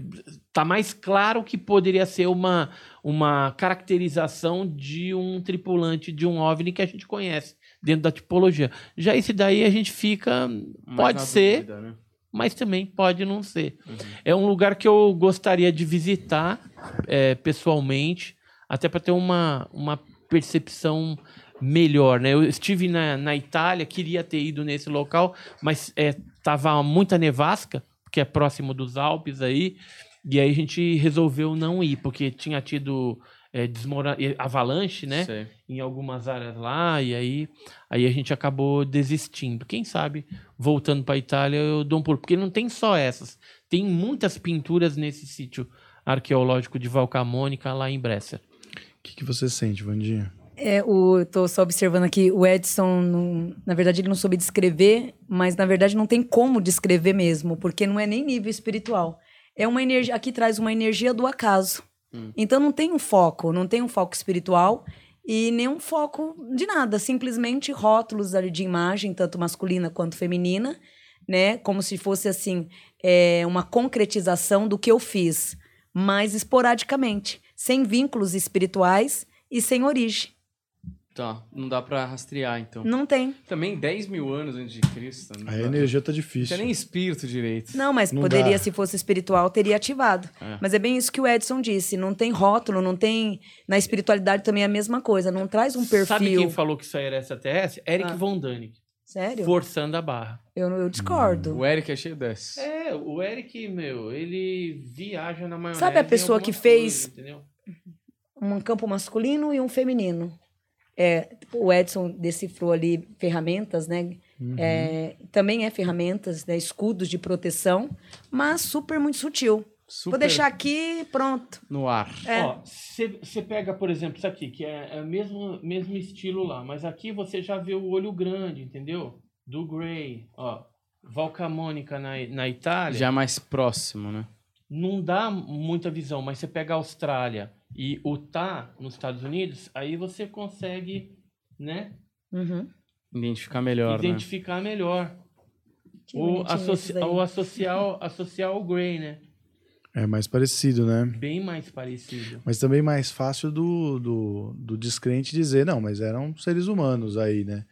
tá mais claro que poderia ser uma, uma caracterização de um tripulante de um OVNI que a gente conhece dentro da tipologia. Já esse daí a gente fica, Mais pode ser, dúvida, né? mas também pode não ser. Uhum. É um lugar que eu gostaria de visitar é, pessoalmente, até para ter uma, uma percepção melhor, né? Eu estive na, na Itália, queria ter ido nesse local, mas é, tava muita nevasca, que é próximo dos Alpes aí, e aí a gente resolveu não ir, porque tinha tido é, desmora- avalanche, né? Sei. em algumas áreas lá, e aí, aí a gente acabou desistindo. Quem sabe, voltando para a Itália, eu dou um pulo. Porque não tem só essas. Tem muitas pinturas nesse sítio arqueológico de Valcamônica, lá em Brescia. O que, que você sente, Vandinha? É, o, eu tô só observando aqui, o Edson, não- na verdade, ele não soube descrever, mas na verdade não tem como descrever mesmo, porque não é nem nível espiritual. É uma energia, aqui traz uma energia do acaso. Hum. Então não tem um foco, não tem um foco espiritual e nenhum foco de nada, simplesmente rótulos ali de imagem, tanto masculina quanto feminina, né? Como se fosse assim, é, uma concretização do que eu fiz, mas esporadicamente, sem vínculos espirituais e sem origem. Tá, não dá pra rastrear, então. Não tem. Também 10 mil anos antes de Cristo. Não, A dá- energia tá não difícil. tinha nem espírito direito. Não, mas Não poderia, dá. se fosse espiritual, teria ativado. É. Mas é bem isso que o Edson disse. Não tem rótulo, não tem. Na espiritualidade também é a mesma coisa. Não traz um perfil. Sabe quem falou que isso aí era extraterrestre? Eric Ah. Von Däniken. Sério? Forçando a barra. Eu, eu discordo. O Eric é cheio dessas. É, o Eric, meu, ele viaja na maionese. Sabe a pessoa que fez- entendeu? Um campo masculino e um feminino. É, o Edson decifrou ali ferramentas, né? Uhum. É, também é ferramentas, né? escudos de proteção, mas super muito sutil. Super Vou deixar aqui pronto. no ar. É. Ó, você pega, por exemplo, isso aqui, que é, é o mesmo, mesmo estilo lá, mas aqui você já vê o olho grande, entendeu? Do Grey, ó. Valcamônica na, na Itália, Já mais próximo, né? não dá muita visão, mas você pega a Austrália e o Tá nos Estados Unidos, aí você consegue, né, Uhum. Identificar melhor, né? identificar melhor. Que Ou, bonitinho associ esses aí. ou associar, associar ao Grey, né? É mais parecido, né? Bem mais parecido. Mas também mais fácil do, do, do descrente dizer, não, mas eram seres humanos aí, né?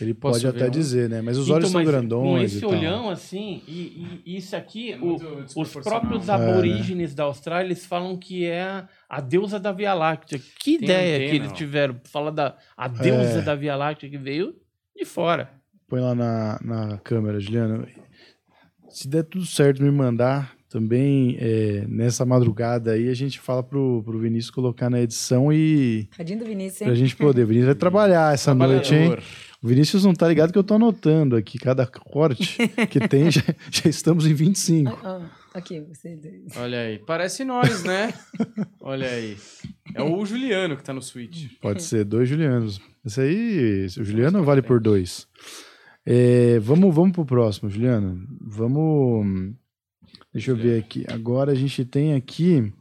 Ele Posso pode até um? dizer, né? Mas os Então, olhos são mas grandões Com e esse tal. olhão, assim, e, e isso aqui, É o- os próprios É, né? aborígenes da Austrália, eles falam que é a, a deusa da Via Láctea. Que Tem ideia antena, que eles tiveram? Fala da a deusa É. da Via Láctea que veio de fora. Põe lá na, na câmera, Juliano. Se der tudo certo, me mandar também é, nessa madrugada aí, a gente fala pro, pro Vinícius colocar na edição e Tadinho do Vinícius, pra hein? gente poder. O Vinícius vai trabalhar essa noite, hein? O Vinícius não tá ligado que eu tô anotando aqui cada corte que tem, já, já estamos em 25. Ah, ah, aqui, você. Olha aí. Parece nós, né? Olha aí. É o Juliano que tá no Switch. Pode ser dois Julianos. Esse aí, o Juliano vale por dois. É, vamos, vamos pro próximo, Juliano. Vamos. Deixa eu ver aqui. Agora a gente tem aqui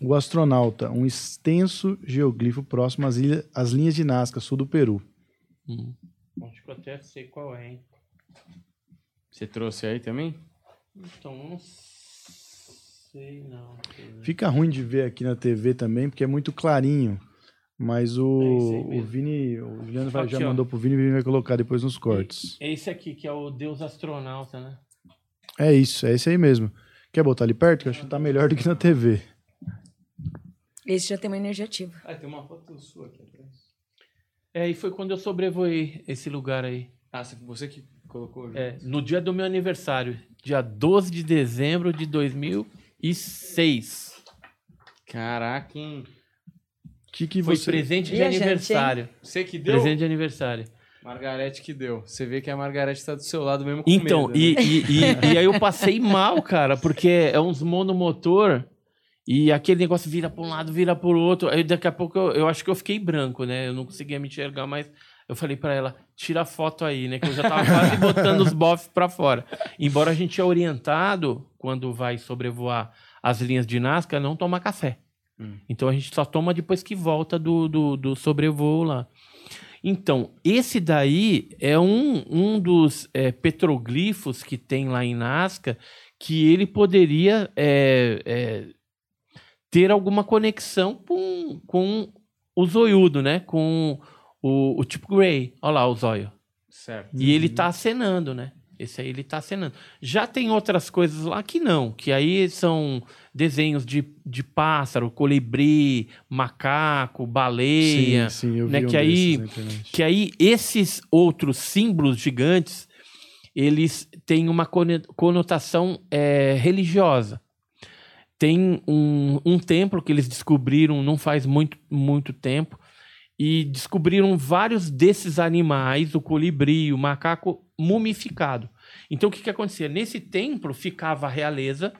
o astronauta, um extenso geoglifo próximo às, ilha- às linhas de Nazca, sul do Peru. Hum. Acho que eu até sei qual é, hein? Você trouxe aí também? Então, não sei não. Fica ruim de ver aqui na TV também, porque é muito clarinho Mas É o, aí o. Vini, o Juliano vai- já Aqui, ó. mandou pro Vini, o Vini vai colocar depois nos cortes. É esse aqui, que é o Deus astronauta, né? É isso, é esse aí mesmo. Quer botar ali perto? Que eu acho que tá melhor do que na TV. Esse já tem uma energia ativa. Ah, tem uma foto sua aqui atrás. É, e foi quando eu sobrevoei esse lugar aí. Ah, você- você que colocou. né? É, no dia do meu aniversário, dia 12 de dezembro de 2006. Caraca, hein? Que que Foi você... presente de hein? aniversário. Você que deu? Presente de aniversário. Margarete que deu. Você vê que a Margarete tá do seu lado mesmo com Então, medo, e, né? e, e, e aí eu passei mal, cara, porque é uns monomotor e aquele negócio vira para um lado, vira para o outro. Aí daqui a pouco eu, eu acho que eu fiquei branco, né? Eu não conseguia me enxergar mais. Eu falei para ela, tira a foto aí, né? Que eu já tava quase botando os bofs para fora. Embora a gente é orientado, quando vai sobrevoar as linhas de Nazca, não tomar café. Hum. Então a gente só toma depois que volta do, do, do sobrevoo lá. Então, esse daí é um, um dos é, petroglifos que tem lá em Nazca que ele poderia é, é, ter alguma conexão com, com o zoiudo, né? Com o, o tipo Grey. Olha lá o zóio. Certo. E ele tá acenando, né? Esse aí ele tá acenando. Já tem outras coisas lá que não, que aí são desenhos de, de pássaro, colibri, macaco, baleia. Sim, sim, eu vi né, um que aí-. Que aí esses outros símbolos gigantes, eles têm uma conotação é, religiosa. Tem um, um templo que eles descobriram não faz muito, muito tempo e descobriram vários desses animais, o colibri, o macaco, mumificado. Então o que, que acontecia? Nesse templo ficava a realeza,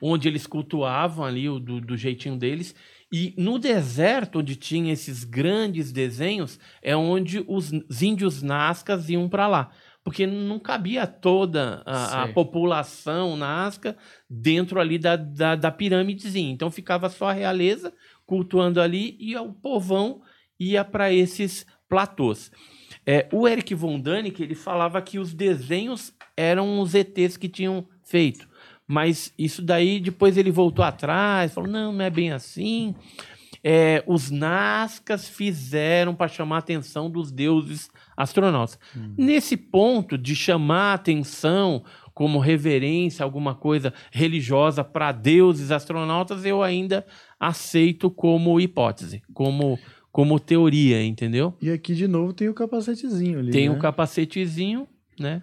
onde eles cultuavam ali o, do, do jeitinho deles, e no deserto, onde tinha esses grandes desenhos, é onde os índios nascas iam para lá. Porque não cabia toda a, a população nasca dentro ali da, da, da pirâmidezinha. Então ficava só a realeza cultuando ali e o povão ia para esses platôs. É, o Eric von Däniken, ele falava que os desenhos eram os ETs que tinham feito. Mas isso daí, depois ele voltou atrás, falou, não, não é bem assim. É, os Nazcas fizeram para chamar a atenção dos deuses astronautas. Nesse ponto de chamar a atenção como reverência, alguma coisa religiosa para deuses astronautas, eu ainda aceito como hipótese, como, como teoria, entendeu? E aqui de novo tem o capacetezinho ali. Tem né? o capacetezinho, né?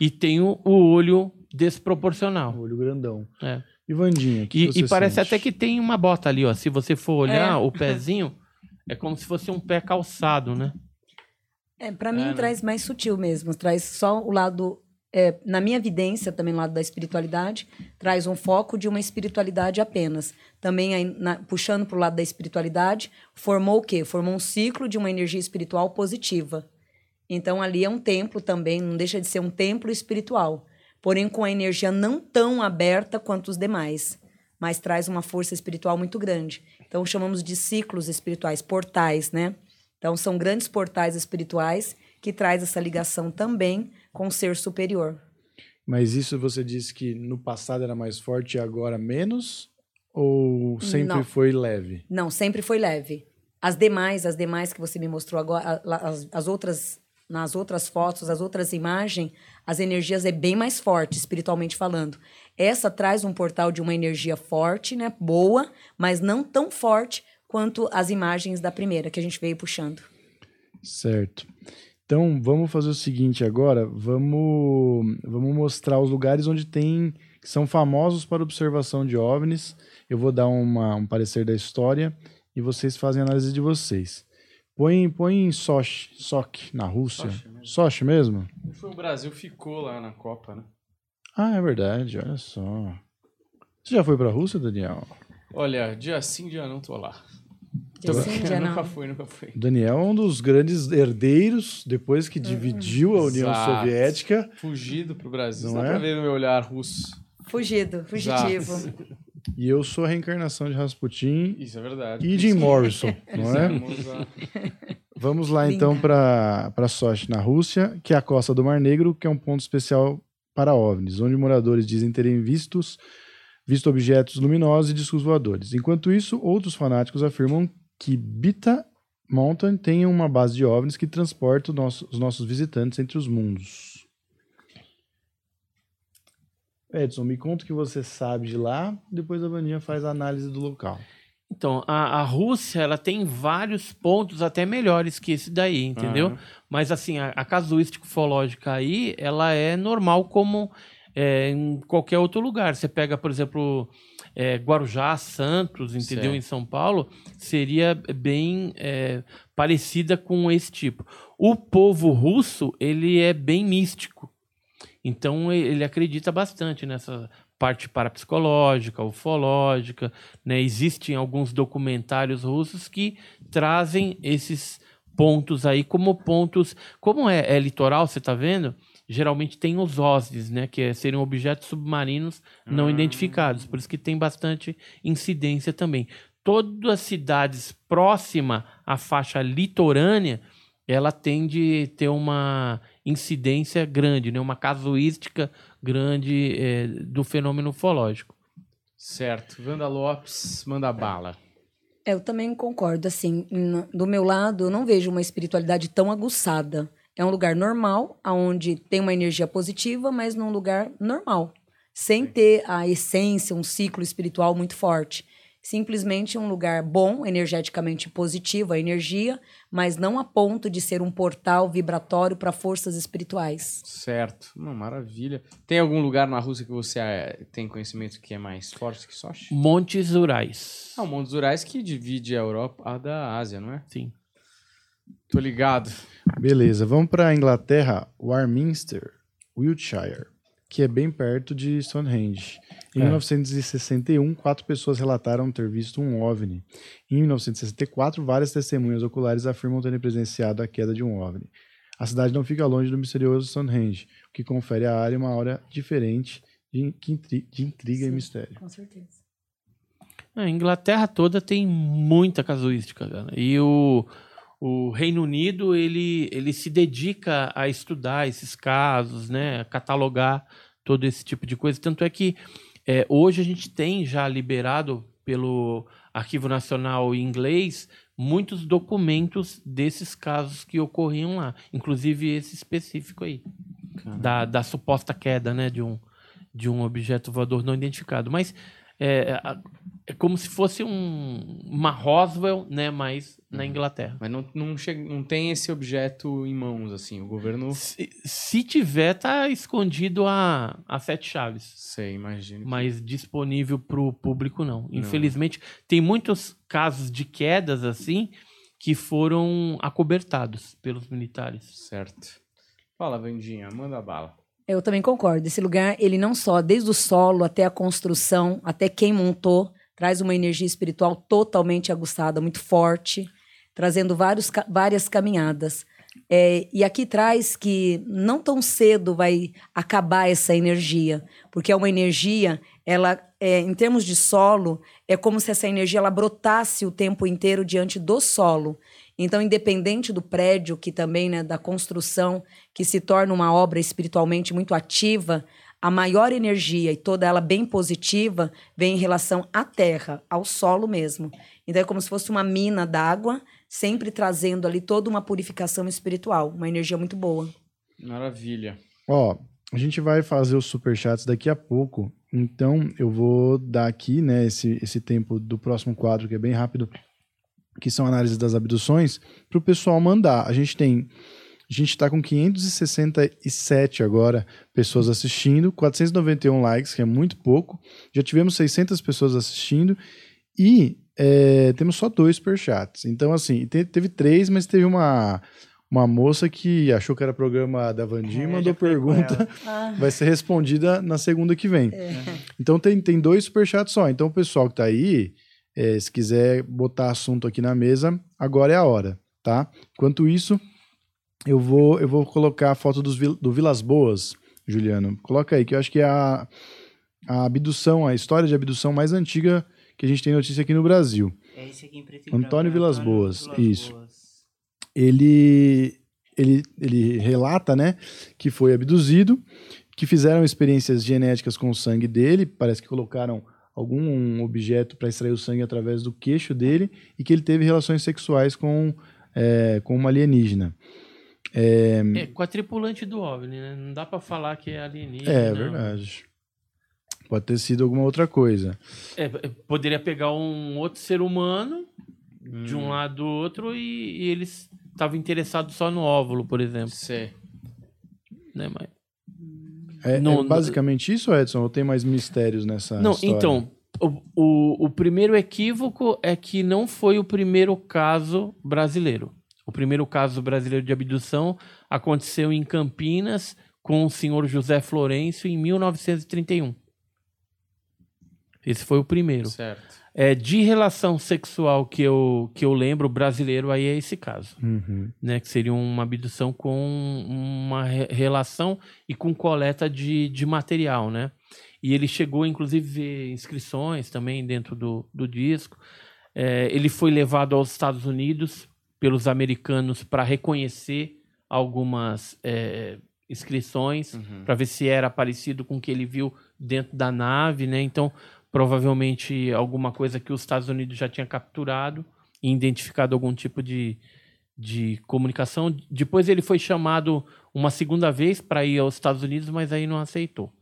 E tem o, o olho desproporcional. O olho grandão. É. E Vandinha, que E, você e parece sente? até que tem uma bota ali, ó. Se você for olhar É. o pezinho, é como se fosse um pé calçado, né? É, para mim É, né? traz mais sutil mesmo, traz só o lado é, na minha evidência também lado da espiritualidade traz um foco de uma espiritualidade apenas. Também aí, na- puxando para o lado da espiritualidade, formou o quê? Formou um ciclo de uma energia espiritual positiva. Então ali é um templo também, não deixa de ser um templo espiritual, porém com a energia não tão aberta quanto os demais, mas traz uma força espiritual muito grande. Então chamamos de ciclos espirituais, portais, né? Então são grandes portais espirituais que traz essa ligação também com ser superior. Mas isso você disse que no passado era mais forte e agora menos? Ou sempre Não. foi leve? Não, sempre foi leve. As demais, as demais que você me mostrou agora, as, as outras, nas outras fotos, as outras imagens, as energias é bem mais forte, espiritualmente falando. Essa traz um portal de uma energia forte, né, boa, mas não tão forte quanto as imagens da primeira que a gente veio puxando. Certo. Então, vamos fazer o seguinte agora, vamos, vamos mostrar os lugares onde tem, que são famosos para observação de OVNIs. Eu vou dar uma, um parecer da história e vocês fazem a análise de vocês. Põe, põe em Sochi, Sochi, na Rússia. Sochi mesmo. Sochi mesmo? O Brasil ficou lá na Copa, né? Ah, é verdade, olha só. Você já foi para a Rússia, Daniel? Olha, dia sim, dia não tô lá. Sim, dia nunca fui, nunca fui. O Daniel é um dos grandes herdeiros depois que dividiu a União Exato. Soviética. Fugido pro Brasil. Não Dá é? pra ver no meu olhar russo. Fugido, fugitivo. Exato. E eu sou a reencarnação de Rasputin Isso é verdade. e Jim Morrison, não é? A- Vamos lá então Linda. para Sochi, na Rússia, que é a costa do Mar Negro, que é um ponto especial para OVNIs, onde moradores dizem terem vistos, visto objetos luminosos e discos voadores. Enquanto isso, outros fanáticos afirmam que Bita Mountain tem uma base de OVNIs que transporta nosso- os nossos visitantes entre os mundos. Edson, me conta o que você sabe de lá, depois a Vandinha faz a análise do local. Então, a, a Rússia, ela tem vários pontos até melhores que esse daí, entendeu? Aham. Mas, assim, a, a casuística ufológica aí, ela é normal como é, em qualquer outro lugar. Você pega, por exemplo, é, Guarujá, Santos, entendeu? Certo. Em São Paulo, seria bem é, parecida com esse tipo. O povo russo, ele é bem místico. Então, ele acredita bastante nessa parte parapsicológica, ufológica, né? Existem alguns documentários russos que trazem esses pontos aí como pontos, como é, é litoral, você está vendo? Geralmente tem os OSNIs, né, que é, seriam objetos submarinos não Ah. identificados, por isso que tem bastante incidência também. Todas as cidades próximas à faixa litorânea, ela tende a ter uma incidência grande, né, uma casuística grande é, do fenômeno ufológico. Certo. Wanda Lopes, manda bala. É, Eu também concordo, assim, do meu lado, eu não vejo uma espiritualidade tão aguçada. É um lugar normal, onde tem uma energia positiva, mas num lugar normal, sem ter a essência, um ciclo espiritual muito forte. Simplesmente um lugar bom, energeticamente positivo, a energia, mas não a ponto de ser um portal vibratório para forças espirituais. Certo. Não, maravilha. Tem algum lugar na Rússia que você eh, tem conhecimento que é mais forte que Sochi? Montes Urais. Ah, o Montes Urais que divide a Europa a da Ásia, não é? Sim. Tô ligado. Beleza, vamos para a Inglaterra, Warminster, Wiltshire, que é bem perto de Stonehenge. Em É. 1961, quatro pessoas relataram ter visto um OVNI. Em 1964, várias testemunhas oculares afirmam terem presenciado a queda de um OVNI. A cidade não fica longe do misterioso Stonehenge, o que confere à área uma aura diferente de, de intriga e Sim. mistério. Com certeza. A Inglaterra toda tem muita casuística, cara. E o, o Reino Unido, ele, ele se dedica a estudar esses casos, né? A catalogar todo esse tipo de coisa. Tanto é que é, hoje a gente tem já liberado pelo Arquivo Nacional inglês muitos documentos desses casos que ocorriam lá. Inclusive esse específico aí. Da, da suposta queda, né? De um, de um objeto voador não identificado. Mas é, é como se fosse um, uma Roswell, né? Mas na Inglaterra. Mas não, não, chega, não tem esse objeto em mãos, assim. O governo. Se, se tiver, tá escondido a, a sete chaves. Sei, imagino. Mas disponível para o público, não. Não. Infelizmente, tem muitos casos de quedas assim que foram acobertados pelos militares. Certo. Fala, Vandinha, manda bala. Eu também concordo. Esse lugar, ele não só, desde o solo até a construção, até quem montou, traz uma energia espiritual totalmente aguçada, muito forte, trazendo vários, várias caminhadas. É, e aqui traz que não tão cedo vai acabar essa energia, porque é uma energia, ela, é, em termos de solo, é como se essa energia ela brotasse o tempo inteiro diante do solo. Então, independente do prédio, que também, né, da construção, que se torna uma obra espiritualmente muito ativa, a maior energia e toda ela bem positiva vem em relação à terra, ao solo mesmo. Então, é como se fosse uma mina d'água, sempre trazendo ali toda uma purificação espiritual, uma energia muito boa. Maravilha. Ó, a gente vai fazer os superchats daqui a pouco, então eu vou dar aqui, né, esse, esse tempo do próximo quadro, que é bem rápido, que são análises das abduções, para o pessoal mandar. A gente tem. A gente está com 567 agora pessoas assistindo, 491 likes, que é muito pouco. Já tivemos 600 pessoas assistindo e é, temos só dois superchats. Então, assim, te- teve três, mas teve uma, uma moça que achou que era programa da Vandinha e É, mandou foi com pergunta vai ser respondida na segunda que vem. Então tem, tem dois superchats só. Então o pessoal que tá aí, eh, se quiser botar assunto aqui na mesa, agora é a hora, tá? Enquanto isso, eu vou, eu vou colocar a foto dos, do Vilas Boas, Juliano. Coloca aí, que eu acho que é a, a abdução, a história de abdução mais antiga que a gente tem notícia aqui no Brasil. É esse aqui em preto e Antônio branco, né? Vilas Boas, Vilas isso. Boas. ele, ele, ele relata, né, que foi abduzido, que fizeram experiências genéticas com o sangue dele, parece que colocaram algum objeto para extrair o sangue através do queixo dele e que ele teve relações sexuais com, é, com uma alienígena. É, É, com a tripulante do OVNI, né? Não dá pra falar que é alienígena. é não. verdade. Pode ter sido alguma outra coisa. É, é, poderia pegar um outro ser humano de Hum. um lado do outro e, e eles estavam interessados só no óvulo, por exemplo. Sei. Né? Mas... É, Não, é basicamente isso, Edson? Ou tem mais mistérios nessa Não, história? então, o, o, o primeiro equívoco é que não foi o primeiro caso brasileiro. O primeiro caso brasileiro de abdução aconteceu em Campinas com o senhor José Florencio em 1931. Esse foi o primeiro. Certo. É, de relação sexual que eu, que eu lembro, brasileiro, aí é esse caso. Uhum. Né, que seria uma abdução com uma re- relação e com coleta de, de material, né? E ele chegou, inclusive, a ver inscrições também dentro do, do disco. É, ele foi levado aos Estados Unidos pelos americanos para reconhecer algumas é, inscrições, Uhum. para ver se era parecido com o que ele viu dentro da nave, né? Então, provavelmente alguma coisa que os Estados Unidos já tinha capturado e identificado algum tipo de, de comunicação. Depois ele foi chamado uma segunda vez para ir aos Estados Unidos, mas aí não aceitou.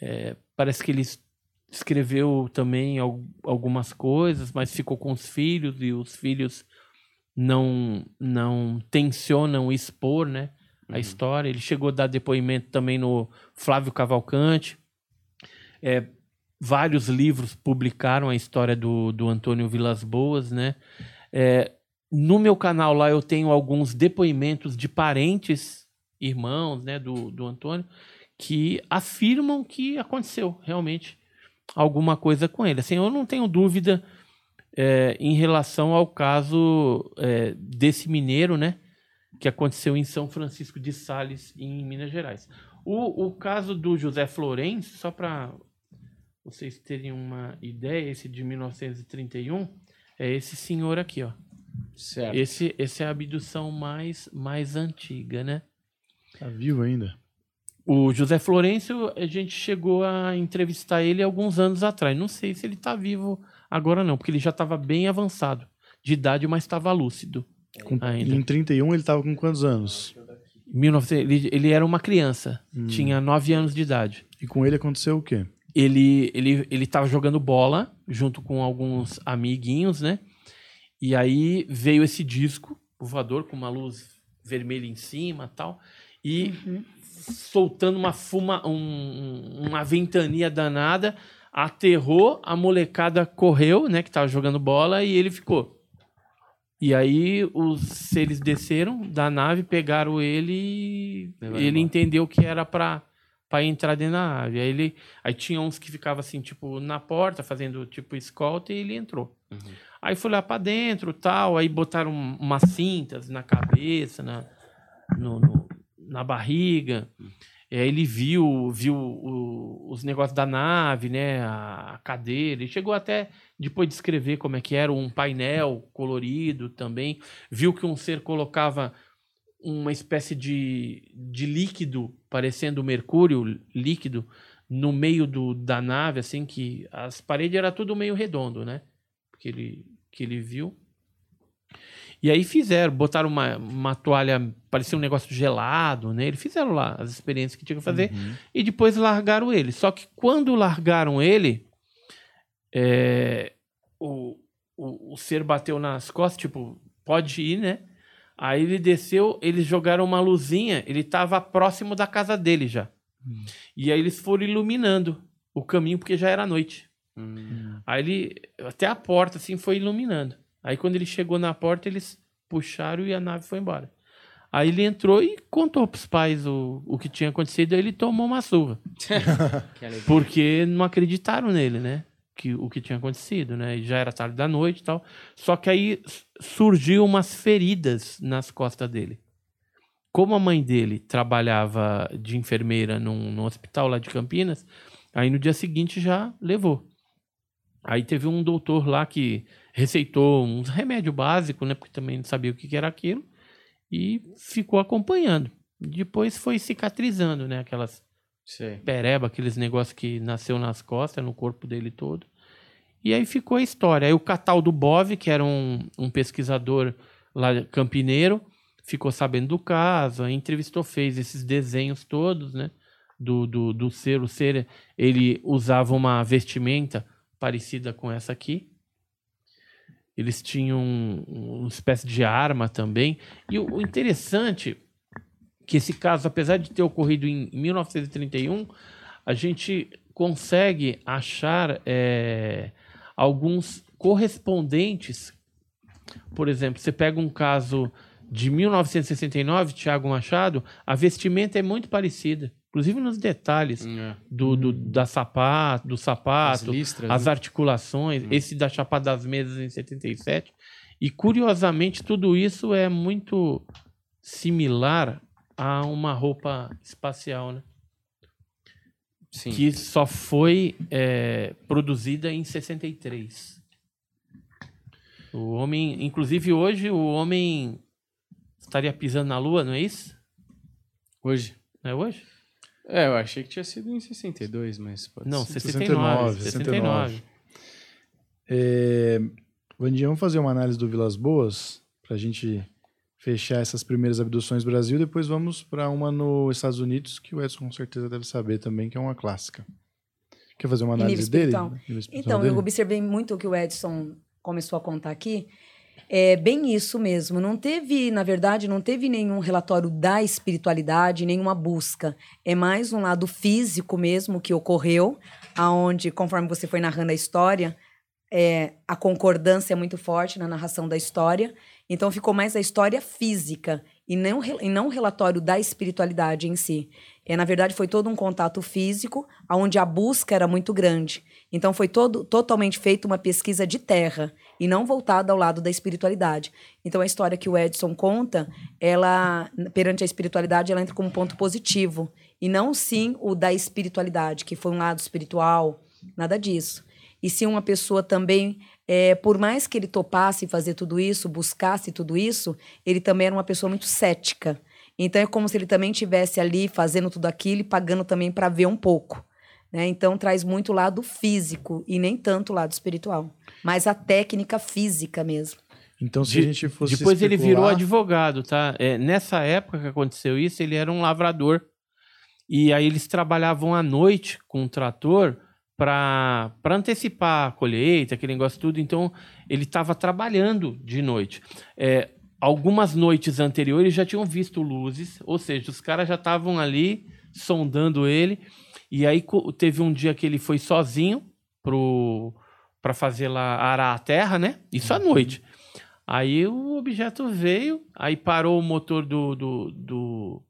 É, parece que ele es- escreveu também al- algumas coisas, mas ficou com os filhos e os filhos não não tensionam expor, né, a história. Ele chegou a dar depoimento também no Flávio Cavalcante. É, vários livros publicaram a história do, do Antônio Vilas Boas, né? É, no meu canal lá eu tenho alguns depoimentos de parentes, irmãos, né, do, do Antônio, que afirmam que aconteceu realmente alguma coisa com ele. Assim, eu não tenho dúvida é, em relação ao caso é, desse mineiro, né, que aconteceu em São Francisco de Sales, em Minas Gerais. O, o caso do José Florencio, só para vocês terem uma ideia, esse de 1931, é esse senhor aqui, ó. Certo. Esse, esse é a abdução mais, mais antiga, né? Tá vivo ainda? O José Florencio, a gente chegou a entrevistar ele alguns anos atrás. Não sei se ele está vivo agora não, porque ele já estava bem avançado de idade, mas estava lúcido. Com, Ainda. Em 31 ele tava com quantos anos? 1900, ele, ele era uma criança, Hum. tinha nove anos de idade. E com ele aconteceu o quê? Ele ele ele tava jogando bola junto com alguns amiguinhos, né? E aí veio esse disco o voador com uma luz vermelha em cima, tal, e soltando uma fuma um- uma ventania danada, aterrou, a molecada correu, né, que tava jogando bola e ele ficou. E aí os seres desceram da nave, pegaram ele e Levaram ele embora. entendeu que era pra para entrar dentro da nave. Aí ele aí tinha uns que ficavam assim, tipo, na porta, fazendo tipo escolta e ele entrou. Uhum. Aí foi lá pra dentro, tal, aí botaram umas cintas na cabeça, na no- no- na barriga. E aí ele viu, viu o- os negócios da nave, né, a, a cadeira. Ele chegou até depois de escrever como é que era um painel colorido também. Viu que um ser colocava uma espécie de, de líquido, parecendo mercúrio líquido, no meio do, da nave, assim, que as paredes era tudo meio redondo, né? Que ele, que ele viu. E aí fizeram, botaram uma, uma toalha, parecia um negócio gelado, né? Eles fizeram lá as experiências que tinha que fazer e depois largaram ele. Só que quando largaram ele, é, o, o, o ser bateu nas costas, tipo, pode ir, né? Aí ele desceu, eles jogaram uma luzinha, ele estava próximo da casa dele já. E aí eles foram iluminando o caminho, porque já era noite. Hum. Aí ele, até a porta, assim, foi iluminando. Aí quando ele chegou na porta, eles puxaram e a nave foi embora. Aí ele entrou e contou pros pais o, o que tinha acontecido, aí ele tomou uma surra. Porque não acreditaram nele, né? Que, o que tinha acontecido, né? E já era tarde da noite e tal. Só que aí surgiu umas feridas nas costas dele. Como a mãe dele trabalhava de enfermeira num, num hospital lá de Campinas, aí no dia seguinte já levou. Aí teve um doutor lá que receitou uns remédio básico, né? Porque também não sabia o que era aquilo. E ficou acompanhando. Depois foi cicatrizando, né? Aquelas Sei. pereba, aqueles negócios que nasceu nas costas, no corpo dele todo. E aí ficou a história. Aí o Cataldo Bove, que era um, um pesquisador lá campineiro, ficou sabendo do caso, entrevistou, fez esses desenhos todos, né? Do, do, do ser. O ser, ele usava uma vestimenta parecida com essa aqui. Eles tinham um- uma espécie de arma também. E o interessante que esse caso, apesar de ter ocorrido em 1931, a gente consegue achar é, alguns correspondentes. Por exemplo, você pega um caso de 1969, Tiago Machado, a vestimenta é muito parecida, inclusive nos detalhes É. do, do, da sapato, do As sapato, listras. as né? articulações, esse da Chapada das Mesas em 77. E curiosamente, tudo isso é muito similar a uma roupa espacial, né? Sim. Que só foi é, produzida em 63. O homem, inclusive hoje, o homem estaria pisando na Lua, não é isso? Hoje. Não é hoje? É, eu achei que tinha sido em 62, mas pode Não, ser. 69. 69, 69. É, Vandinha, vamos fazer uma análise do Vilas Boas para a gente fechar essas primeiras abduções do Brasil. Depois vamos para uma nos Estados Unidos, que o Edson com certeza deve saber também, que é uma clássica. Quer fazer uma análise dele? Então, dele? eu observei muito o que o Edson começou a contar aqui. É bem isso mesmo. Não teve, na verdade, não teve nenhum relatório da espiritualidade, nenhuma busca. É mais um lado físico mesmo que ocorreu, aonde, conforme você foi narrando a história, é, a concordância é muito forte na narração da história. Então ficou mais a história física e não, e não o relatório da espiritualidade em si. É, na verdade, foi todo um contato físico, onde a busca era muito grande. Então foi todo, totalmente feita uma pesquisa de terra e não voltada ao lado da espiritualidade. Então a história que o Edson conta, ela perante a espiritualidade, ela entra como ponto positivo e não sim o da espiritualidade, que foi um lado espiritual, nada disso. E sim uma pessoa também, é, por mais que ele topasse fazer tudo isso, buscasse tudo isso, ele também era uma pessoa muito cética. Então é como se ele também tivesse ali fazendo tudo aquilo e pagando também para ver um pouco. Né? Então traz muito o lado físico e nem tanto o lado espiritual, mas a técnica física mesmo. Então, se De- a gente fosse Depois ele virou especular- advogado, tá? É, nessa época que aconteceu isso, ele era um lavrador. E aí eles trabalhavam à noite com um trator para antecipar a colheita, aquele negócio tudo. Então, ele estava trabalhando de noite. É, algumas noites anteriores já tinham visto luzes, ou seja, os caras já estavam ali sondando ele. E aí teve um dia que ele foi sozinho para fazer lá arar a terra, né? Isso à noite. Aí o objeto veio, aí parou o motor do, do, do,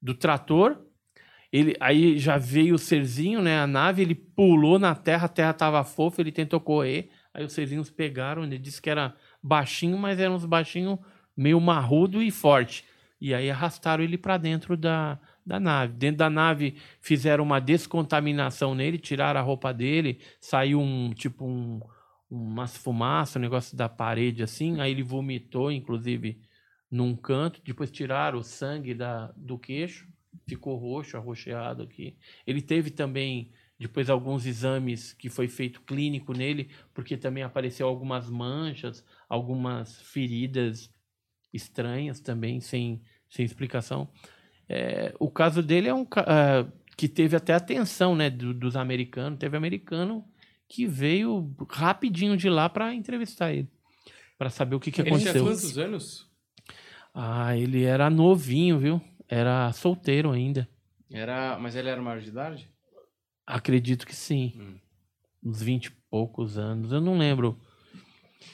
do trator. Ele, aí já veio o serzinho, né? A nave, ele pulou na terra, a terra tava fofa, ele tentou correr. Aí os serzinhos pegaram, ele disse que era baixinho, mas eram uns baixinhos meio marrudo e forte. E aí arrastaram ele para dentro da, da nave. Dentro da nave fizeram uma descontaminação nele, tiraram a roupa dele, saiu um tipo um, umas fumaças, um negócio da parede assim. Aí ele vomitou, inclusive, num canto. Depois tiraram o sangue da, do queixo, ficou roxo, arroxeado aqui. Ele teve também depois alguns exames que foi feito clínico nele, porque também apareceu algumas manchas, algumas feridas estranhas também, sem, sem explicação. É, o caso dele é um ah, que teve até atenção né, do- dos americanos. Teve americano que veio rapidinho de lá para entrevistar ele, para saber o que, que Ele tinha aconteceu. quantos anos? Ah, ele era novinho, viu? Era solteiro ainda. Era... Mas ele era maior de idade? Acredito que sim. Hum. Uns 20 e poucos anos. Eu não lembro.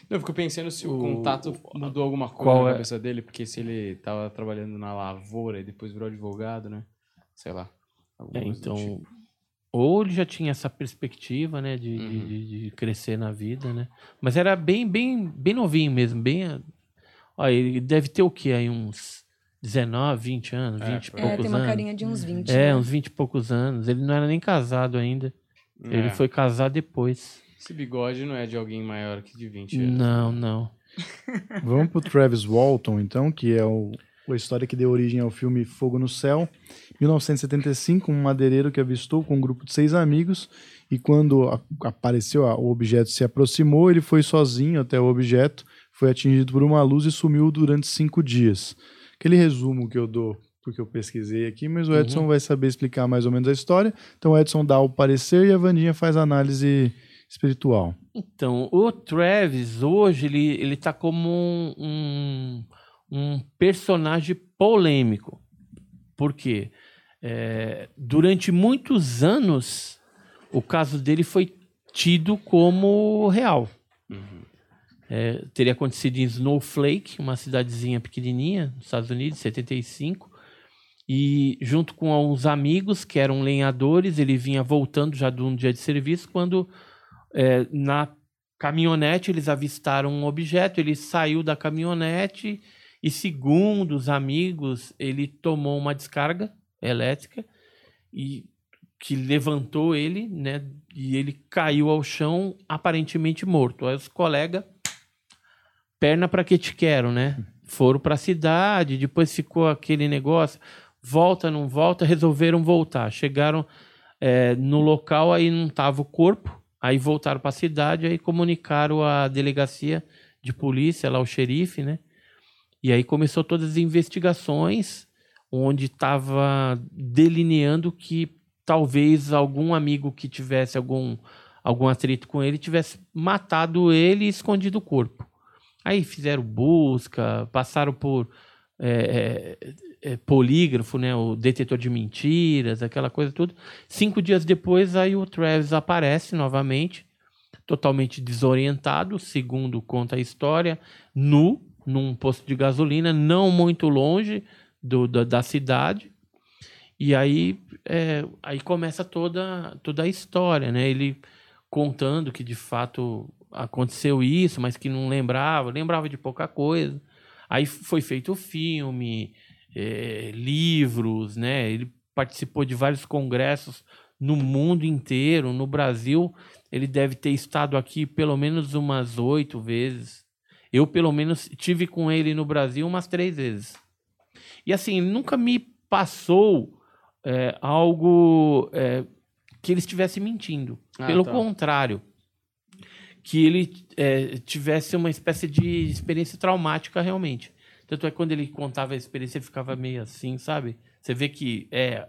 Eu fico pensando se o, O- contato mudou alguma coisa Qual na é? cabeça dele, porque se ele tava trabalhando na lavoura e depois virou advogado, né? Sei lá. É, então, tipo. ou ele já tinha essa perspectiva, né, de, de- Uhum. de, de crescer na vida, né? Mas era bem, bem, bem novinho mesmo, bem. Olha, ele deve ter o quê aí uns 19, 20 anos, É, 20 e aí. poucos É, tem uma anos. carinha de uns 20. É, né? uns 20 e poucos anos. Ele não era nem casado ainda. Ele É. foi casar depois. Esse bigode não é de alguém maior que de 20 anos. Não, não. Vamos pro Travis Walton, então, que é o a história que deu origem ao filme Fogo no Céu. 1975, um madeireiro que avistou com um grupo de seis amigos e quando a- apareceu a- o objeto se aproximou, ele foi sozinho até o objeto, foi atingido por uma luz e sumiu durante cinco dias. Aquele resumo que eu dou porque eu pesquisei aqui, mas o Edson vai saber explicar mais ou menos a história. Então o Edson dá o parecer e a Vandinha faz a análise espiritual. Então, o Travis hoje ele, ele tá como um, um, um personagem polêmico. Por quê? É, durante muitos anos, o caso dele foi tido como real. É, teria acontecido em Snowflake, uma cidadezinha pequenininha, nos Estados Unidos, 75. E junto com alguns amigos que eram lenhadores, ele vinha voltando já de um dia de serviço, quando é, na caminhonete eles avistaram um objeto, ele saiu da caminhonete e segundo os amigos, ele tomou uma descarga elétrica e que levantou ele, né, e ele caiu ao chão aparentemente morto. Aí os colegas perna para que te quero, né? Foram para a cidade, depois ficou aquele negócio, volta, não volta, resolveram voltar. Chegaram é, no local, aí não tava o corpo, aí voltaram para a cidade, aí comunicaram a delegacia de polícia, lá o xerife, né? E aí começou todas as investigações, onde estava delineando que talvez algum amigo que tivesse algum, algum atrito com ele tivesse matado ele e escondido o corpo. Aí fizeram busca, passaram por é, é, é, polígrafo, né, o detetor de mentiras, aquela coisa tudo. Cinco dias depois, aí o Travis aparece novamente, totalmente desorientado, segundo conta a história, nu, num posto de gasolina, não muito longe do, da, da cidade. E aí, é, aí começa toda, toda a história, né? Ele contando que de fato aconteceu isso, mas que não lembrava, lembrava de pouca coisa. Aí foi feito filme, é, livros, né? Ele participou de vários congressos no mundo inteiro, no Brasil. Ele deve ter estado aqui pelo menos umas oito vezes. Eu, pelo menos, tive com ele no Brasil umas três vezes. E assim, nunca me passou é, algo é, que ele estivesse mentindo. Ah, Pelo tá. contrário, que ele é, tivesse uma espécie de experiência traumática realmente. Tanto é que quando ele contava a experiência, ele ficava meio assim, sabe? Você vê que é,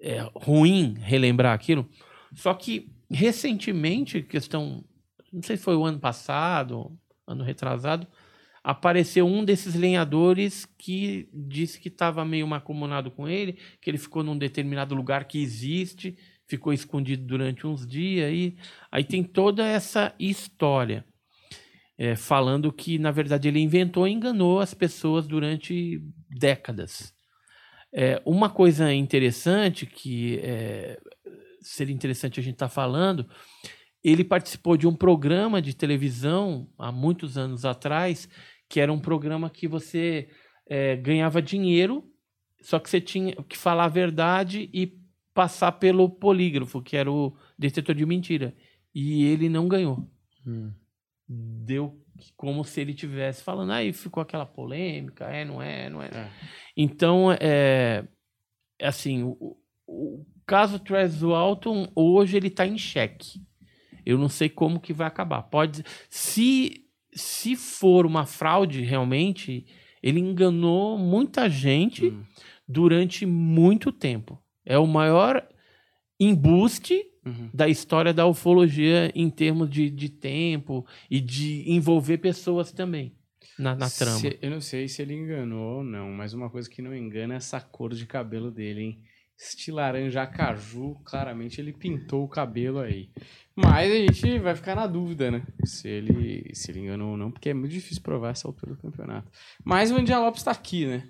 é ruim relembrar aquilo. Só que, recentemente, questão. Não sei se foi o ano passado, ano retrasado, apareceu um desses lenhadores que disse que estava meio macumunado com ele, que ele ficou num determinado lugar que existe, ficou escondido durante uns dias. E aí tem toda essa história. é, falando que, na verdade, ele inventou e enganou as pessoas durante décadas. É, uma coisa interessante que é, seria interessante a gente estar falando, ele participou de um programa de televisão há muitos anos atrás, que era um programa que você é, ganhava dinheiro, só que você tinha que falar a verdade e passar pelo polígrafo, que era o detetor de mentira. E ele não ganhou. Deu como se ele tivesse falando, aí ficou aquela polêmica, é, não é, não é. É. Então, é, assim, o, o caso Travis Walton, hoje ele está em xeque. Eu não sei como que vai acabar. Pode, se, se for uma fraude realmente, ele enganou muita gente Hum. durante muito tempo. É o maior embuste Uhum. da história da ufologia em termos de, de tempo e de envolver pessoas também na, na trama. Se- eu não sei se ele enganou ou não, mas uma coisa que não engana é essa cor de cabelo dele, hein? Este laranja caju, claramente ele pintou o cabelo aí. Mas a gente vai ficar na dúvida, né? Se ele, se ele enganou ou não, porque é muito difícil provar essa altura do campeonato. Mas o Andian Lopes tá aqui, né?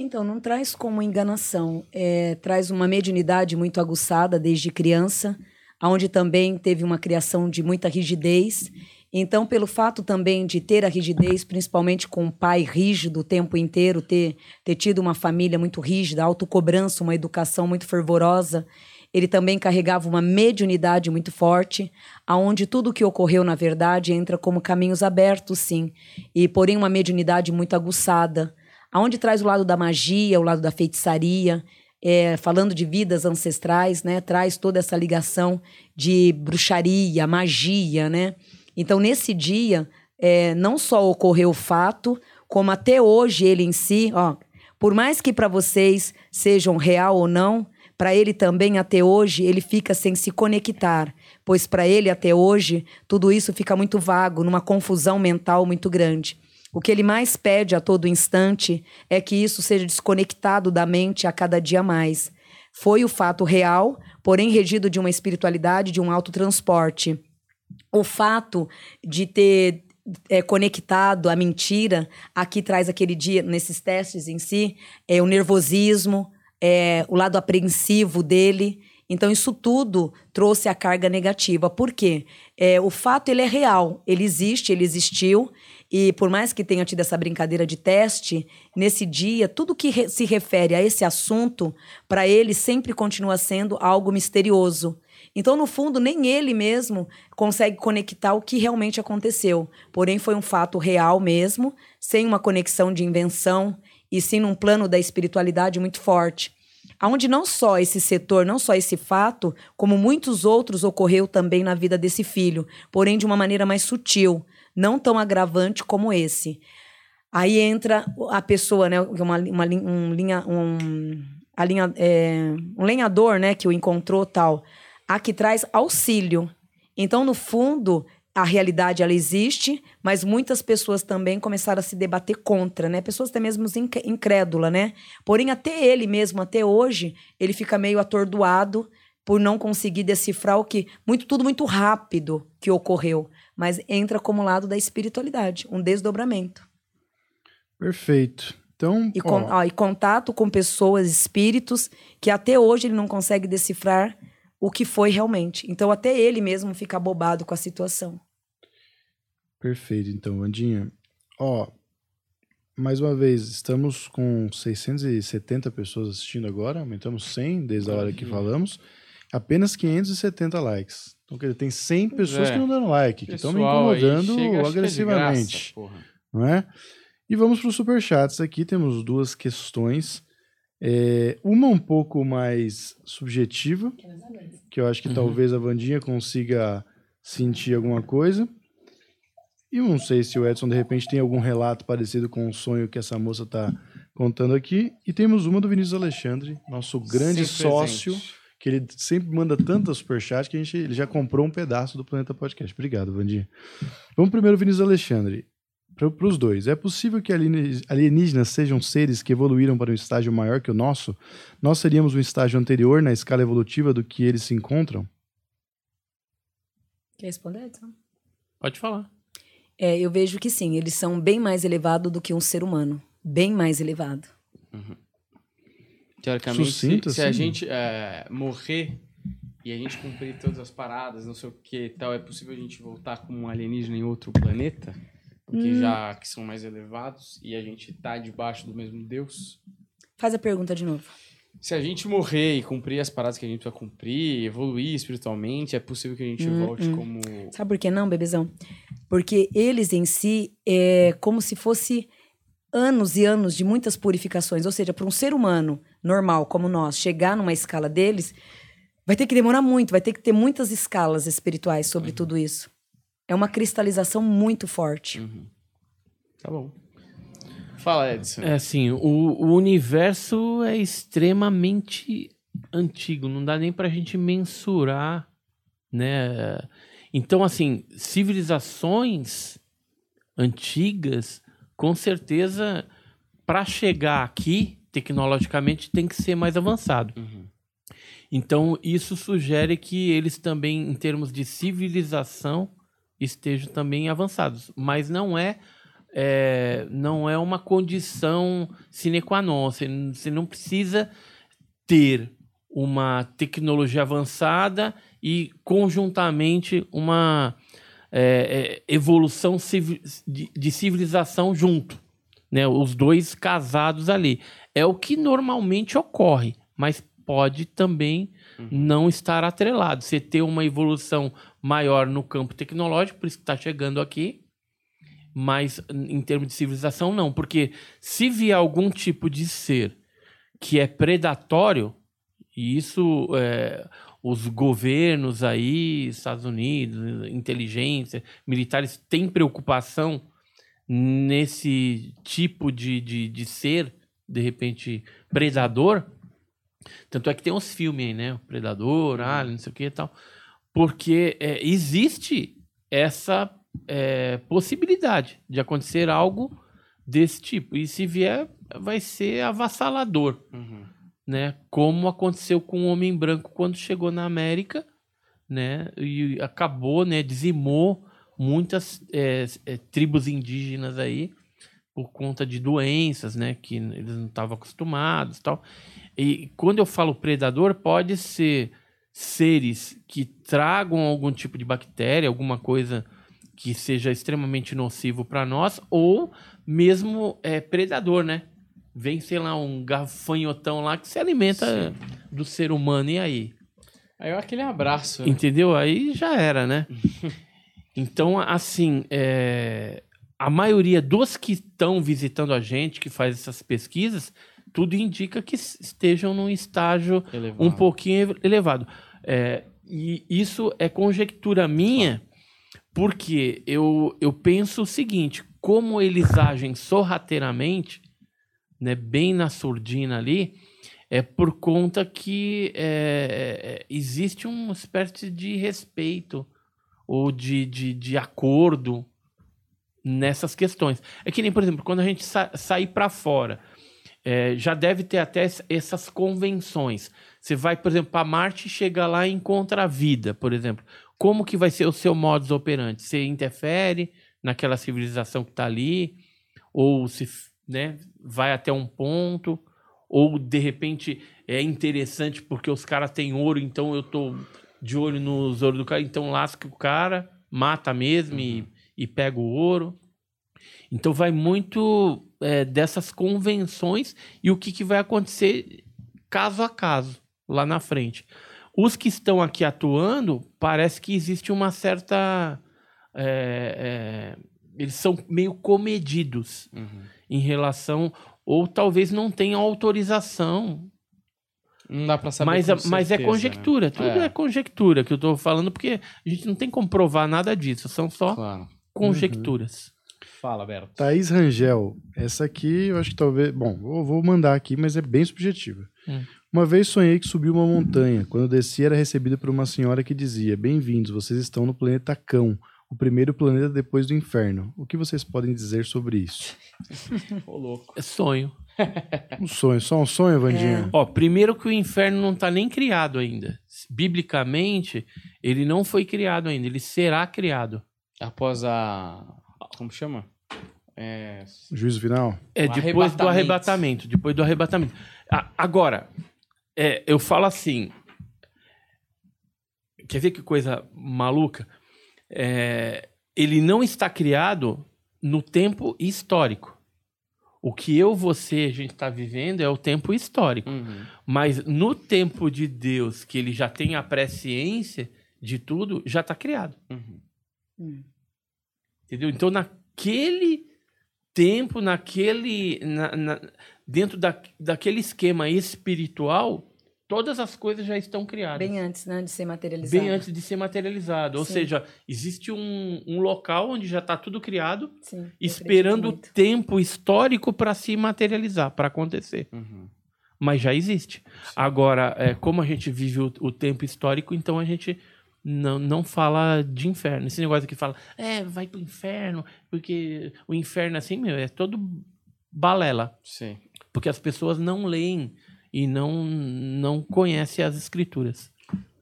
Então, não traz como enganação, é, traz uma mediunidade muito aguçada desde criança, onde também teve uma criação de muita rigidez. Então, pelo fato também de ter a rigidez, principalmente com um pai rígido o tempo inteiro, ter, ter tido uma família muito rígida, autocobrança, uma educação muito fervorosa, ele também carregava uma mediunidade muito forte, aonde tudo o que ocorreu, na verdade, entra como caminhos abertos, sim, e porém uma mediunidade muito aguçada, aonde traz o lado da magia, o lado da feitiçaria, é, falando de vidas ancestrais, né? Traz toda essa ligação de bruxaria, magia, né? Então, nesse dia, é, não só ocorreu o fato, como até hoje ele em si, ó, por mais que para vocês sejam real ou não, para ele também até hoje ele fica sem se conectar, pois para ele até hoje tudo isso fica muito vago, numa confusão mental muito grande. O que ele mais pede a todo instante é que isso seja desconectado da mente a cada dia mais. Foi o fato real, porém regido de uma espiritualidade, de um autotransporte. O fato de ter é, conectado a mentira, aqui traz aquele dia, nesses testes em si, é o nervosismo, é, o lado apreensivo dele. Então, isso tudo trouxe a carga negativa. Por quê? É, o fato ele é real, ele existe, ele existiu, e por mais que tenha tido essa brincadeira de teste, nesse dia, tudo que re se refere a esse assunto, para ele sempre continua sendo algo misterioso. Então, no fundo, nem ele mesmo consegue conectar o que realmente aconteceu. Porém, foi um fato real mesmo, sem uma conexão de invenção, e sim num plano da espiritualidade muito forte. Onde não só esse setor, não só esse fato, como muitos outros ocorreu também na vida desse filho, porém de uma maneira mais sutil não tão agravante como esse. Aí entra a pessoa, né? Uma, uma um linha, um, a linha, é, um lenhador, né? Que o encontrou tal. A que traz auxílio. Então, no fundo, a realidade ela existe, mas muitas pessoas também começaram a se debater contra, né? Pessoas até mesmo incrédula, né? Porém, até ele mesmo, até hoje, ele fica meio atordoado por não conseguir decifrar o que muito tudo muito rápido que ocorreu mas entra como lado da espiritualidade, um desdobramento. Perfeito. Então, e, com, ó, e contato com pessoas, espíritos, que até hoje ele não consegue decifrar o que foi realmente. Então, até ele mesmo fica bobado com a situação. Perfeito. Então, Andinha, ó, mais uma vez, estamos com 670 pessoas assistindo agora, aumentamos 100 desde a hora que falamos, apenas 570 likes. Então, quer dizer, tem 100 pessoas é. que não dão like, que estão me incomodando chega, agressivamente. É graça, não é? E vamos para os superchats aqui. Temos duas questões. É, uma um pouco mais subjetiva, que eu acho que uhum. talvez a Vandinha consiga sentir alguma coisa. E não sei se o Edson, de repente, tem algum relato parecido com o sonho que essa moça está contando aqui. E temos uma do Vinícius Alexandre, nosso grande Sempre sócio. Presente que ele sempre manda tanta superchat que a gente, ele já comprou um pedaço do Planeta Podcast. Obrigado, Vandinha. Vamos primeiro, Vinícius Alexandre. Para os dois, é possível que alienígenas sejam seres que evoluíram para um estágio maior que o nosso? Nós seríamos um estágio anterior na escala evolutiva do que eles se encontram? Quer responder, Edson? Pode falar. É, eu vejo que sim, eles são bem mais elevados do que um ser humano. Bem mais elevado. Uhum. Teoricamente, Sucinto, se, se a assim? gente é, morrer e a gente cumprir todas as paradas, não sei o que e tal, é possível a gente voltar como um alienígena em outro planeta? Porque hum. já que são mais elevados e a gente tá debaixo do mesmo Deus? Faz a pergunta de novo. Se a gente morrer e cumprir as paradas que a gente precisa cumprir, evoluir espiritualmente, é possível que a gente hum, volte hum. como. Sabe por que não, bebezão? Porque eles em si é como se fosse anos e anos de muitas purificações. Ou seja, para um ser humano normal como nós chegar numa escala deles, vai ter que demorar muito, vai ter que ter muitas escalas espirituais sobre uhum. tudo isso. É uma cristalização muito forte. Uhum. Tá bom. Fala, Edson. É assim, o, o universo é extremamente antigo, não dá nem pra gente mensurar, né? Então, assim, civilizações antigas com certeza, para chegar aqui, tecnologicamente, tem que ser mais avançado. Uhum. Então, isso sugere que eles também, em termos de civilização, estejam também avançados. Mas não é, é não é uma condição sine qua non. Você, você não precisa ter uma tecnologia avançada e, conjuntamente, uma é, é, evolução de, de, civilização junto, né? Os dois casados ali. É o que normalmente ocorre, mas pode também uhum. não estar atrelado. Você ter uma evolução maior no campo tecnológico, por isso que está chegando aqui, mas em termos de civilização, não. Porque se vier algum tipo de ser que é predatório, e isso é, os governos aí, Estados Unidos, inteligência, militares, têm preocupação nesse tipo de, de, de ser, de repente, predador. Tanto é que tem uns filmes aí, né? O Predador, Alien, não sei o que e tal. Porque é, existe essa é, possibilidade de acontecer algo desse tipo. E se vier, vai ser avassalador, Uhum. Né? Como aconteceu com o Homem Branco quando chegou na América, né? E acabou, né? Dizimou muitas é, é, tribos indígenas aí por conta de doenças, né? Que eles não estavam acostumados tal. E quando eu falo predador, pode ser seres que tragam algum tipo de bactéria, alguma coisa que seja extremamente nocivo para nós, ou mesmo é, predador, né? Vem, sei lá, um gafanhotão lá que se alimenta do ser humano, e aí? Aí aquele abraço. né? Entendeu? Aí já era, né? então, assim, é, a maioria dos que estão visitando a gente, que faz essas pesquisas, tudo indica que estejam num estágio Elevado. um pouquinho elevado. É, e isso é conjectura minha, porque eu, eu penso o seguinte: como eles agem sorrateiramente, né, bem na surdina ali, é por conta que é, é, existe uma espécie de respeito ou de, de, de acordo nessas questões. É que nem, por exemplo, quando a gente sa sair para fora, é, já deve ter até es- essas convenções. Você vai, por exemplo, para Marte chega lá e encontra a vida, por exemplo. Como que vai ser o seu modus operandi? Você interfere naquela civilização que está ali? Ou se né, vai até um ponto? Ou, de repente, é interessante porque os caras têm ouro, então eu tô de olho nos ouro do cara, então lasca o cara, mata mesmo e, e pega o ouro. Então vai muito é, dessas convenções e o que, que vai acontecer caso a caso lá na frente. Os que estão aqui atuando, parece que existe uma certa. é, é, eles são meio comedidos Uhum. Em relação. Ou talvez não tenham autorização. Não dá pra saber Mas, com é- mas é certeza, conjectura. né? Tudo é. conjectura que eu tô falando, porque a gente não tem como provar nada disso. São só Claro. conjecturas. Fala, Berto. Thaís Rangel, essa aqui eu acho que talvez. Bom, eu vou mandar aqui, mas é bem subjetiva. Hum. Uma vez sonhei que subi uma montanha. Quando desci, era recebido por uma senhora que dizia: Bem-vindos, vocês estão no planeta Cão, o primeiro planeta depois do inferno. O que vocês podem dizer sobre isso? Ô, louco. É sonho. Um sonho, só um sonho, Vandinha? Ó, primeiro que o inferno não tá nem criado ainda. Biblicamente, ele não foi criado ainda, ele será criado. Após a. Como chama? É. Juízo final? É O depois do arrebatamento. arrebatamento, depois do arrebatamento. Agora, é, eu falo assim, quer ver que coisa maluca? É, ele não está criado no tempo histórico. O que eu, você, a gente está vivendo é o tempo histórico. Uhum. Mas no tempo de Deus, que ele já tem a presciência de tudo, já está criado. Uhum. Hum. Entendeu? Então, naquele tempo, naquele. na- na- dentro da, daquele esquema espiritual, todas as coisas já estão criadas. Bem antes, né, de ser materializado. Bem antes de ser materializado. Ou Sim. seja, existe um, um local onde já está tudo criado, Sim, esperando o tempo histórico para se materializar, para acontecer. Uhum. Mas já existe. Agora, é, como a gente vive o, o tempo histórico, então a gente não, não fala de inferno. Esse negócio que fala, é, vai pro inferno, porque o inferno, assim, meu, é todo balela. Sim. Porque as pessoas não leem e não, não conhecem as escrituras.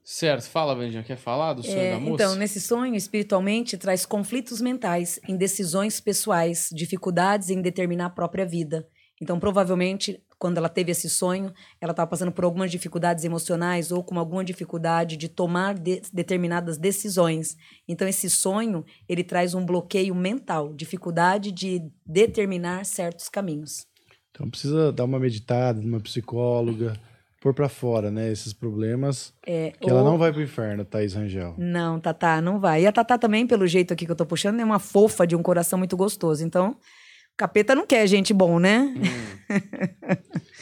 Certo. Fala, Vandinha. Quer falar do sonho É, da moça? então, nesse sonho, espiritualmente, traz conflitos mentais, indecisões pessoais, dificuldades em determinar a própria vida. Então, provavelmente, quando ela teve esse sonho, ela estava passando por algumas dificuldades emocionais ou com alguma dificuldade de tomar de- determinadas decisões. Então, esse sonho, ele traz um bloqueio mental, dificuldade de determinar certos caminhos. Então precisa dar uma meditada numa psicóloga, pôr pra fora, né? Esses problemas. É, Que ela ou- não vai pro inferno, Thaís Rangel. Não, Tatá, não vai. E a Tatá também, pelo jeito aqui que eu tô puxando, é uma fofa de um coração muito gostoso. Então, o capeta não quer gente bom, né?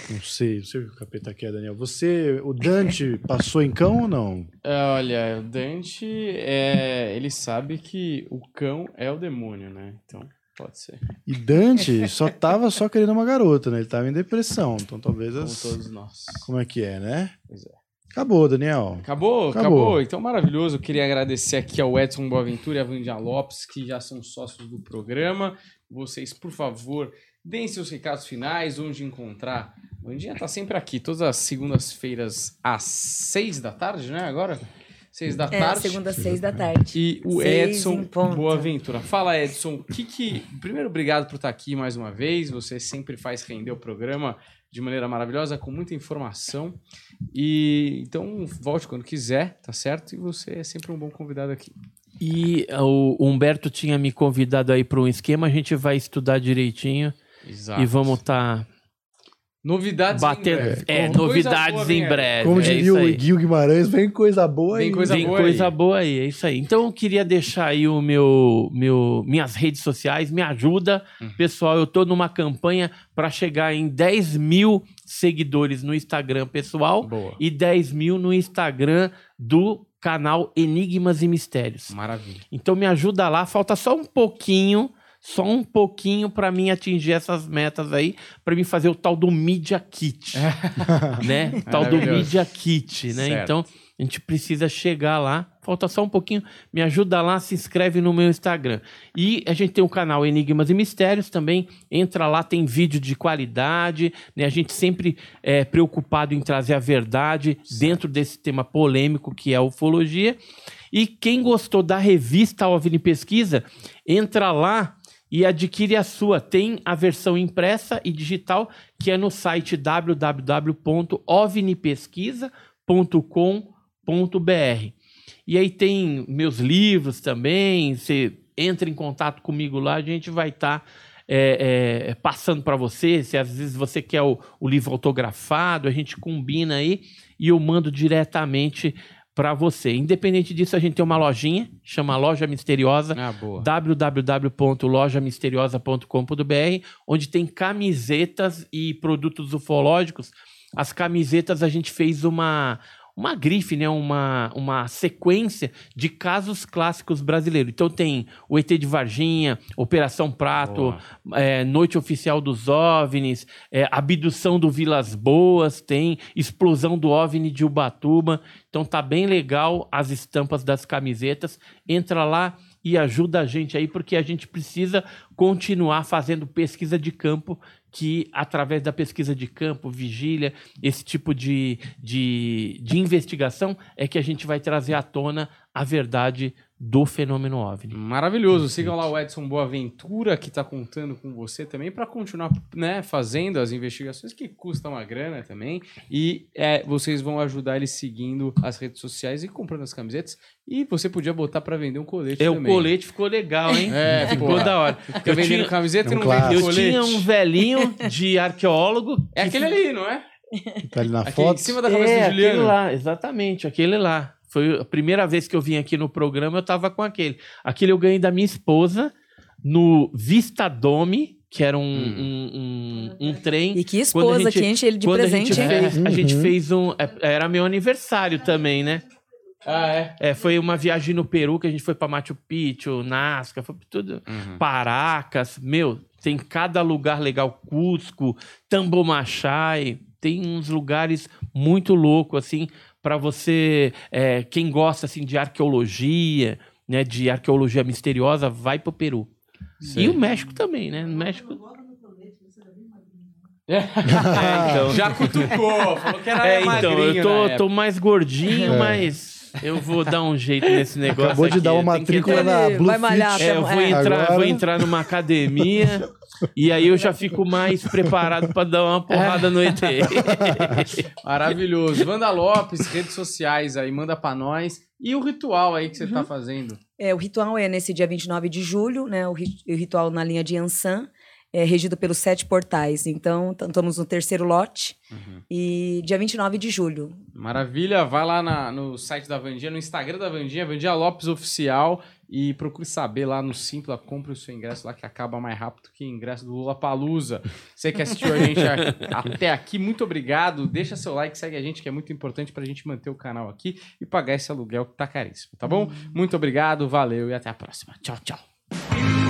Não sei, não sei o que o capeta quer, Daniel. Você, o Dante, passou em cão ou não? Olha, o Dante, é, ele sabe que o cão é o demônio, né? Então, pode ser. E Dante só tava só querendo uma garota, né? Ele tava em depressão. Então talvez Como as... todos nós. Como é que é, né? Pois é. Acabou, Daniel. Acabou, acabou, Acabou. Então, maravilhoso. Eu queria agradecer aqui ao Edson Boaventura e a Vandia Lopes, que já são sócios do programa. Vocês, por favor, deem seus recados finais, onde encontrar. Vandinha tá sempre aqui, todas as segundas-feiras às seis da tarde, né? Agora? Seis da É, tarde. segunda, seis da tarde. E o Seis Edson. Boaventura. Fala, Edson, o que que... Primeiro, obrigado por estar aqui mais uma vez. Você sempre faz render o programa de maneira maravilhosa, com muita informação. E então, volte quando quiser, tá certo? E você é sempre um bom convidado aqui. E o Humberto tinha me convidado aí para um esquema, a gente vai estudar direitinho Exato. e vamos estar Novidades em batendo. breve. É, novidades boa em vem breve. Como é diria isso o aí. Guil Guimarães, vem coisa boa Vem aí. coisa Tem boa coisa aí. boa aí, é isso aí. Então eu queria deixar aí o meu, meu minhas redes sociais, me ajuda, Uhum. pessoal. Eu tô numa campanha para chegar em 10 mil seguidores no Instagram pessoal Boa. e 10 mil no Instagram do canal Enigmas e Mistérios. Maravilha. Então me ajuda lá, falta só um pouquinho, só um pouquinho para mim atingir essas metas aí, para mim fazer o tal do Media Kit, né? Tal do. Media Kit, né? Certo. Então a gente precisa chegar lá, falta só um pouquinho, me ajuda lá, se inscreve no meu Instagram. E a gente tem o canal Enigmas e Mistérios também, entra lá, tem vídeo de qualidade, né? A gente sempre é preocupado em trazer a verdade dentro desse tema polêmico que é a ufologia. E quem gostou da revista OVNI Pesquisa, entra lá e adquire a sua. Tem a versão impressa e digital, que é no site www.ovnipesquisa.com.br. E aí tem meus livros também, você entra em contato comigo lá, a gente vai estar é, é, passando para você, se às vezes você quer o, o livro autografado, a gente combina aí e eu mando diretamente para você. Independente disso, a gente tem uma lojinha, chama Loja Misteriosa, Ah, www.lojamisteriosa.com.br, onde tem camisetas e produtos ufológicos. As camisetas a gente fez uma uma grife, né, uma, uma sequência de casos clássicos brasileiros. Então tem o ET de Varginha, Operação Prato, é, Noite Oficial dos OVNIs, é, Abdução do Vilas Boas, tem Explosão do OVNI de Ubatuba. Então tá bem legal as estampas das camisetas. Entra lá e ajuda a gente aí, porque a gente precisa continuar fazendo pesquisa de campo, que através da pesquisa de campo, vigília, esse tipo de, de, de investigação, é que a gente vai trazer à tona a verdade do fenômeno OVNI. Maravilhoso. Sigam lá o Edson Boaventura, que está contando com você também, para continuar né, fazendo as investigações, que custam uma grana também. E é, vocês vão ajudar ele seguindo as redes sociais e comprando as camisetas. E você podia botar para vender um colete É, o também. colete ficou legal, hein? É, ficou porra. da hora. Fica Eu vendendo tinha, camiseta É e um não vende clássico. eu colete. tinha um velhinho de arqueólogo. É que aquele ali, não é? Tá ali na Aqui foto. em cima da cabeça É, do aquele Juliano. lá, exatamente, aquele lá. Foi a primeira vez que eu vim aqui no programa, eu tava com aquele. Aquele eu ganhei da minha esposa no Vista Dome, que era um, Hum. um, um, um trem. E que esposa gente- que enche ele de presente, a gente, hein? fez, a gente Uhum. fez um. é, Era meu aniversário também, né? Ah, é? É, foi uma viagem no Peru que a gente foi pra Machu Picchu, Nazca, foi pra tudo. Uhum. Paracas, meu, tem cada lugar legal, Cusco, Tambomachai, tem uns lugares muito loucos, assim, para você, é, quem gosta, assim, de arqueologia, né, de arqueologia misteriosa, vai pro Peru. Sei. E o México também, né, no México... É. então. Já cutucou, falou que era É, então, magrinho eu tô, tô mais gordinho, É. mas eu vou dar um jeito nesse negócio Acabou de aqui, dar uma que matrícula na Blue vai malhar Fit. É, eu vou É. entrar, Agora- vou entrar numa academia e aí eu já fico mais preparado para dar uma porrada no ET. Maravilhoso. Wanda Lopes, redes sociais aí, manda pra nós. E o ritual aí que você tá fazendo. É, o ritual é nesse dia 29 de julho, né? O, ri- o ritual na linha de Ansan. É regido pelos sete portais. Então, estamos no terceiro lote Uhum. e dia 29 de julho. Maravilha, vai lá na- no site da Vandinha, no Instagram da Vandinha, Vandinha Lopes Oficial, e procure saber lá no Simpla, compre o seu ingresso lá que acaba mais rápido que o ingresso do Lula Palusa. Você que assistiu a gente a- até aqui, muito obrigado. Deixa seu like, segue a gente, que é muito importante pra gente manter o canal aqui e pagar esse aluguel que tá caríssimo, tá bom? Muito obrigado, valeu e até a próxima. Tchau, tchau.